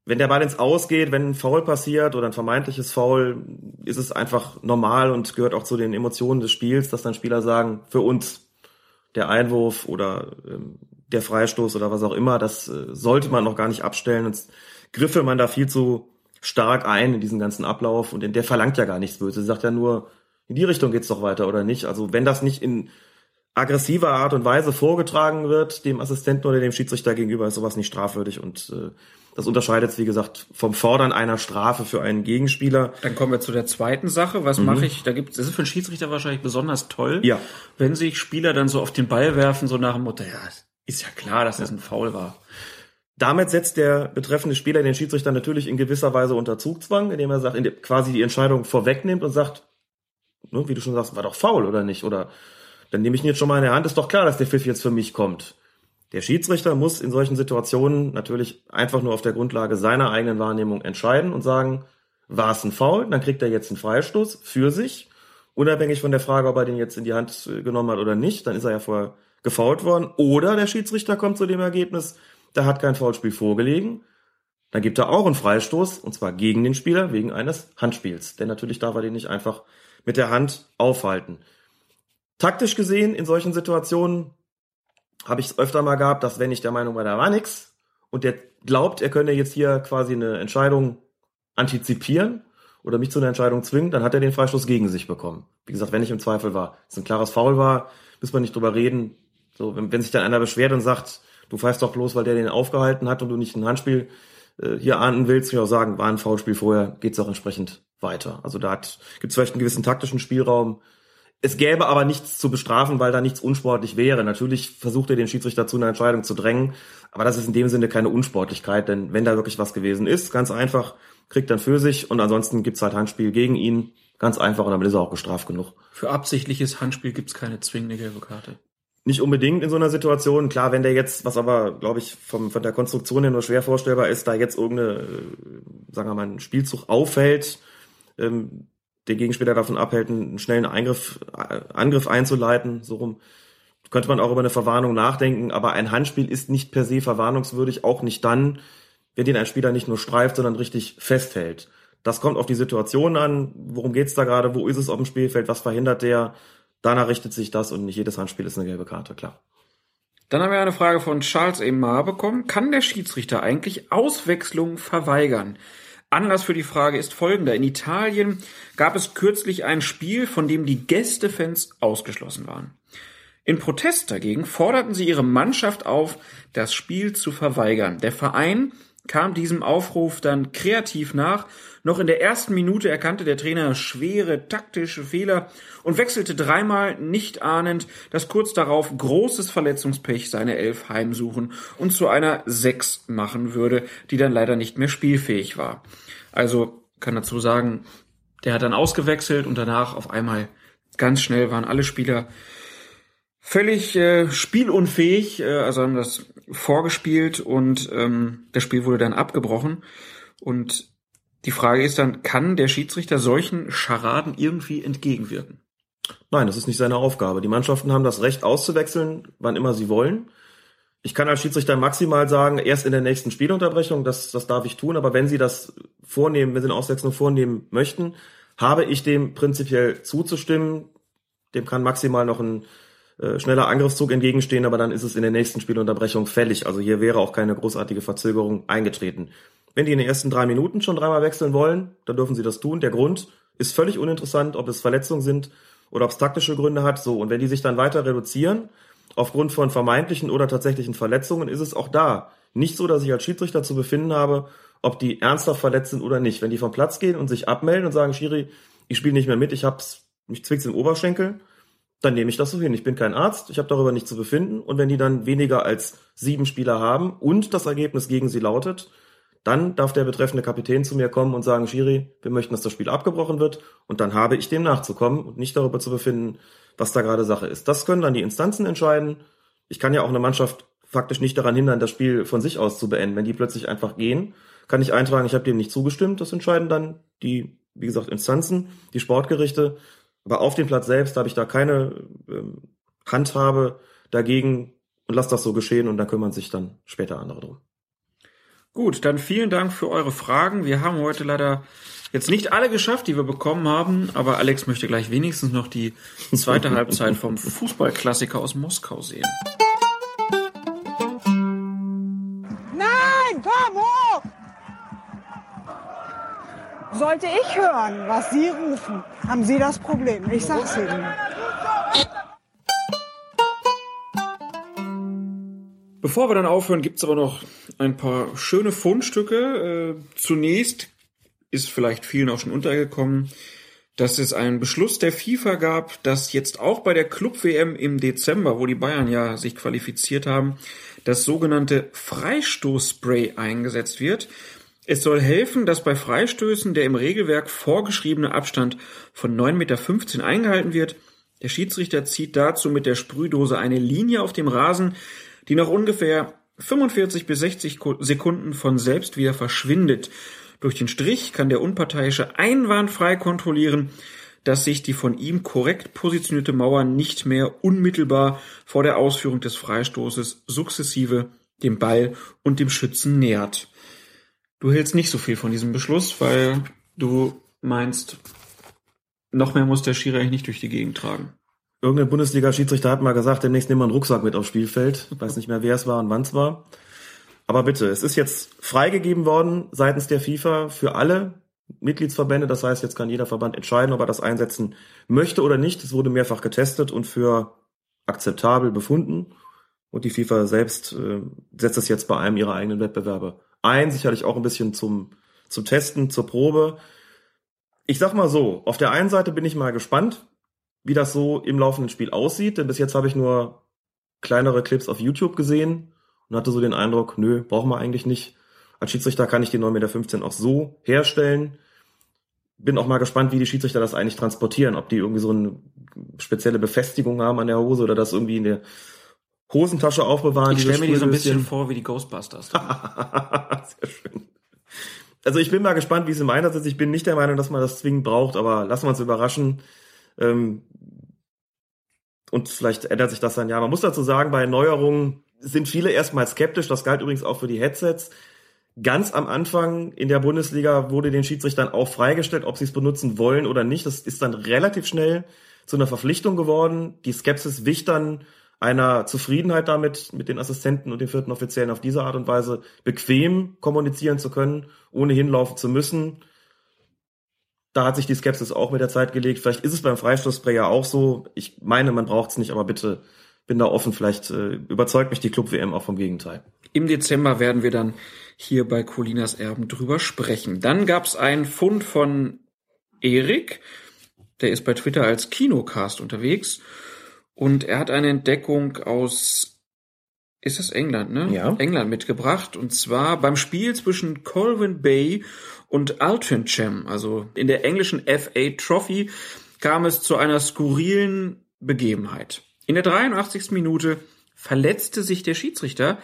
Wenn der Ball ins Ausgeht, wenn ein Foul passiert oder ein vermeintliches Foul, ist es einfach normal und gehört auch zu den Emotionen des Spiels, dass dann Spieler sagen, für uns der Einwurf oder ähm, der Freistoß oder was auch immer, das äh, sollte man noch gar nicht abstellen. Und griffe man da viel zu stark ein in diesen ganzen Ablauf und in der verlangt ja gar nichts Böses. Sie sagt ja nur, in die Richtung geht's doch weiter oder nicht. Also wenn das nicht in aggressiver Art und Weise vorgetragen wird, dem Assistenten oder dem Schiedsrichter gegenüber, ist sowas nicht strafwürdig und äh, das unterscheidet wie gesagt, vom Fordern einer Strafe für einen Gegenspieler. Dann kommen wir zu der zweiten Sache. Was mhm. mache ich? Da gibt es, das ist für einen Schiedsrichter wahrscheinlich besonders toll, ja. wenn sich Spieler dann so auf den Ball werfen, so nach dem Motto, ja, ist ja klar, dass das ein Foul war. Damit setzt der betreffende Spieler den Schiedsrichter natürlich in gewisser Weise unter Zugzwang, indem er sagt, in quasi die Entscheidung vorwegnimmt und sagt, ne, wie du schon sagst, war doch faul oder nicht? Oder dann nehme ich ihn jetzt schon mal in der Hand, ist doch klar, dass der Pfiff jetzt für mich kommt. Der Schiedsrichter muss in solchen Situationen natürlich einfach nur auf der Grundlage seiner eigenen Wahrnehmung entscheiden und sagen, war es ein Foul, dann kriegt er jetzt einen Freistoß für sich, unabhängig von der Frage, ob er den jetzt in die Hand genommen hat oder nicht, dann ist er ja vorher gefault worden. Oder der Schiedsrichter kommt zu dem Ergebnis, da hat kein Foulspiel vorgelegen. Dann gibt er auch einen Freistoß, und zwar gegen den Spieler, wegen eines Handspiels. Denn natürlich darf er den nicht einfach mit der Hand aufhalten. Taktisch gesehen, in solchen Situationen habe ich es öfter mal gehabt, dass wenn ich der Meinung war, da war nix und der glaubt, er könne jetzt hier quasi eine Entscheidung antizipieren oder mich zu einer Entscheidung zwingen, dann hat er den Freistoß gegen sich bekommen. Wie gesagt, wenn ich im Zweifel war, es ein klares Foul war, müssen wir nicht drüber reden. So, wenn, wenn sich dann einer beschwert und sagt, du pfeifst doch bloß, weil der den aufgehalten hat und du nicht ein Handspiel äh, hier ahnden willst, ich auch sagen, war ein Foulspiel vorher, geht's auch entsprechend weiter. Also da gibt es vielleicht einen gewissen taktischen Spielraum. Es gäbe aber nichts zu bestrafen, weil da nichts unsportlich wäre. Natürlich versucht er den Schiedsrichter zu einer Entscheidung zu drängen, aber das ist in dem Sinne keine Unsportlichkeit, denn wenn da wirklich was gewesen ist, ganz einfach, kriegt dann für sich und ansonsten gibt's halt Handspiel gegen ihn. Ganz einfach und damit ist er auch gestraft genug. Für absichtliches Handspiel gibt's keine zwingende gelbe Karte. Nicht unbedingt in so einer Situation. Klar, wenn der jetzt, was aber, glaube ich, vom, von der Konstruktion her nur schwer vorstellbar ist, da jetzt irgendeine, äh, sagen wir mal, ein Spielzug auffällt, ähm, den Gegenspieler davon abhält, einen schnellen Eingriff, äh, Angriff einzuleiten, so rum, könnte man auch über eine Verwarnung nachdenken, aber ein Handspiel ist nicht per se verwarnungswürdig, auch nicht dann, wenn den ein Spieler nicht nur streift, sondern richtig festhält. Das kommt auf die Situation an. Worum geht's da gerade? Wo ist es auf dem Spielfeld? Was verhindert der? Danach richtet sich das und nicht jedes Handspiel ist eine gelbe Karte, klar. Dann haben wir eine Frage von Charles Emar bekommen. Kann der Schiedsrichter eigentlich Auswechslung verweigern? Anlass für die Frage ist folgender. In Italien gab es kürzlich ein Spiel, von dem die Gästefans ausgeschlossen waren. In Protest dagegen forderten sie ihre Mannschaft auf, das Spiel zu verweigern. Der Verein kam diesem Aufruf dann kreativ nach. Noch in der ersten Minute erkannte der Trainer schwere taktische Fehler und wechselte dreimal nicht ahnend, dass kurz darauf großes Verletzungspech seine Elf heimsuchen und zu einer Sechs machen würde, die dann leider nicht mehr spielfähig war. Also kann dazu sagen, der hat dann ausgewechselt und danach auf einmal ganz schnell waren alle Spieler völlig äh, spielunfähig, äh, also haben das vorgespielt und ähm, das Spiel wurde dann abgebrochen. Und die Frage ist dann, kann der Schiedsrichter solchen Scharaden irgendwie entgegenwirken? Nein, das ist nicht seine Aufgabe. Die Mannschaften haben das Recht auszuwechseln, wann immer sie wollen. Ich kann als Schiedsrichter maximal sagen, erst in der nächsten Spielunterbrechung, das, das darf ich tun, aber wenn Sie das vornehmen, wenn Sie eine Auswechslung vornehmen möchten, habe ich dem prinzipiell zuzustimmen. Dem kann maximal noch ein äh, schneller Angriffszug entgegenstehen, aber dann ist es in der nächsten Spielunterbrechung fällig. Also hier wäre auch keine großartige Verzögerung eingetreten. Wenn die in den ersten drei Minuten schon dreimal wechseln wollen, dann dürfen sie das tun. Der Grund ist völlig uninteressant, ob es Verletzungen sind oder ob es taktische Gründe hat. So, und wenn die sich dann weiter reduzieren, aufgrund von vermeintlichen oder tatsächlichen Verletzungen, ist es auch da nicht so, dass ich als Schiedsrichter zu befinden habe, ob die ernsthaft verletzt sind oder nicht. Wenn die vom Platz gehen und sich abmelden und sagen, Schiri, ich spiele nicht mehr mit, ich hab's, mich zwickt's im Oberschenkel, dann nehme ich das so hin. Ich bin kein Arzt, ich habe darüber nichts zu befinden. Und wenn die dann weniger als sieben Spieler haben und das Ergebnis gegen sie lautet, dann darf der betreffende Kapitän zu mir kommen und sagen, Schiri, wir möchten, dass das Spiel abgebrochen wird. Und dann habe ich dem nachzukommen und nicht darüber zu befinden, was da gerade Sache ist. Das können dann die Instanzen entscheiden. Ich kann ja auch eine Mannschaft faktisch nicht daran hindern, das Spiel von sich aus zu beenden. Wenn die plötzlich einfach gehen, kann ich eintragen, ich habe dem nicht zugestimmt. Das entscheiden dann die, wie gesagt, Instanzen, die Sportgerichte. Aber auf dem Platz selbst habe ich da keine ähm, Handhabe dagegen und lasse das so geschehen und da kümmern sich dann später andere drum. Gut, dann vielen Dank für eure Fragen. Wir haben heute leider jetzt nicht alle geschafft, die wir bekommen haben, aber Alex möchte gleich wenigstens noch die zweite Halbzeit vom Fußballklassiker aus Moskau sehen. Nein, komm hoch! Sollte ich hören, was Sie rufen, haben Sie das Problem. Ich sag's Ihnen. Bevor wir dann aufhören, gibt's aber noch ein paar schöne Fundstücke. Äh, zunächst ist vielleicht vielen auch schon untergekommen, dass es einen Beschluss der FIFA gab, dass jetzt auch bei der Club-WM im Dezember, wo die Bayern ja sich qualifiziert haben, das sogenannte Freistoßspray eingesetzt wird. Es soll helfen, dass bei Freistößen der im Regelwerk vorgeschriebene Abstand von 9,15 Meter eingehalten wird. Der Schiedsrichter zieht dazu mit der Sprühdose eine Linie auf dem Rasen, die nach ungefähr 45 bis 60 Sekunden von selbst wieder verschwindet. Durch den Strich kann der Unparteiische einwandfrei kontrollieren, dass sich die von ihm korrekt positionierte Mauer nicht mehr unmittelbar vor der Ausführung des Freistoßes sukzessive dem Ball und dem Schützen nähert. Du hältst nicht so viel von diesem Beschluss, weil du meinst, noch mehr muss der Schiri eigentlich nicht durch die Gegend tragen. Irgendein Bundesliga-Schiedsrichter hat mal gesagt, demnächst nehmen wir einen Rucksack mit aufs Spielfeld. Ich weiß nicht mehr, wer es war und wann es war. Aber bitte, es ist jetzt freigegeben worden seitens der FIFA für alle Mitgliedsverbände. Das heißt, jetzt kann jeder Verband entscheiden, ob er das einsetzen möchte oder nicht. Es wurde mehrfach getestet und für akzeptabel befunden. Und die FIFA selbst äh, setzt es jetzt bei einem ihrer eigenen Wettbewerbe ein. Sicherlich auch ein bisschen zum, zum Testen, zur Probe. Ich sag mal so, auf der einen Seite bin ich mal gespannt, wie das so im laufenden Spiel aussieht, denn bis jetzt habe ich nur kleinere Clips auf YouTube gesehen und hatte so den Eindruck, nö, brauchen wir eigentlich nicht. Als Schiedsrichter kann ich die 9,15 Meter auch so herstellen. Bin auch mal gespannt, wie die Schiedsrichter das eigentlich transportieren, ob die irgendwie so eine spezielle Befestigung haben an der Hose oder das irgendwie in der Hosentasche aufbewahren. Ich stelle mir die so ein bisschen vor wie die Ghostbusters. Sehr schön. Also ich bin mal gespannt, wie es im Einsatz ist. Ich bin nicht der Meinung, dass man das zwingend braucht, aber lassen wir uns überraschen. Ähm, und vielleicht ändert sich das dann ja. Man muss dazu sagen, bei Neuerungen sind viele erstmal skeptisch. Das galt übrigens auch für die Headsets. Ganz am Anfang in der Bundesliga wurde den Schiedsrichtern auch freigestellt, ob sie es benutzen wollen oder nicht. Das ist dann relativ schnell zu einer Verpflichtung geworden. Die Skepsis wich dann einer Zufriedenheit damit, mit den Assistenten und den vierten Offiziellen auf diese Art und Weise bequem kommunizieren zu können, ohne hinlaufen zu müssen. Da hat sich die Skepsis auch mit der Zeit gelegt. Vielleicht ist es beim Freistoßspray ja auch so. Ich meine, man braucht es nicht, aber bitte bin da offen. Vielleicht äh, überzeugt mich die Club-WM auch vom Gegenteil. Im Dezember werden wir dann hier bei Colinas Erben drüber sprechen. Dann gab es einen Fund von Erik. Der ist bei Twitter als Kinocast unterwegs. Und er hat eine Entdeckung aus, ist das England, ne? Ja. England mitgebracht. Und zwar beim Spiel zwischen Colvin Bay und Altrincham, also in der englischen FA Trophy, kam es zu einer skurrilen Begebenheit. In der 83. Minute verletzte sich der Schiedsrichter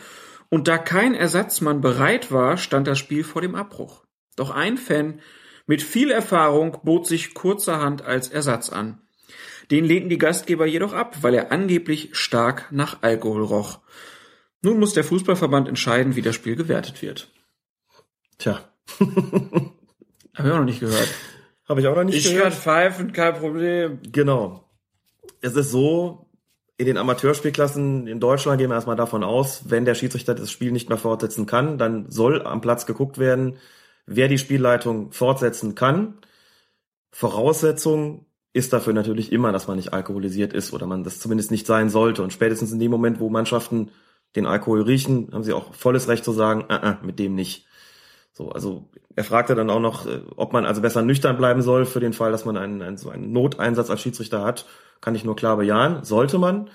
und da kein Ersatzmann bereit war, stand das Spiel vor dem Abbruch. Doch ein Fan mit viel Erfahrung bot sich kurzerhand als Ersatz an. Den lehnten die Gastgeber jedoch ab, weil er angeblich stark nach Alkohol roch. Nun muss der Fußballverband entscheiden, wie das Spiel gewertet wird. Tja. Habe ich auch noch nicht gehört. Habe ich auch noch nicht ich gehört. kann pfeifen, kein Problem. Genau. Es ist so, in den Amateurspielklassen in Deutschland gehen wir erstmal davon aus, wenn der Schiedsrichter das Spiel nicht mehr fortsetzen kann, dann soll am Platz geguckt werden, wer die Spielleitung fortsetzen kann. Voraussetzung ist dafür natürlich immer, dass man nicht alkoholisiert ist oder man das zumindest nicht sein sollte. Und spätestens in dem Moment, wo Mannschaften den Alkohol riechen, haben sie auch volles Recht zu sagen, uh -uh, mit dem nicht. So, also er fragte dann auch noch, äh, ob man also besser nüchtern bleiben soll für den Fall, dass man einen, einen so einen Noteinsatz als Schiedsrichter hat. Kann ich nur klar bejahen. Sollte man.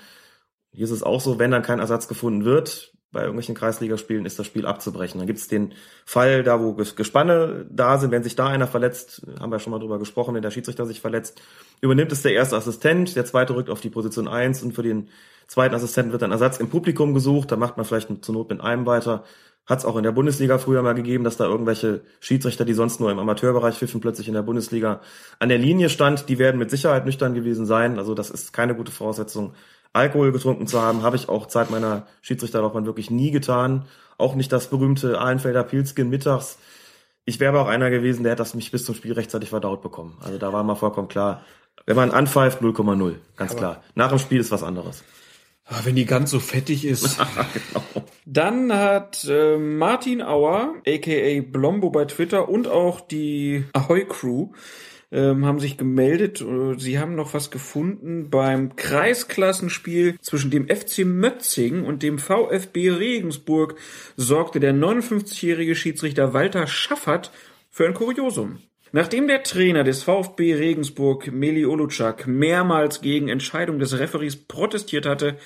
Hier ist es auch so, wenn dann kein Ersatz gefunden wird, bei irgendwelchen Kreisligaspielen ist das Spiel abzubrechen. Dann gibt es den Fall, da wo Gespanne da sind, wenn sich da einer verletzt, haben wir schon mal drüber gesprochen, wenn der Schiedsrichter sich verletzt, übernimmt es der erste Assistent, der zweite rückt auf die Position eins und für den zweiten Assistenten wird ein Ersatz im Publikum gesucht, da macht man vielleicht zur Not mit einem weiter. Hat es auch in der Bundesliga früher mal gegeben, dass da irgendwelche Schiedsrichter, die sonst nur im Amateurbereich pfiffen, plötzlich in der Bundesliga an der Linie stand. Die werden mit Sicherheit nüchtern gewesen sein. Also das ist keine gute Voraussetzung, Alkohol getrunken zu haben. Habe ich auch Zeit meiner Schiedsrichterlaufbahn wirklich nie getan. Auch nicht das berühmte Ahlenfelder Pilzkin mittags. Ich wäre aber auch einer gewesen, der hätte das mich bis zum Spiel rechtzeitig verdaut bekommen. Also da war mal vollkommen klar, wenn man anpfeift, 0,0. Ganz Aber- klar. Nach dem Spiel ist was anderes. Ah, Wenn die ganz so fettig ist. genau. Dann hat äh, Martin Auer, aka Blombo bei Twitter und auch die Ahoy Crew ähm, haben sich gemeldet. Äh, Sie haben noch was gefunden beim Kreisklassenspiel zwischen dem FC Mötzing und dem VfB Regensburg sorgte der 59-jährige Schiedsrichter Walter Schaffert für ein Kuriosum. Nachdem der Trainer des VfB Regensburg, Meli Oluczak, mehrmals gegen Entscheidung des Referees protestiert hatte,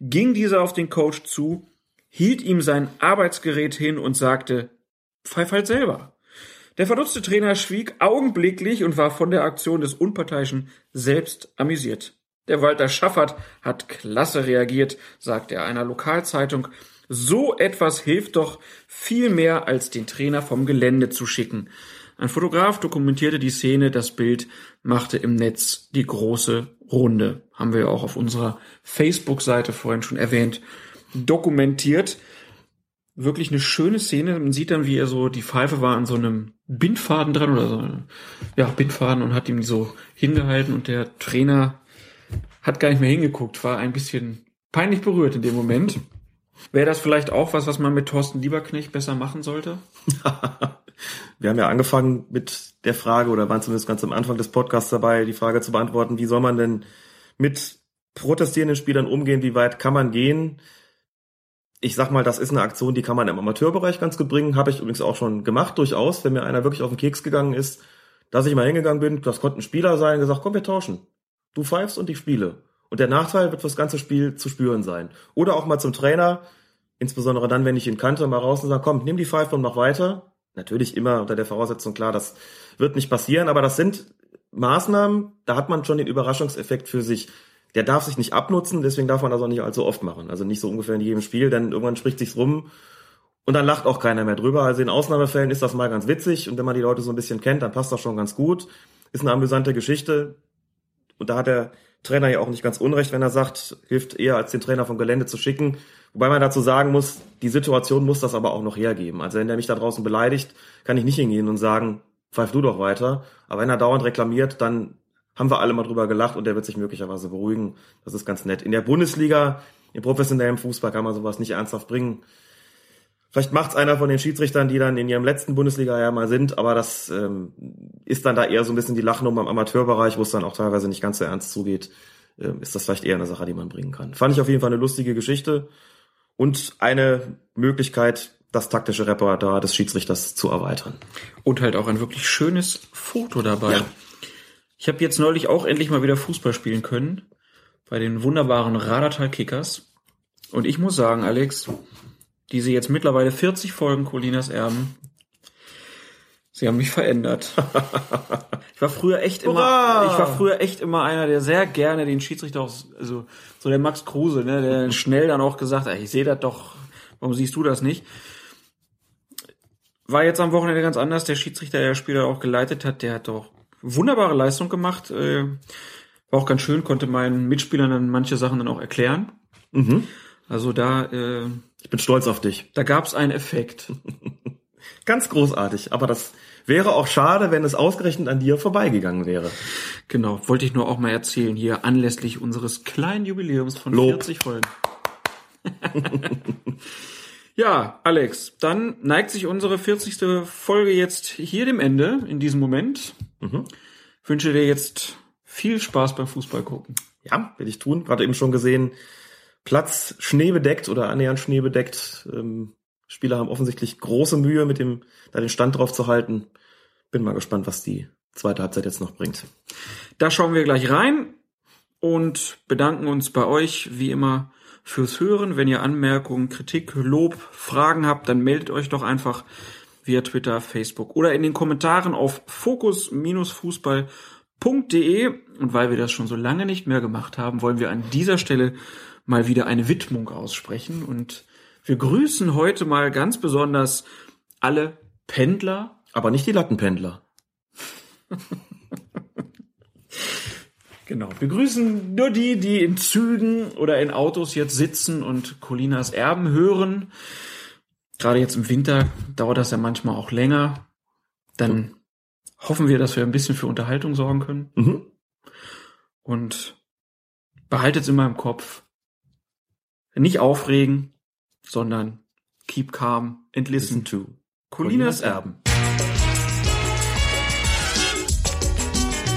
ging dieser auf den Coach zu, hielt ihm sein Arbeitsgerät hin und sagte, pfeif halt selber. Der verdutzte Trainer schwieg augenblicklich und war von der Aktion des Unparteiischen selbst amüsiert. Der Walter Schaffert hat klasse reagiert, sagt er einer Lokalzeitung. So etwas hilft doch viel mehr, als den Trainer vom Gelände zu schicken. Ein Fotograf dokumentierte die Szene, das Bild machte im Netz die große Runde. Haben wir ja auch auf unserer Facebook-Seite vorhin schon erwähnt, dokumentiert. Wirklich eine schöne Szene. Man sieht dann, wie er so, die Pfeife war an so einem Bindfaden dran oder so. Ja, Bindfaden und hat ihm so hingehalten und der Trainer hat gar nicht mehr hingeguckt, war ein bisschen peinlich berührt in dem Moment. Wäre das vielleicht auch was, was man mit Thorsten Lieberknecht besser machen sollte? Wir haben ja angefangen mit der Frage, oder waren zumindest ganz am Anfang des Podcasts dabei, die Frage zu beantworten, wie soll man denn mit protestierenden Spielern umgehen, wie weit kann man gehen? Ich sag mal, das ist eine Aktion, die kann man im Amateurbereich ganz gut bringen, habe ich übrigens auch schon gemacht, durchaus, wenn mir einer wirklich auf den Keks gegangen ist, dass ich mal hingegangen bin, das konnte ein Spieler sein, gesagt, komm, wir tauschen. Du pfeifst und ich spiele. Und der Nachteil wird fürs ganze Spiel zu spüren sein. Oder auch mal zum Trainer, insbesondere dann, wenn ich ihn kannte, mal raus und sagen, komm, nimm die Pfeife und mach weiter. Natürlich immer unter der Voraussetzung, klar, das wird nicht passieren, aber das sind Maßnahmen, da hat man schon den Überraschungseffekt für sich. Der darf sich nicht abnutzen, deswegen darf man das auch nicht allzu oft machen. Also nicht so ungefähr in jedem Spiel, denn irgendwann spricht sich's rum und dann lacht auch keiner mehr drüber. Also in Ausnahmefällen ist das mal ganz witzig und wenn man die Leute so ein bisschen kennt, dann passt das schon ganz gut. Ist eine amüsante Geschichte. Und da hat der Trainer ja auch nicht ganz unrecht, wenn er sagt, hilft eher als den Trainer vom Gelände zu schicken. Wobei man dazu sagen muss, die Situation muss das aber auch noch hergeben. Also wenn der mich da draußen beleidigt, kann ich nicht hingehen und sagen, pfeif du doch weiter. Aber wenn er dauernd reklamiert, dann haben wir alle mal drüber gelacht und der wird sich möglicherweise beruhigen. Das ist ganz nett. In der Bundesliga, im professionellen Fußball kann man sowas nicht ernsthaft bringen. Vielleicht macht's einer von den Schiedsrichtern, die dann in ihrem letzten Bundesliga-Jahr mal sind, aber das ähm, ist dann da eher so ein bisschen die Lachnummer im Amateurbereich, wo es dann auch teilweise nicht ganz so ernst zugeht, ähm, ist das vielleicht eher eine Sache, die man bringen kann. Fand ich auf jeden Fall eine lustige Geschichte und eine Möglichkeit, das taktische Repertoire des Schiedsrichters zu erweitern. Und halt auch ein wirklich schönes Foto dabei. Ich habe jetzt neulich auch endlich mal wieder Fußball spielen können bei den wunderbaren Radertal Kickers. Und ich muss sagen, Alex, diese jetzt mittlerweile 40 Folgen Colinas Erben, sie haben mich verändert. Ich war früher echt immer, Hurra! ich war früher echt immer einer, der sehr gerne den Schiedsrichter auch, also so der Max Kruse, ne, der schnell dann auch gesagt hat, ich sehe das doch, warum siehst du das nicht? War jetzt am Wochenende ganz anders. Der Schiedsrichter, der das Spiel da auch geleitet hat, der hat doch wunderbare Leistung gemacht. Äh, war auch ganz schön, konnte meinen Mitspielern dann manche Sachen dann auch erklären. Mhm. Also da, äh, Ich bin stolz auf dich. da gab's einen Effekt. Ganz großartig. Aber das wäre auch schade, wenn es ausgerechnet an dir vorbeigegangen wäre. Genau, wollte ich nur auch mal erzählen hier anlässlich unseres kleinen Jubiläums von Lob. 40 Folgen. ja, Alex, dann neigt sich unsere 40. Folge jetzt hier dem Ende in diesem Moment. Mhm. Wünsche dir jetzt viel Spaß beim Fußball gucken. Ja, will ich tun. Gerade eben schon gesehen, Platz schneebedeckt oder annähernd schneebedeckt. Ähm, Spieler haben offensichtlich große Mühe, mit dem da den Stand drauf zu halten. Bin mal gespannt, was die zweite Halbzeit jetzt noch bringt. Da schauen wir gleich rein und bedanken uns bei euch wie immer fürs Hören. Wenn ihr Anmerkungen, Kritik, Lob, Fragen habt, dann meldet euch doch einfach via Twitter, Facebook oder in den Kommentaren auf fokus-fußball.de. Und weil wir das schon so lange nicht mehr gemacht haben, wollen wir an dieser Stelle mal wieder eine Widmung aussprechen. Und wir grüßen heute mal ganz besonders alle Pendler. Aber nicht die Lattenpendler. Genau. Wir grüßen nur die, die in Zügen oder in Autos jetzt sitzen und Colinas Erben hören. Gerade jetzt im Winter dauert das ja manchmal auch länger. Dann hoffen wir, dass wir ein bisschen für Unterhaltung sorgen können. Mhm. Und behaltet es immer im Kopf. Nicht aufregen, sondern keep calm and listen, to Colinas Erben.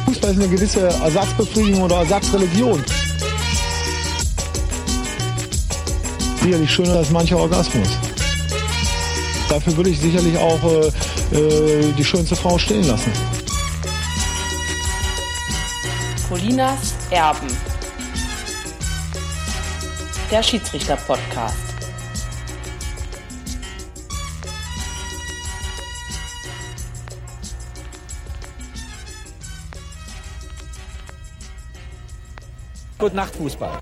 Fußball ist eine gewisse Ersatzbefriedigung oder Ersatzreligion. Sicherlich schöner als mancher Orgasmus. Dafür würde ich sicherlich auch äh, äh, die schönste Frau stehen lassen. Colinas Erben. Der Schiedsrichter-Podcast. Gute Nacht, Fußball.